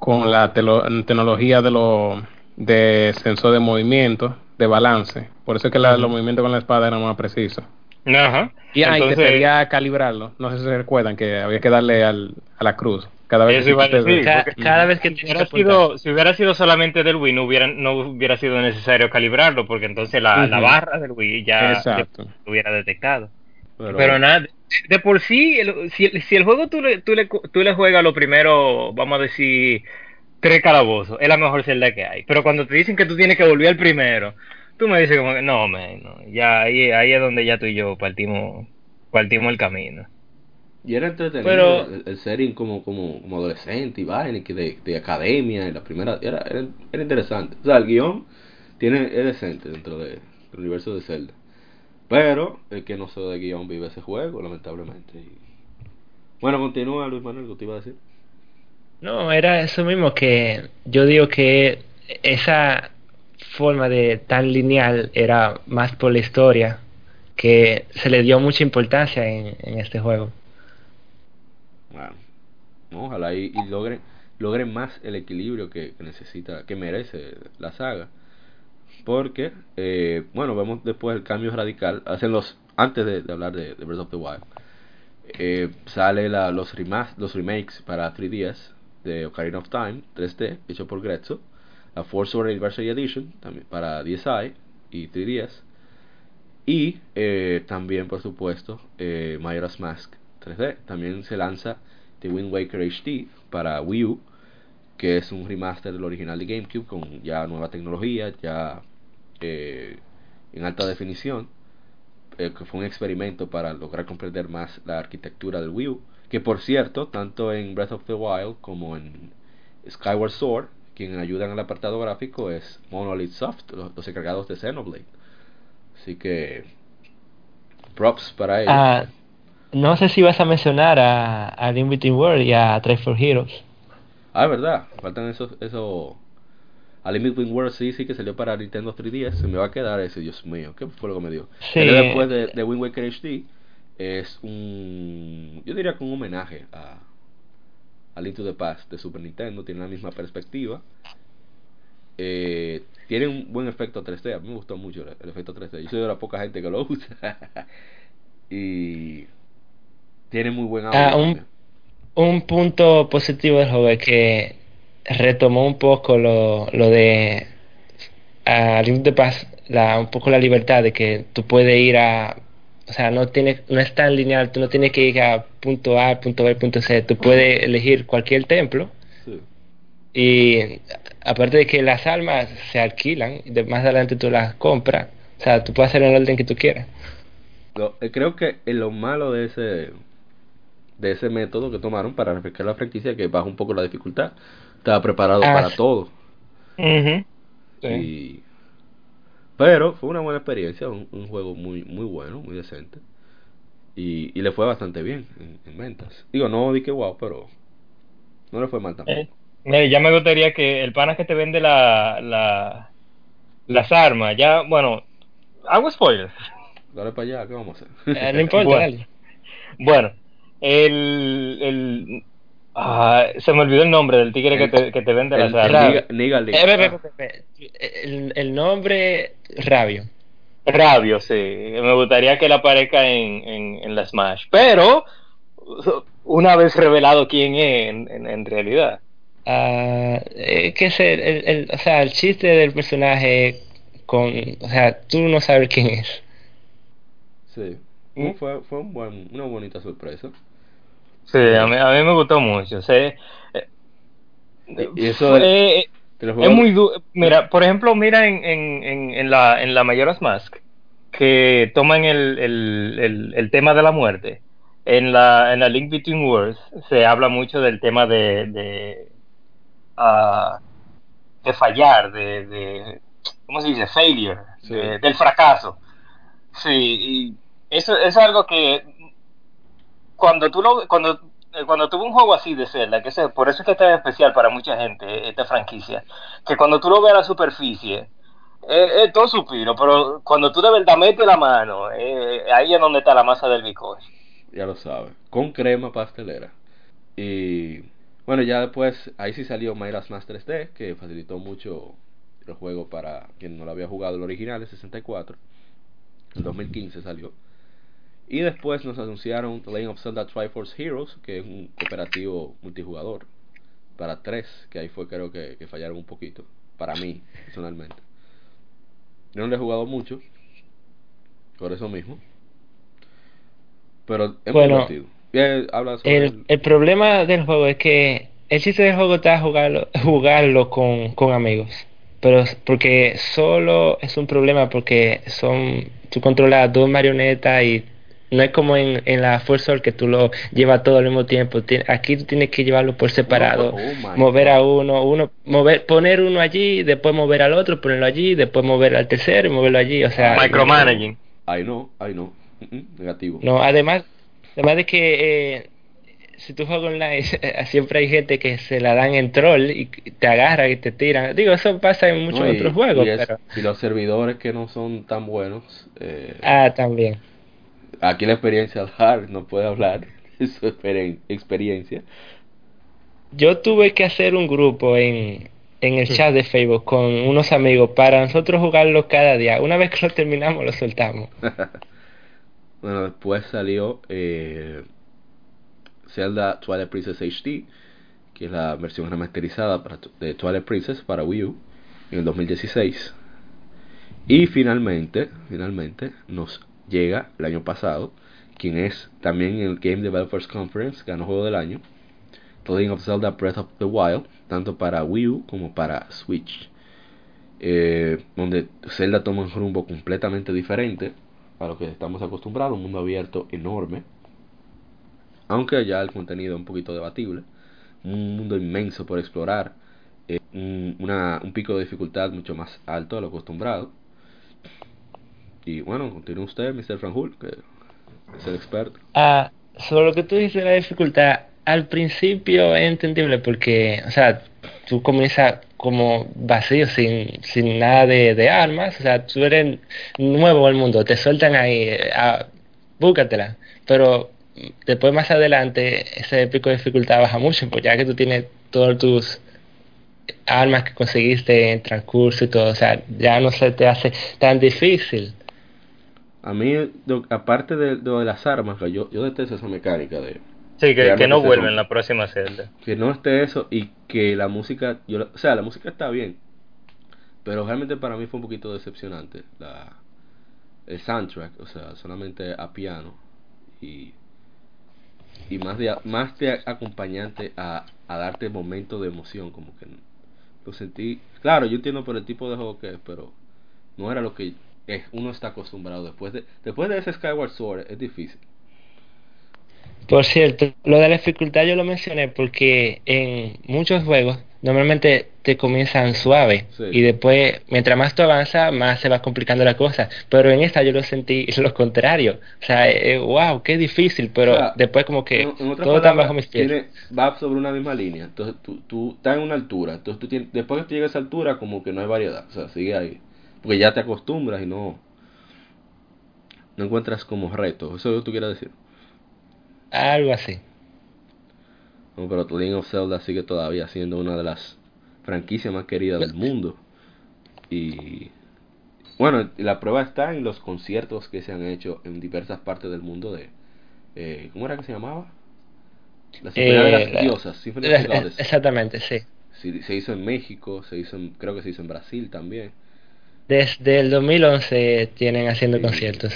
con la telo- tecnología de los de sensor de movimiento, de balance. Por eso es que la- los movimientos con la espada eran más precisos. Ajá. Y ahí te pedía calibrarlo. No sé si se recuerdan que había que darle al, a la cruz. Cada vez Eso que te- decir. Ca- porque cada vez que si hubiera, sido, si hubiera sido solamente del Wii, no hubiera, no hubiera sido necesario calibrarlo, porque entonces la, la barra del Wii ya lo hubiera detectado. Pero, Pero nada, de, de por sí, el- si, si el juego tú le, tú, le, tú le juegas lo primero, vamos a decir, tres calabozos, es la mejor celda que hay. Pero cuando te dicen que tú tienes que volver al primero, tú me dices como que no, man, no, ya ahí, ahí es donde ya tú y yo partimos, partimos el camino. Y era entretenido Pero- el, el setting como, como, como adolescente y vaina, y que de, de academia, y la primera, era, era, era interesante. O sea, el guion tiene, es decente dentro de- del universo de Zelda. Pero el que no se de guion vive ese juego, lamentablemente. Y... Bueno, continúa Luis Manuel, ¿qué te iba a decir? No, era eso mismo que yo digo que esa forma de tan lineal era más por la historia, que se le dio mucha importancia en, en este juego. Bueno, no, ojalá y, y logren, logren más el equilibrio que, que necesita, que merece la saga. Porque, eh, bueno, vemos después el cambio radical. Hacen los, antes de, hablar de, Breath of the Wild, eh, sale la, los, remas, los remakes para 3DS de Ocarina of Time 3D, hecho por Grezzo. La Force Sword Anniversary Edition, también para DSi y 3DS. Y eh, también, por supuesto, eh, Mask 3D. También se lanza The Wind Waker HD para Wii U, que es un remaster del original de GameCube con ya nueva tecnología, ya eh, en alta definición. eh, que fue un experimento para lograr comprender más la arquitectura del Wii U. Que por cierto, tanto en Breath of the Wild como en Skyward Sword, quien ayuda en el apartado gráfico es Monolith Soft, los, los encargados de Xenoblade. Así que props para ellos. Ah, no sé si vas a mencionar a, a Between World y a Try for Heroes. Ah, es verdad, faltan esos, Limit Between Worlds sí, sí que salió para Nintendo 3DS, se me va a quedar ese, Dios mío, ¿qué fue lo que me dio? Sí. Salió después de, de Wind Waker HD, es un, yo diría que un homenaje a, a Link to the Past de Super Nintendo, tiene la misma perspectiva. Eh, tiene un buen efecto 3D, a mí me gustó mucho el, el efecto 3D. Yo soy de la poca gente que lo usa. y tiene muy buen audio. Ah, un, un punto positivo del juego es que retomó un poco lo, lo de a the Past, la, un poco la libertad de que tú puedes ir a o sea no tiene no es tan lineal tú no tienes que ir a punto A punto B punto C tú puedes elegir cualquier templo Sí. y aparte de que las almas se alquilan y de más adelante tú las compras o sea tú puedes hacer el orden que tú quieras eh, creo que eh, lo malo de ese de ese método que tomaron para refrescar la franquicia que baja un poco la dificultad estaba preparado Ah, para sí. todo. Sí. y pero fue una buena experiencia un, un juego muy muy bueno muy decente y, y le fue bastante bien en, en ventas digo no di que wow pero no le fue mal tampoco Eh, ya me gustaría que el pana que te vende la, la, las armas, ya, bueno, hago spoilers. dale para allá qué vamos a hacer Eh, no importa Bueno. dale. Bueno, el, el ah, se me olvidó el nombre del tigre que te, que te vende el, Niga Link. Eh, Ah, el, el nombre Rabio Rabio, sí. Me gustaría que él aparezca en, en, en la Smash. Pero, una vez revelado quién es en, en, en realidad. Ah, eh, que es el, el- el- o sea, el chiste del personaje con, o sea, tú no sabes quién es. sí Mm. Fue fue un buen, una bonita sorpresa Sí, a mí, a mí me gustó mucho. sí. Eh, Y- y eso eh, Es muy du- Mira, por ejemplo, mira en, en, en, la, en la Majora's Mask, que toman el, el, el, el tema de la muerte. En la, en la Link Between Worlds se habla mucho del tema de, de, ah, de fallar, de, de, ¿cómo se dice? Failure, Sí. de- del fracaso. Sí, y eso es algo que cuando tú lo, cuando, eh, cuando tuve un juego así de Zelda, que sé, por eso es que está especial para mucha gente, esta franquicia, que cuando tú lo ves a la superficie, es, es todo suspiro, pero cuando tú de verdad metes la mano, eh, ahí es donde está la masa del bizcocho. ya lo sabes, con crema pastelera. Y bueno, ya después, ahí sí salió Majora's Mask 3D, que facilitó mucho el juego para quien no lo había jugado el original, el 64. En 2015 salió. Y después nos anunciaron The Legend of Zelda Triforce Heroes, que es un cooperativo multijugador para tres, que ahí fue creo que, que fallaron un poquito, para mí, personalmente. Yo no le he jugado mucho, por eso mismo. Pero es Bueno, muy divertido. Bien, habla sobre El, el- el problema del juego es que el chiste del juego está jugarlo, jugarlo con, con amigos. Pero porque solo es un problema porque son tú controlas dos marionetas y no es como en, en la Soul que tú lo llevas todo al mismo tiempo. Tien- Aquí tú tienes que llevarlo por separado, Oh my mover a uno, uno, mover, poner uno allí, después mover al otro, ponerlo allí, después mover al tercero y moverlo allí. O sea, Micromanaging. Ay no, ay no. Negativo. no, además, además de que eh, si tú juegas online, siempre hay gente que se la dan en troll y te agarra y te tiran. Digo, eso pasa en muchos No, y- otros juegos, y es- pero... y los servidores que no son tan buenos. eh, Ah, también. Aquí la experiencia hard no puede hablar de su experiencia. Yo tuve que hacer un grupo en, en el chat de Facebook con unos amigos para nosotros jugarlo cada día. Una vez que lo terminamos, lo soltamos. bueno, después salió eh, Zelda Twilight Princess HD, que es la versión remasterizada para, de Twilight Princess para Wii U en el 2016. Y finalmente, finalmente nos llega el año pasado, quien es también en el Game Developers Conference, ganó Juego del Año, The Legend of Zelda Breath of the Wild, tanto para Wii U como para Switch. Eh, donde Zelda toma un rumbo completamente diferente a lo que estamos acostumbrados, un mundo abierto enorme, aunque ya el contenido es un poquito debatible, un mundo inmenso por explorar, eh, un, pico de dificultad mucho más alto de lo acostumbrado. Y bueno, continúa usted, Mr. Franjul, que es el experto. Ah, sobre lo que tú dices de la dificultad, al principio es entendible porque, o sea, tú comienzas como vacío, sin, sin nada de, de armas, o sea, tú eres nuevo el mundo, te sueltan ahí, ah, búscatela. Pero después más adelante ese pico de dificultad baja mucho, pues ya que tú tienes todos tus armas que conseguiste en transcurso y todo, o sea, ya no se te hace tan difícil. A mí, do- aparte de, de las armas, que yo, yo detesto esa mecánica de Sí, que, que no vuelven la próxima celda. que no esté eso y que la música, yo, o sea, la música está bien, pero realmente para mí fue un poquito decepcionante la, el soundtrack, o sea, solamente a piano y, y más de más de acompañante a, a darte momentos de emoción, como que lo sentí, claro, yo entiendo por el tipo de juego que es, pero no era lo que uno está acostumbrado después de después de ese Skyward Sword es difícil. Por cierto, lo de la dificultad yo lo mencioné porque en muchos juegos normalmente te comienzan suave Sí. y después, mientras más tú avanzas, más se va complicando la cosa. Pero en esta yo lo sentí lo contrario. O sea, eh, wow, qué difícil, pero O sea, después como que en- en otras todo está bajo mis pies. tiene- va sobre una misma línea. Entonces tú, tú estás en una altura. Entonces tú tienes, después que tú llegas a esa altura, como que no hay variedad. O sea, sigue ahí. Porque ya te acostumbras y no. No encuentras como reto. Eso es lo que tú quieres decir. Algo así. No, pero The Legend of Zelda sigue todavía siendo una de las franquicias más queridas del mundo. Y. Bueno, la prueba está en los conciertos que se han hecho en diversas partes del mundo de. eh, ¿Cómo era que se llamaba? La Sinfonía de Eh, las la- Diosas. La- Goddess. Exactamente, sí. Sí, se hizo en México, se hizo en, creo que se hizo en Brasil también. Desde el 2011 tienen haciendo Sí. conciertos.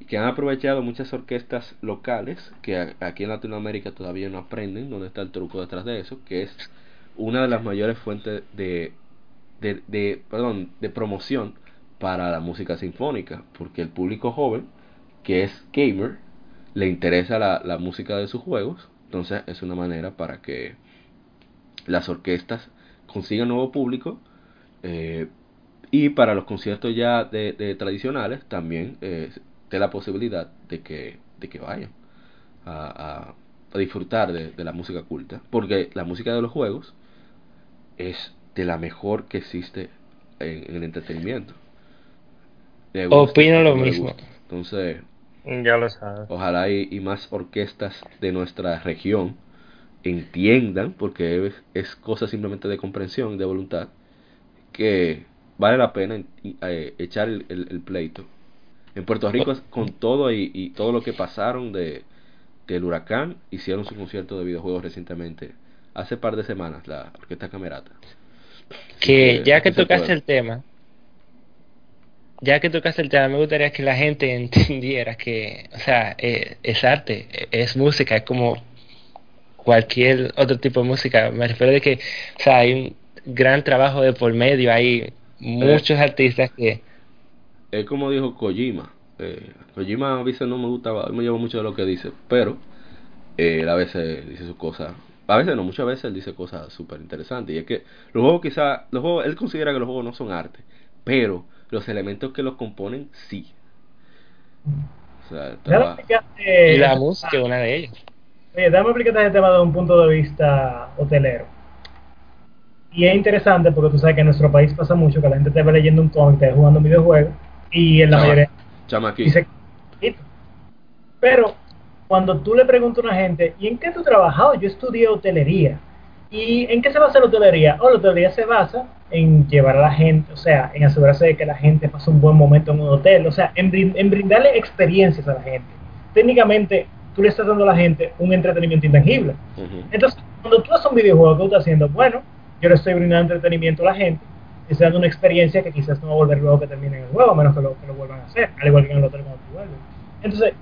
Y que han aprovechado muchas orquestas locales que aquí en Latinoamérica todavía no aprenden dónde está el truco detrás de eso, que es una de las mayores fuentes de, de, de, perdón, de promoción para la música sinfónica, porque el público joven, que es gamer, le interesa la, la música de sus juegos, entonces es una manera para que las orquestas consigan nuevo público eh, y para los conciertos ya de, de tradicionales también eh, de la posibilidad de que, de que vayan a, a- a disfrutar de, de la música culta porque la música de los juegos es de la mejor que existe en, en el entretenimiento guste Opino lo mismo. entonces Ya lo sabes. Ojalá y, y más orquestas de nuestra región entiendan, porque es, es cosa simplemente de comprensión, de voluntad, que vale la pena eh, echar el, el- el pleito. En Puerto Rico, con todo y, y todo lo que pasaron de del huracán, hicieron su concierto de videojuegos recientemente, hace par de semanas, la Orquesta Camerata. Que Eh, ya que tocaste el tema, ya que tocaste el tema, me gustaría que la gente entendiera que, o sea, eh, es arte, es música, es como cualquier otro tipo de música. Me refiero de que, o sea, hay un gran trabajo de por medio, hay muchos artistas que, es como dijo Kojima. Eh, Kojima a veces no me gusta, me llevo mucho de lo que dice, pero eh, él a veces dice sus cosas. A veces no, muchas veces él dice cosas súper interesantes. Y es que los juegos quizá, los juegos, él considera que los juegos no son arte, pero los elementos que los componen sí. O sea, y la música es una de ellas. Oye, déjame explicarte ese tema desde un punto de vista hotelero. Y es interesante porque tú sabes que en nuestro país pasa mucho que la gente te ve leyendo un cómic, te ve jugando un videojuego y en la Chama- mayoría Chamaquito. dice pero cuando tú le preguntas a una gente ¿y en qué tú trabajado? yo estudié hotelería ¿y en qué se basa la hotelería? Oh, la hotelería se basa en llevar a la gente o sea, en asegurarse de que la gente pase un buen momento en un hotel o sea, en, en brindarle experiencias a la gente técnicamente tú le estás dando a la gente un entretenimiento intangible entonces, cuando tú haces un videojuego, ¿qué tú estás haciendo? Bueno, yo le estoy brindando entretenimiento a la gente, estoy dando una experiencia que quizás no va a volver luego que termine el juego, a menos que lo, que lo vuelvan a hacer, al igual que en el hotel cuando tú vuelves. Entonces,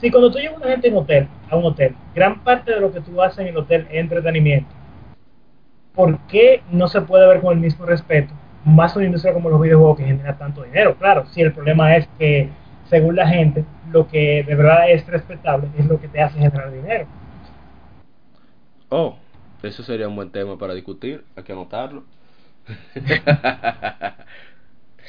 si cuando tú llevas a una gente en hotel, a un hotel, gran parte de lo que tú haces en el hotel es entretenimiento, ¿por qué no se puede ver con el mismo respeto más una industria como los videojuegos que genera tanto dinero? Claro, si el problema es que, según la gente, lo que de verdad es respetable es lo que te hace generar dinero. Oh, eso sería un buen tema para discutir, hay que anotarlo.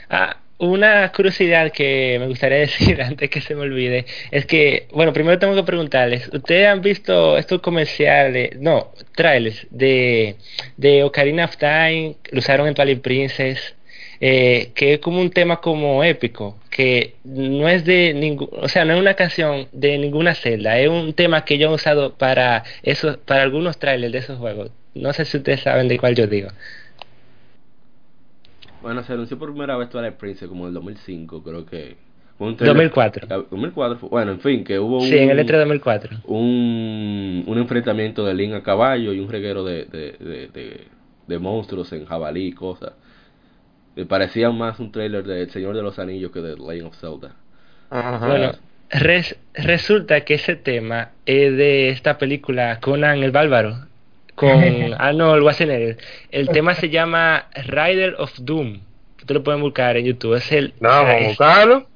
Ah, una curiosidad que me gustaría decir antes que se me olvide es que, bueno, primero tengo que preguntarles, ¿ustedes han visto estos comerciales, no, trailers de, de Ocarina of Time, lo usaron en Twilight Princess, eh, que es como un tema como épico, que no es de ningún, o sea, no es una canción de ninguna celda, es un tema que yo he usado para eso, para algunos trailers de esos juegos. No sé si ustedes saben de cuál yo digo. Bueno, se anunció por primera vez Twilight Princess como en el 2005, creo que. Fue un 2004. Ah, 2004, fue- bueno, en fin, que hubo Sí, un, en el E3 2004. un, un enfrentamiento de Link a caballo y un reguero de, de, de, de, de monstruos en jabalí y cosas. Me parecía más un trailer de El Señor de los Anillos que de Legend of Zelda. Ajá. Bueno, res- resulta que ese tema es de esta película Conan el Bárbaro con Arnold Schwarzenegger. El tema se llama Rider of Doom. Ustedes lo pueden buscar en YouTube. Es el No, vamos a es- buscarlo.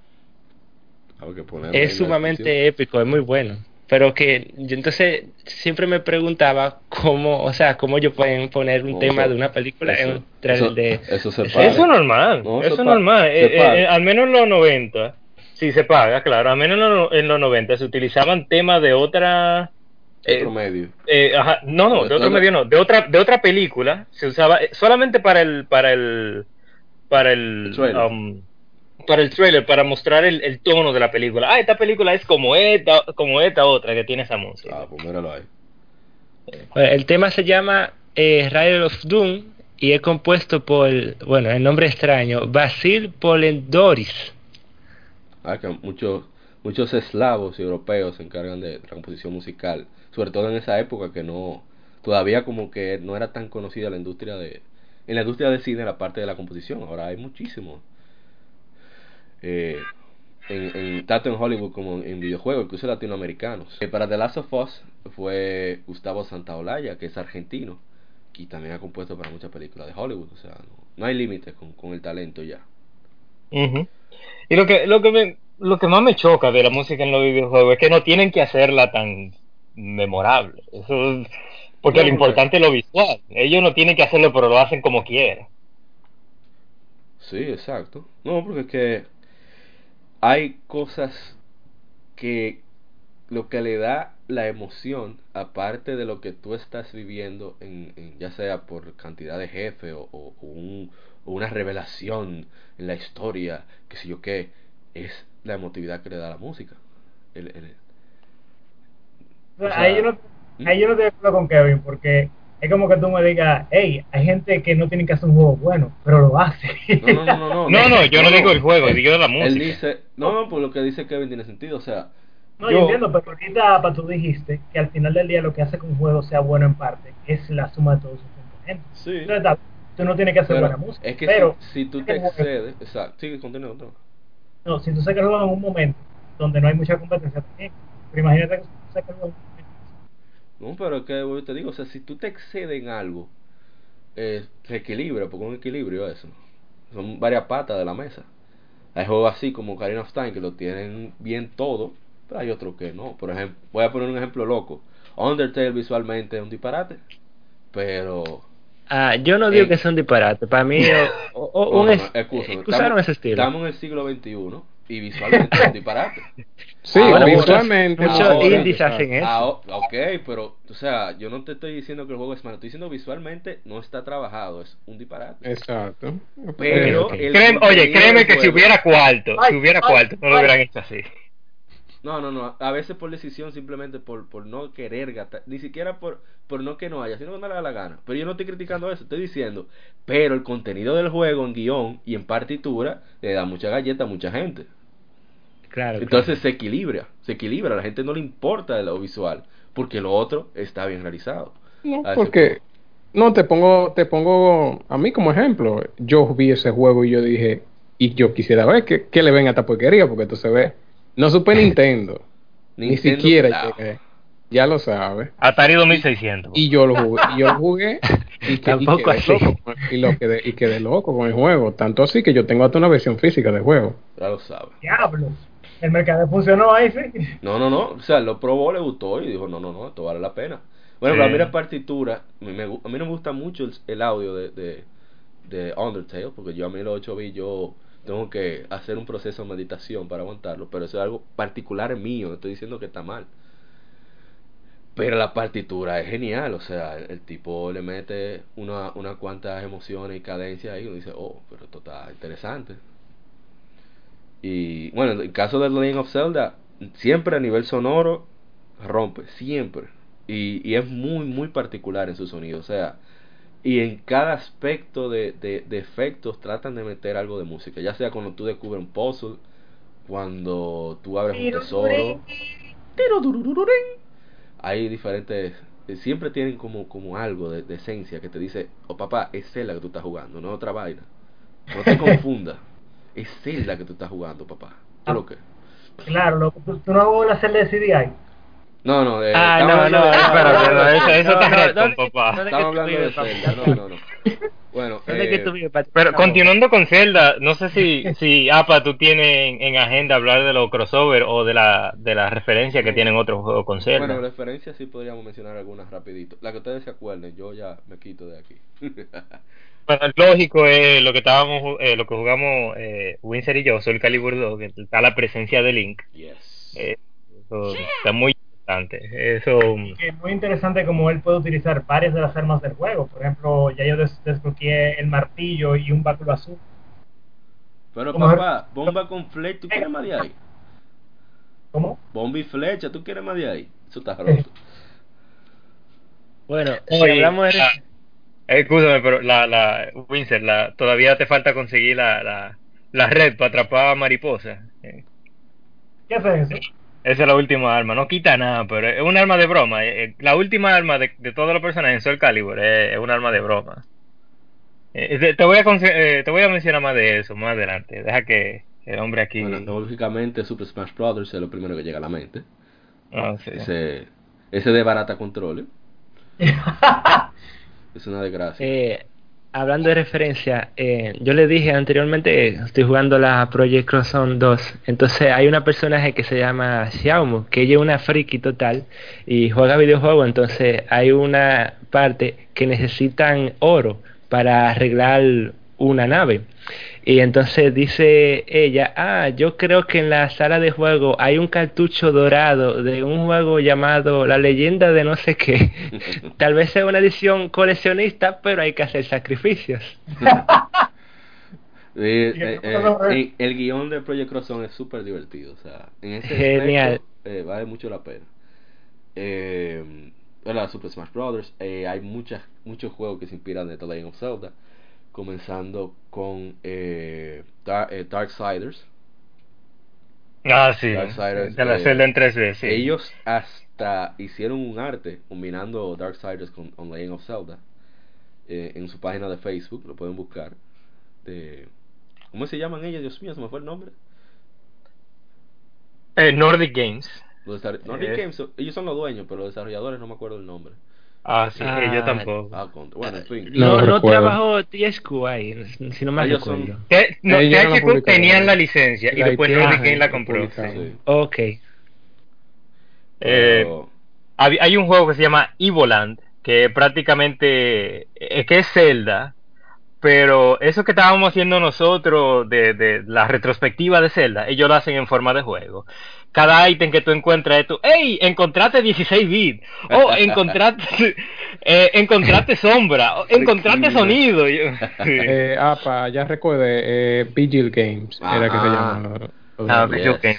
Es sumamente épico, es muy bueno. Pero que yo entonces siempre me preguntaba cómo, o sea, cómo ellos pueden poner un tema de una película en eso- un trailer de... eso se paga. Eso es normal. No, eso normal. Eh, eh, eh, al menos en los 90, sí se paga, claro. Al menos en los, en los 90 se utilizaban temas de otra. eh, Otro medio. eh, ajá, no, no, de otro medio no, de otra, de otra película se usaba solamente para el, para el, para el, El para el trailer, para mostrar el, el tono de la película. Ah, esta película es como esta, como esta otra que tiene esa música. Ah, pues míralo ahí. Bueno, el tema se llama eh, Rider of Doom y es compuesto por, bueno, el nombre extraño, Basil Polendoris. Ah, que muchos, muchos eslavos y europeos se encargan de la composición musical, sobre todo en esa época que no, todavía como que no era tan conocida la industria de, en la industria del cine la parte de la composición, ahora hay muchísimo. Eh, en, en, tanto en Hollywood como en, videojuegos, incluso latinoamericanos. Eh, para The Last of Us fue Gustavo Santaolalla, que es argentino, y también ha compuesto para muchas películas de Hollywood, o sea, no, no hay límites con, con el talento ya. Y lo que, lo que me, lo que más me choca de la música en los videojuegos es que no tienen que hacerla tan memorable. Eso es- porque No, lo importante es lo visual. Ellos no tienen que hacerlo, pero lo hacen como quieran. Sí, exacto. No, porque es que hay cosas que lo que le da la emoción, aparte de lo que tú estás viviendo, en, en- ya sea por cantidad de jefe o, o- o un- o una revelación en la historia, que sé yo qué, es la emotividad que le da la música. El- el- sea, ahí, yo no, ahí yo no estoy de acuerdo con Kevin, porque es como que tú me digas, hey, hay gente que no tiene que hacer un juego bueno, pero lo hace. No, no, no, no, no. No, no, yo no digo el juego, Él- digo la Él música. dice, no, por lo que dice Kevin tiene sentido, o sea, No, yo entiendo, pero ahorita pa, tú dijiste que al final del día lo que hace que un juego sea bueno en parte es la suma de todos sus componentes. Sí. Entonces, tú no tienes que hacer Pero buena música. es que pero si, si tú te excedes, exacto, sigue, continúa. No, si tú sacas el juego en un momento donde no hay mucha competencia también, pero imagínate que tú sacas el juego en un momento. No, pero es que yo te digo, o sea, si tú te excedes en algo, eh, se equilibra, porque es un equilibrio eso. Son varias patas de la mesa. Hay juegos así como Karina of Time que lo tienen bien todo, pero hay otros que no. Por ejemplo, voy a poner un ejemplo loco. Undertale visualmente es un disparate, pero Ah, yo no digo Eh. que son disparates, para mí o- o- o No, un no, es- no, excúsame, usaron estamos- ese estilo. Estamos en el siglo XXI y visualmente es un disparate. Sí, Ahora, visualmente. muchos ahora, indies hacen eso. Ah, ok, pero, o sea, yo no te estoy diciendo que el juego es malo, estoy diciendo visualmente no está trabajado, es un disparate. Exacto. Pero, ok. el oye, créeme que si juego- hubiera cuarto, si hubiera ay, cuarto, no lo hubieran hecho así. No, no, no, a veces por decisión, simplemente por, por no querer gastar, ni siquiera por, por no que no haya, sino que no le da la gana. Pero yo no estoy criticando eso, estoy diciendo, pero el contenido del juego en guion y en partitura le da mucha galleta a mucha gente. Claro, Entonces se equilibra, se equilibra, a la gente no le importa lo visual, porque lo otro está bien realizado. No, porque punto. no te pongo, te pongo a mí como ejemplo. Yo vi ese juego y yo dije, y yo quisiera ver que, que le ven a esta porquería, porque esto se ve. No Super Nintendo, ni Nintendo- siquiera llegué. Ya lo sabes. Atari 2600. Y yo lo jugué, y yo lo jugué y, que, y Tampoco quedé así. loco con- y lo quedé, y quedé loco con el juego. Tanto así que yo tengo hasta una versión física del juego. ya lo sabe. Diablos. El mercado funcionó ahí, sí. No, no, no. O sea, lo probó, le gustó y dijo, no, no, no, esto vale la pena. Bueno, Sí. pero a mí la partitura, me- me gu- a mí no me gusta mucho el, el audio de, de, de Undertale, porque yo a mí los 8 bits yo tengo que hacer un proceso de meditación para aguantarlo, pero eso es algo particular mío, no estoy diciendo que está mal. Pero la partitura es genial, o sea, el, el tipo le mete una, unas cuantas emociones y cadencias ahí y uno dice, oh, pero esto está interesante. Y bueno, en el caso de The Legend of Zelda, siempre a nivel sonoro rompe, siempre. Y, y es muy, muy particular en su sonido. O sea, y en cada aspecto de, de, efectos tratan de meter algo de música. Ya sea cuando tú descubres un puzzle, cuando tú abres un tesoro. Hay diferentes. Siempre tienen como, como algo de, de esencia que te dice: Oh papá, es Zelda que tú estás jugando, no es otra vaina. No te confundas. Es Zelda que tú estás jugando, papá. ¿Qué es lo que? Claro, lo, tú, tú no vas a hacerle de CDI. No, no, eh, Ah, no, no, de- espérate, no, eso- eso no, está no, reto, ¿dónde- papá. Estamos tú hablando de? Zelda. No, no, no. Bueno, ¿Dónde eh, tú? Pero continuando con Zelda, no sé si, si APA tú tienes en, en agenda hablar de los crossover o de la, de la referencia que tienen otros juegos con Zelda. Bueno, referencias sí podríamos mencionar algunas rapidito. La que ustedes se acuerden, yo ya me quito de aquí. Bueno, lógico es lo que estábamos, eh, lo que jugamos eh, Winsor y yo, Soul Calibur 2, que está la presencia de Link. yes. Eh, eso está muy interesante. Eso, Es muy interesante como él puede utilizar varias de las armas del juego. Por ejemplo, ya yo des- desbloqueé el martillo y un báculo azul. Pero ¿Cómo papá, bomba con flecha, ¿tú quieres más de ahí? ¿Cómo? Bomba y flecha, ¿tú quieres más de ahí? Eso está roto. Bueno, si hablamos de... escúchame, pero la, la, Winsor, la, todavía te falta conseguir la, la, la red para atrapar a mariposa. Eh, ¿Qué hace eso? Esa es la última arma, no quita nada, pero es un arma de broma. eh, eh, La última arma de, de todos los personajes en Soul Calibur es, es un arma de broma. Eh, te, voy a eh, te voy a mencionar más de eso más adelante. Deja que el hombre aquí. Bueno, lógicamente Super Smash Brothers es lo primero que llega a la mente. Ah, sí. Ese, ese de barata control. Es una desgracia. Eh, hablando de referencia, eh, yo le dije anteriormente, estoy jugando la Project Cross Zone 2, entonces hay una personaje que se llama Xiaomu, que ella es una friki total y juega videojuegos, entonces hay una parte que necesitan oro para arreglar una nave. Y entonces dice ella, ah, yo creo que en la sala de juego hay un cartucho dorado de un juego llamado La leyenda de no sé qué. Tal vez sea una edición coleccionista, pero hay que hacer sacrificios. Eh, Y eh, el- eh, guion de Project Cross es súper divertido. O sea, en ese Genial. aspecto, eh, vale mucho la pena. Eh, la Super Smash Brothers. eh, hay muchas, muchos juegos que se inspiran de The Legend of Zelda. Comenzando con eh, Dar- eh, Darksiders. Ah, sí. Darksiders, De la eh, celda en 3D, sí. Ellos hasta hicieron un arte combinando Darksiders con, con Legend of Zelda. eh, en su página de Facebook, lo pueden buscar. De, ¿Cómo se llaman ellas? Dios mío, se me fue el nombre. Eh, Nordic Games. Los Nordic Eh. Games, ellos son los dueños, pero los desarrolladores no me acuerdo el nombre. Ah, sí, Ah, yo tampoco. Ah, contra- bueno, en fin. No No, no, trabajó TSQ ahí, si no me Ellos son- recuerdo. Te- no, Ellos no THQ tenían la licencia y después Nordic la compró. sí. Ok. Eh, Pero- hay un juego que se llama Evoland, que prácticamente es que es Zelda, pero eso que estábamos haciendo nosotros de, de la retrospectiva de Zelda, ellos lo hacen en forma de juego. Cada ítem que tú encuentras es tú, ¡Ey! Encontraste 16 bits. ¡Oh! Encontraste, eh, encontraste sombra. oh, encontraste sonido. Sí. Eh, ah, pa, ya recuerde, eh, Vigil Games era que se Ajá. llama. lo- lo- Ah, Yes. yo qué.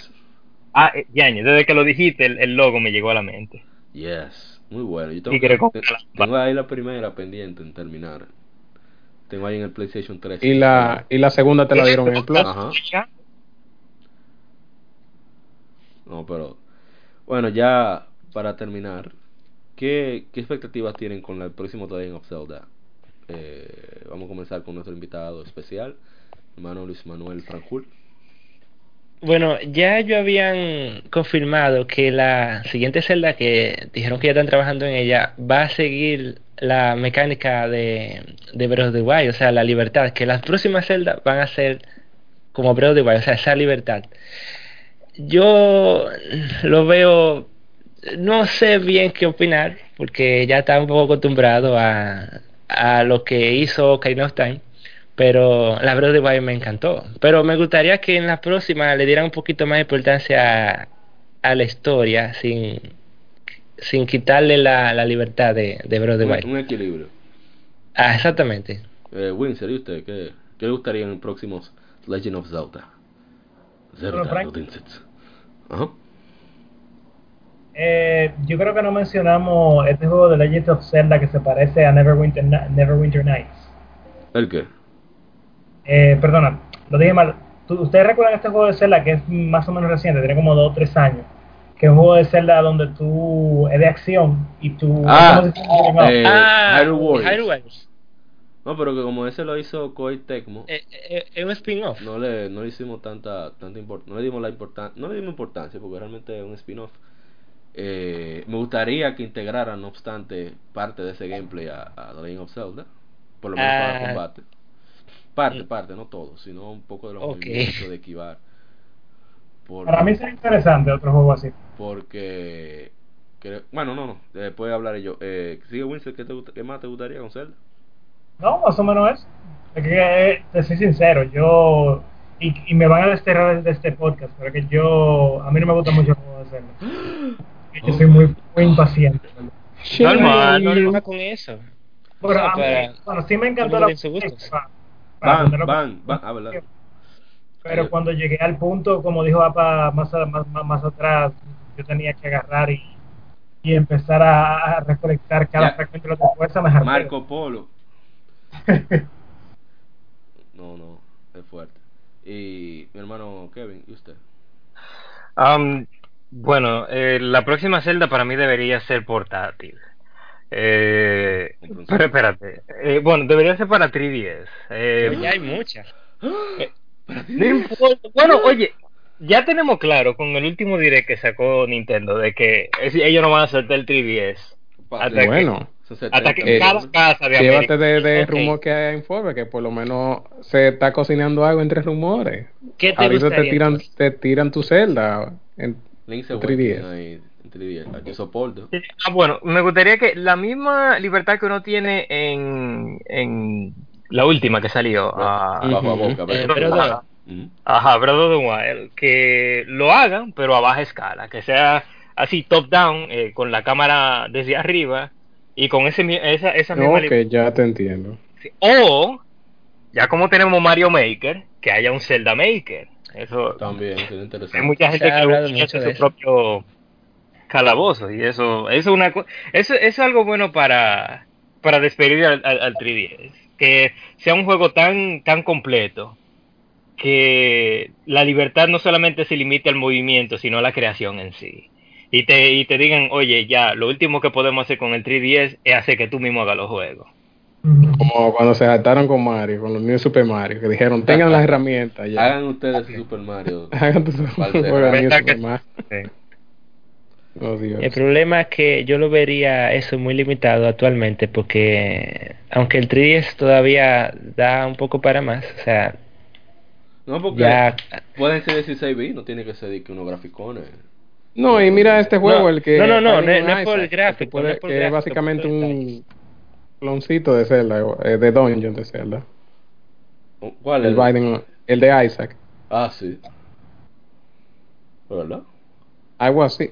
Ah, eh, yañe, desde que lo dijiste, el, el logo me llegó a la mente. Yes, muy bueno. Yo tengo, Y comprarla. tengo ahí la primera pendiente en terminar. Tengo ahí en el PlayStation 3. Y la, y la segunda te la dieron en el Plus. Ajá. No, pero bueno, ya para terminar, ¿qué, qué expectativas tienen con el próximo Legend of Zelda? Eh, vamos a comenzar con nuestro invitado especial, hermano Luis Manuel Franjul. Bueno, ya ellos habían confirmado que la siguiente celda que dijeron que ya están trabajando en ella va a seguir la mecánica de, de Breath of o sea, la libertad, que las próximas celdas van a ser como Breath of the o sea, esa libertad. Yo lo veo, no sé bien qué opinar, porque ya está un poco acostumbrado a, a lo que hizo Ocarina of Time pero la the Wild me encantó. Pero me gustaría que en la próxima le dieran un poquito más de importancia a, a la historia sin, sin quitarle la, la libertad de, de the Un, equilibrio. Ah, exactamente. Eh, Winsor, ¿y usted qué, qué le gustaría en próximos Legend of Zelda? Zelda. Ajá. Eh, yo creo que no mencionamos este juego de Legend of Zelda que se parece a Neverwinter, Neverwinter Nights. ¿El qué? Eh, perdona, lo dije mal. ¿Tú- ¿Ustedes recuerdan este juego de Zelda que es más o menos reciente? Tiene como 2 o 3 años. Que es un juego de Zelda donde tú es de acción y tú... Ah, si eh, ah, Hyrule Warriors. No, pero que como ese lo hizo Koei Tecmo, Eh, eh, es un spin-off. no le, no le hicimos tanta, tanta import- no le dimos la importancia, no le dimos importancia porque realmente es un spin-off. Eh, me gustaría que integraran, no obstante, parte de ese gameplay a, a The Legend of Zelda, por lo menos para Ah. combate. Parte, Mm. parte, no todo, sino un poco de los Ok. movimientos, de. Por- Para mí sería interesante otro juego así. porque creo- bueno, no, no, después hablaré yo. Eh, sigue Winston, ¿qué, te qué más te gustaría con Zelda? No, más o menos es. Es que, eh, te soy sincero, yo... Y, y me van a desterrar de este podcast, pero que yo... A mí no me gusta mucho de Zelda. Yo soy muy, muy impaciente. Normal, no normal. va con eso. Pero sea, a mí- bueno, sí me encantó la Van, van, van, verdad. Pero cuando llegué al punto, como dijo Apa más, a- más, más, más atrás, yo tenía que agarrar y, y empezar a, a recolectar cada Ya. fragmento de la fuerza. Marco Polo. No, no, es fuerte. Y mi hermano Kevin, ¿y usted? Um, bueno, eh, la próxima celda para mí debería ser portátil. Eh, pero espérate. Eh, bueno, debería ser para 3DS. Eh, ya hay muchas. no importa. Bueno, oye, ya tenemos claro con el último direct que sacó Nintendo de que ellos no van a soltar el 3DS. Hasta que- Bueno, Son 70 Hasta que Eh, cada casa de llévate de, de rumor que hay informe, que por lo menos se está cocinando algo entre rumores. ¿Qué te Ahorita te tiran, te tiran tu celda. En, en Awakening 3DS. ahí, en 3DS. Ah, Yo soporto. Ah, bueno, me gustaría que la misma libertad que uno tiene en, en la última que salió. ah, Bajo a Eh, Ajá. Breath Wild, que lo hagan, pero a baja escala, que sea así top down, eh, con la cámara desde arriba y con ese esa, esa misma ok, libertad. ya te entiendo. O, ya como tenemos Mario Maker, que haya un Zelda Maker. Eso, También, sería interesante. hay mucha gente ha que de su eso. propio calabozo y eso, eso es una eso, eso es algo bueno para, para despedir al, al, al 3DS, que sea un juego tan, tan completo que la libertad no solamente se limite al movimiento, sino a la creación en sí. Y te, y te digan, oye, ya, lo último que podemos hacer con el 3DS es hacer que tú mismo hagas los juegos. Como cuando se saltaron con Mario, con los New Super Mario, que dijeron, tengan las herramientas ya. Hagan ustedes su Super Mario. Hagan tu Falsera. juego de New ¿Verdad Super Mario. Oh, Dios. El problema es que yo lo vería eso muy limitado actualmente porque aunque el 3DS todavía da un poco para más, o sea, No, porque ya pueden ser 16 bits, no tiene que ser de que unos graficones. No, y mira este juego, No, el que... no, no, no, no es por el gráfico, que puede- no es por que el es gráfico, básicamente un cloncito de Zelda, eh, de Dungeon de Zelda. ¿Cuál El es? El de Isaac. Ah, sí. ¿Verdad? Algo así.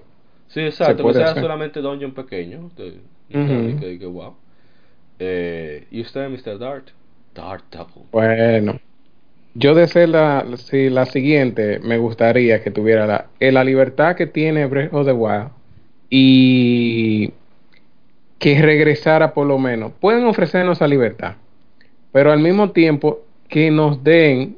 Sí, exacto. Que puede sea hacer. solamente dungeon pequeño. De, que, que, wow. Eh, ¿Y usted, Mr. Dart? Dart Double. Bueno, yo de Zelda, si la siguiente, me gustaría que tuviera la, eh, la libertad que tiene Breath of the Wild y que regresara por lo menos. Pueden ofrecernos esa libertad, pero al mismo tiempo que nos den.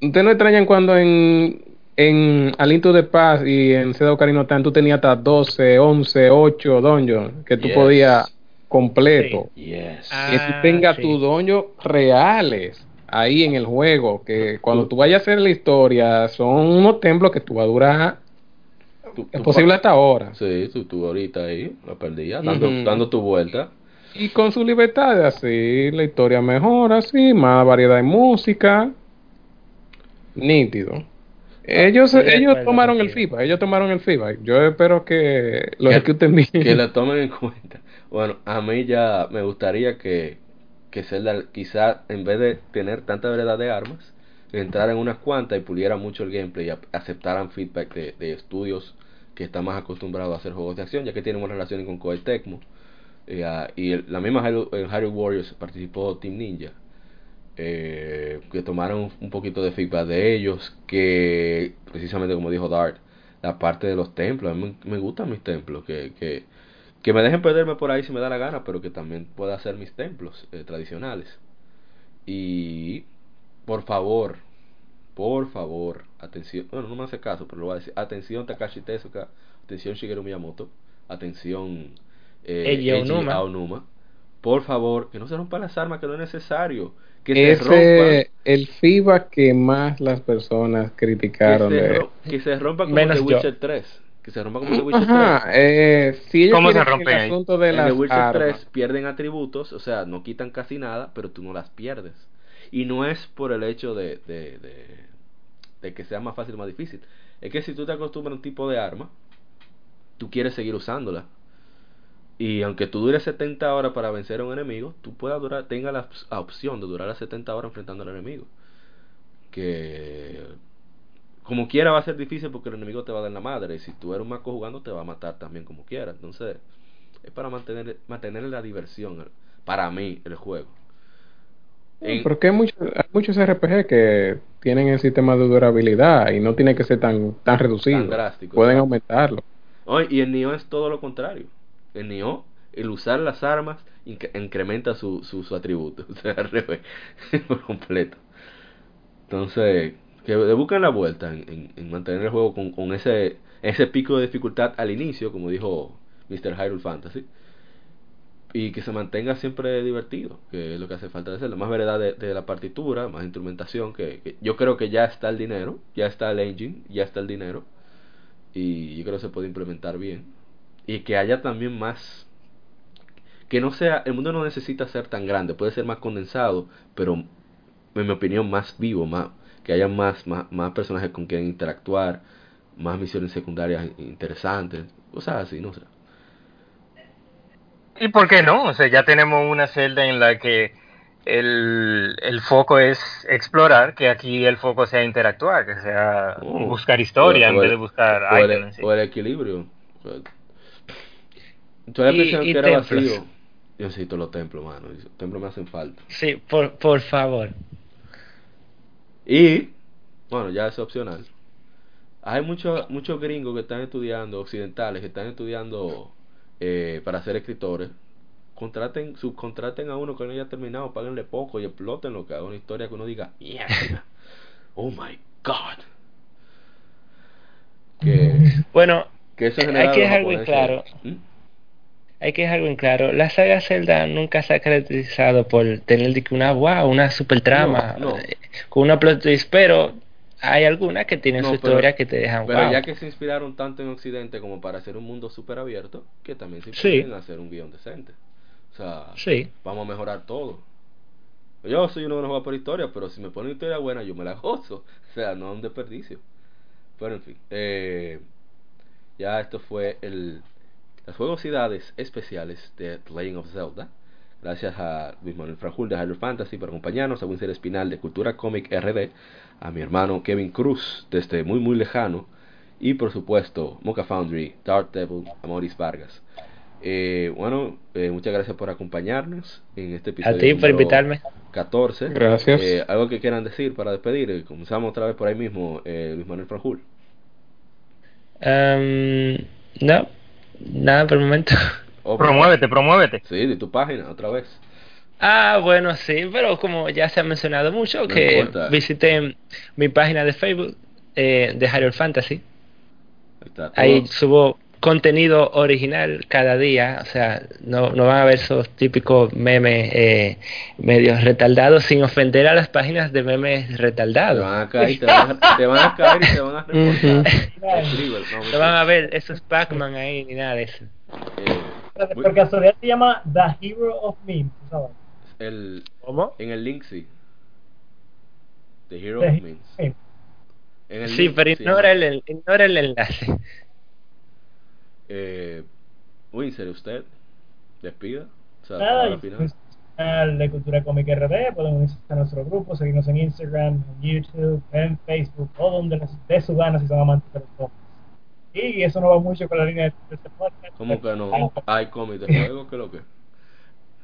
¿Ustedes no extrañan cuando en, en Alinto de Paz y en Zelda Ocarina Time tú tenías hasta 12, 11, 8 dungeons que tú Yes. podías completo? Yes. Ah, que tú tengas sí. tus doños reales ahí en el juego, que cuando tú vayas a hacer la historia son unos templos que tú vas a durar, Tú- es tú posible hasta ahora. Sí, tú, tú ahorita ahí, la perdías, dando, dando tu vuelta. Y con su libertad, así la historia mejora, así, más variedad de música, nítido. Ellos, ellos tomaron el feedback, ellos tomaron el feedback. Yo espero que lo Que- ejecuten bien. Que la tomen en cuenta. Bueno, a mí ya me gustaría que, que Zelda quizá en vez de tener tanta variedad de armas, entrara en unas cuantas y puliera mucho el gameplay y aceptaran feedback de, estudios que están más acostumbrados a hacer juegos de acción, ya que tienen buenas relaciones con Koei Tecmo. Y, ah, y la misma en Hyrule Warriors participó Team Ninja. eh, que tomaron un poquito de feedback de ellos, que precisamente como dijo Dart, la parte de los templos, me, me gustan mis templos, que, que, que me dejen perderme por ahí si me da la gana, pero que también pueda hacer mis templos eh, tradicionales. Y por favor, por favor, atención, bueno, no me hace caso, pero lo voy a decir, atención Takashi Tezuka, atención Shigeru Miyamoto, atención eh, Eiji Aonuma. Aonuma. por favor, que no se rompan las armas, que no es necesario, que se rompan, Ese el feedback que más las personas que criticaron se, de ro- que se rompan como Menos The yo. Witcher 3, que se rompan como The Witcher 3. Ajá, eh, si ellos ¿Cómo se rompen el asunto de en las The Witcher armas, 3 pierden atributos, o sea, no quitan casi nada, pero tú no las pierdes. Y no es por el hecho de, de, de, de que sea más fácil o más difícil. Es que si tú te acostumbras a un tipo de arma, tú quieres seguir usándola. Y aunque tú dures 70 horas para vencer a un enemigo, tú puedas durar, tenga la op- la opción de durar las 70 horas enfrentando al enemigo. Que como quiera va a ser difícil porque el enemigo te va a dar la madre. Y si tú eres un maco jugando, te va a matar también como quiera. Entonces, es para mantener, mantener la diversión. Para mí, el juego. En- Porque hay muchos, hay muchos RPG que tienen el sistema de durabilidad y no tiene que ser tan, tan reducido. Tan drástico, Pueden aumentarlo. Oye, y el Nioh es todo lo contrario. El Nioh, el usar las armas, inc- incrementa su, su, su atributo. O sea, al revés, por completo. Entonces, que le la vuelta en, en- en mantener el juego con, con ese, pico de dificultad al inicio, como dijo Mr. Hyrule Fantasy. Y que se mantenga siempre divertido, que es lo que hace falta de hacerlo. Más variedad de, la partitura, más instrumentación, que, que yo creo que ya está el dinero, ya está el engine, ya está el dinero y yo creo que se puede implementar bien y que haya también más que no sea el mundo no necesita ser tan grande puede ser más condensado pero en mi opinión más vivo más que haya más más, más personajes con quien interactuar más misiones secundarias interesantes cosas así no sé ¿Y por qué no? O sea, ya tenemos una celda en la que el, el foco es explorar, que aquí el foco sea interactuar, que sea Oh. buscar historia O- en vez de buscar o el, items o el equilibrio sea, que era templos. vacío yo necesito los templos mano los templos me hacen falta Sí, por, por favor. Y, bueno, ya es opcional. Hay muchos muchos gringos que están estudiando, occidentales, que están estudiando eh, para ser escritores. Contraten, subcontraten a uno que no haya terminado, páguenle poco y exploten que haga una historia que uno diga, mierda, oh my god. Que, Bueno, que eso Eh, hay que los dejar bien claro. ¿Mm? Hay que dejar algo en claro. La saga Zelda nunca se ha caracterizado por tener una wow, una super trama, No, no. eh, con una plot twist, pero hay algunas que tienen No, su pero- historia que te dejan Pero wow. ya que se inspiraron tanto en Occidente como para hacer un mundo súper abierto, que también se Sí. pueden hacer un guion decente. O sea, Sí. vamos a mejorar todo. Yo soy uno que no juega por historia, pero si me ponen historia buena, yo me la gozo. O sea, no es un desperdicio. Pero en fin, eh, ya esto fue el las jugosidades especiales de The Legend of Zelda. Gracias a Luis Manuel Franjul de Hyrule Fantasy por acompañarnos, a Winsor Espinal de Cultura Comic RD, a mi hermano Kevin Cruz desde muy muy lejano y por supuesto Mocha Foundry, Dark Devil, a Maurice Vargas. Eh, bueno, eh, muchas gracias por acompañarnos en este episodio. A ti por número invitarme. 14. Gracias. Eh, algo que quieran decir para despedir. Eh, Comenzamos otra vez por ahí mismo, eh, Luis Manuel Franjul. Em, no, nada por el momento. Oh, Promuévete, promuévete. Sí, de tu página, otra vez. Ah, bueno, sí, pero como ya se ha mencionado mucho, No que importa. visiten mi página de Facebook eh, de Hyrule Fantasy. Ahí subo contenido original cada día, o sea, no, no van a ver esos típicos memes eh, medios retardados sin ofender a las páginas de memes Te retardados. van a caer, te van a, te van a caer y te van a reportar. No, van a ver esos Pac-Man ahí ni nada de eso. eh, Por casualidad se llama The Hero of Memes, ¿tú ¿sabes? el, ¿Cómo? en el link sí. The Hero The of Memes. En el Sí, link pero ignora llama- el, ignora el enlace. Eh, Winsor, usted, despida. O sea, Nada, pues, canal de Cultura Cómica RD, pueden unirse a nuestro grupo, seguirnos en Instagram, en YouTube, en Facebook, todo donde les dé su gana si son amantes de los cómics. Y eso no va mucho con la línea de este podcast. ¿Cómo que no? Hay cómics de juego, ¿qué lo que?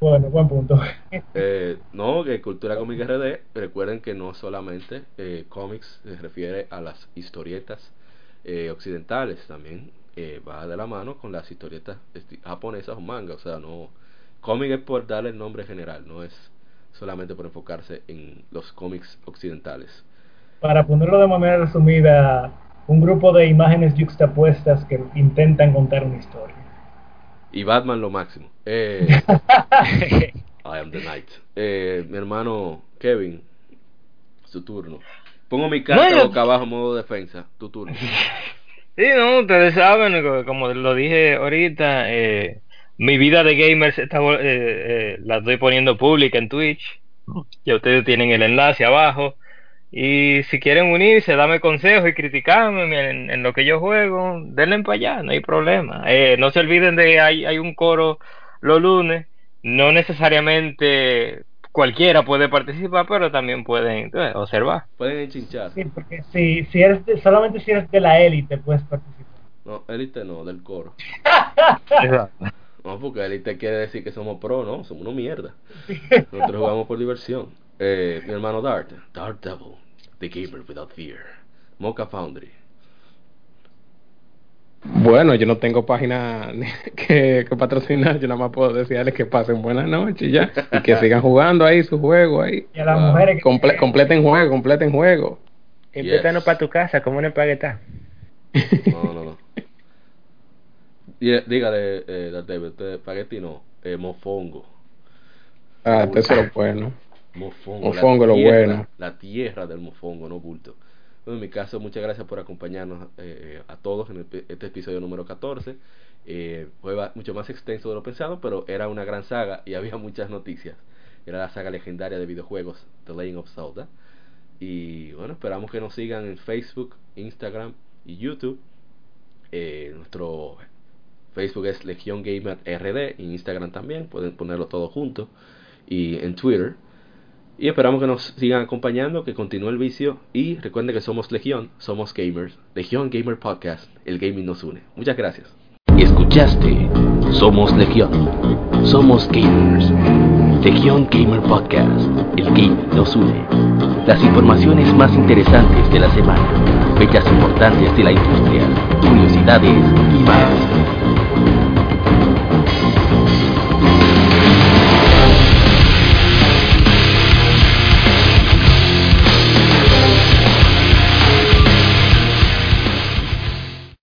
Bueno, buen punto. Eh, no, que Cultura Cómica RD, recuerden que no solamente eh, cómics se refiere a las historietas eh, occidentales, también eh, va de la mano con las historietas japonesas o manga, o sea, no cómic es por darle el nombre general, no es solamente por enfocarse en los cómics occidentales. Para ponerlo de manera resumida, un grupo de imágenes yuxtapuestas que intentan contar una historia. Y Batman lo máximo. Eh, I am the Knight. Eh, mi hermano Kevin, su turno. Pongo mi carta No, boca abajo modo defensa, tu turno. Sí, no, ustedes saben, co- como lo dije ahorita, eh, mi vida de gamer se está, eh, eh, la estoy poniendo pública en Twitch. Ya ustedes tienen el enlace abajo. Y si quieren unirse, dame consejos y criticarme en, lo que yo juego, denle para allá, no hay problema. Eh, no se olviden de hay, hay un coro los lunes. No necesariamente cualquiera puede participar, pero también pueden eh, observar. Pueden enchinchar. Sí, porque si, si eres de- solamente si eres de la élite puedes participar. No, élite no, del coro. Exacto. No, porque élite quiere decir que somos pro, ¿no? Somos una mierda. Nosotros jugamos por diversión. Eh, mi hermano Dart. Dart Devil. The Gamer Without Fear. Mocha Foundry. Bueno, yo no tengo página que, que patrocinar, yo nada más puedo decirles que pasen buenas noches y ya, y que sigan jugando ahí su juego ahí. Y a las mujeres que Comple- completen juego, completen juego. Invítanos Yes. para tu casa, como una espagueta. No, no, no. Y, eh, dígale, eh, Dart Devil, usted, espagueti no, eh, mofongo. Ah, eso es lo bueno. Mofongo. Mofongo, la lo tierra, bueno. La tierra del mofongo, no bulto. Bueno, en mi caso, muchas gracias por acompañarnos eh, a todos en el este episodio número 14. Eh, fue mucho más extenso de lo pensado, pero era una gran saga y había muchas noticias. Era la saga legendaria de videojuegos, The Legend of Zelda. Y bueno, esperamos que nos sigan en Facebook, Instagram y YouTube. Eh, nuestro Facebook es Legión Gamer RD, en Instagram también, pueden ponerlo todo junto. Y en Twitter. Y esperamos que nos sigan acompañando, que continúe el vicio. Y recuerden que somos Legión, somos gamers. Legión Gamer Podcast, el gaming nos une. Muchas gracias. Escuchaste Somos Legión. Somos gamers. Legión Gamer Podcast. El gaming nos une. Las informaciones más interesantes de la semana. Fechas importantes de la industria. Curiosidades y más.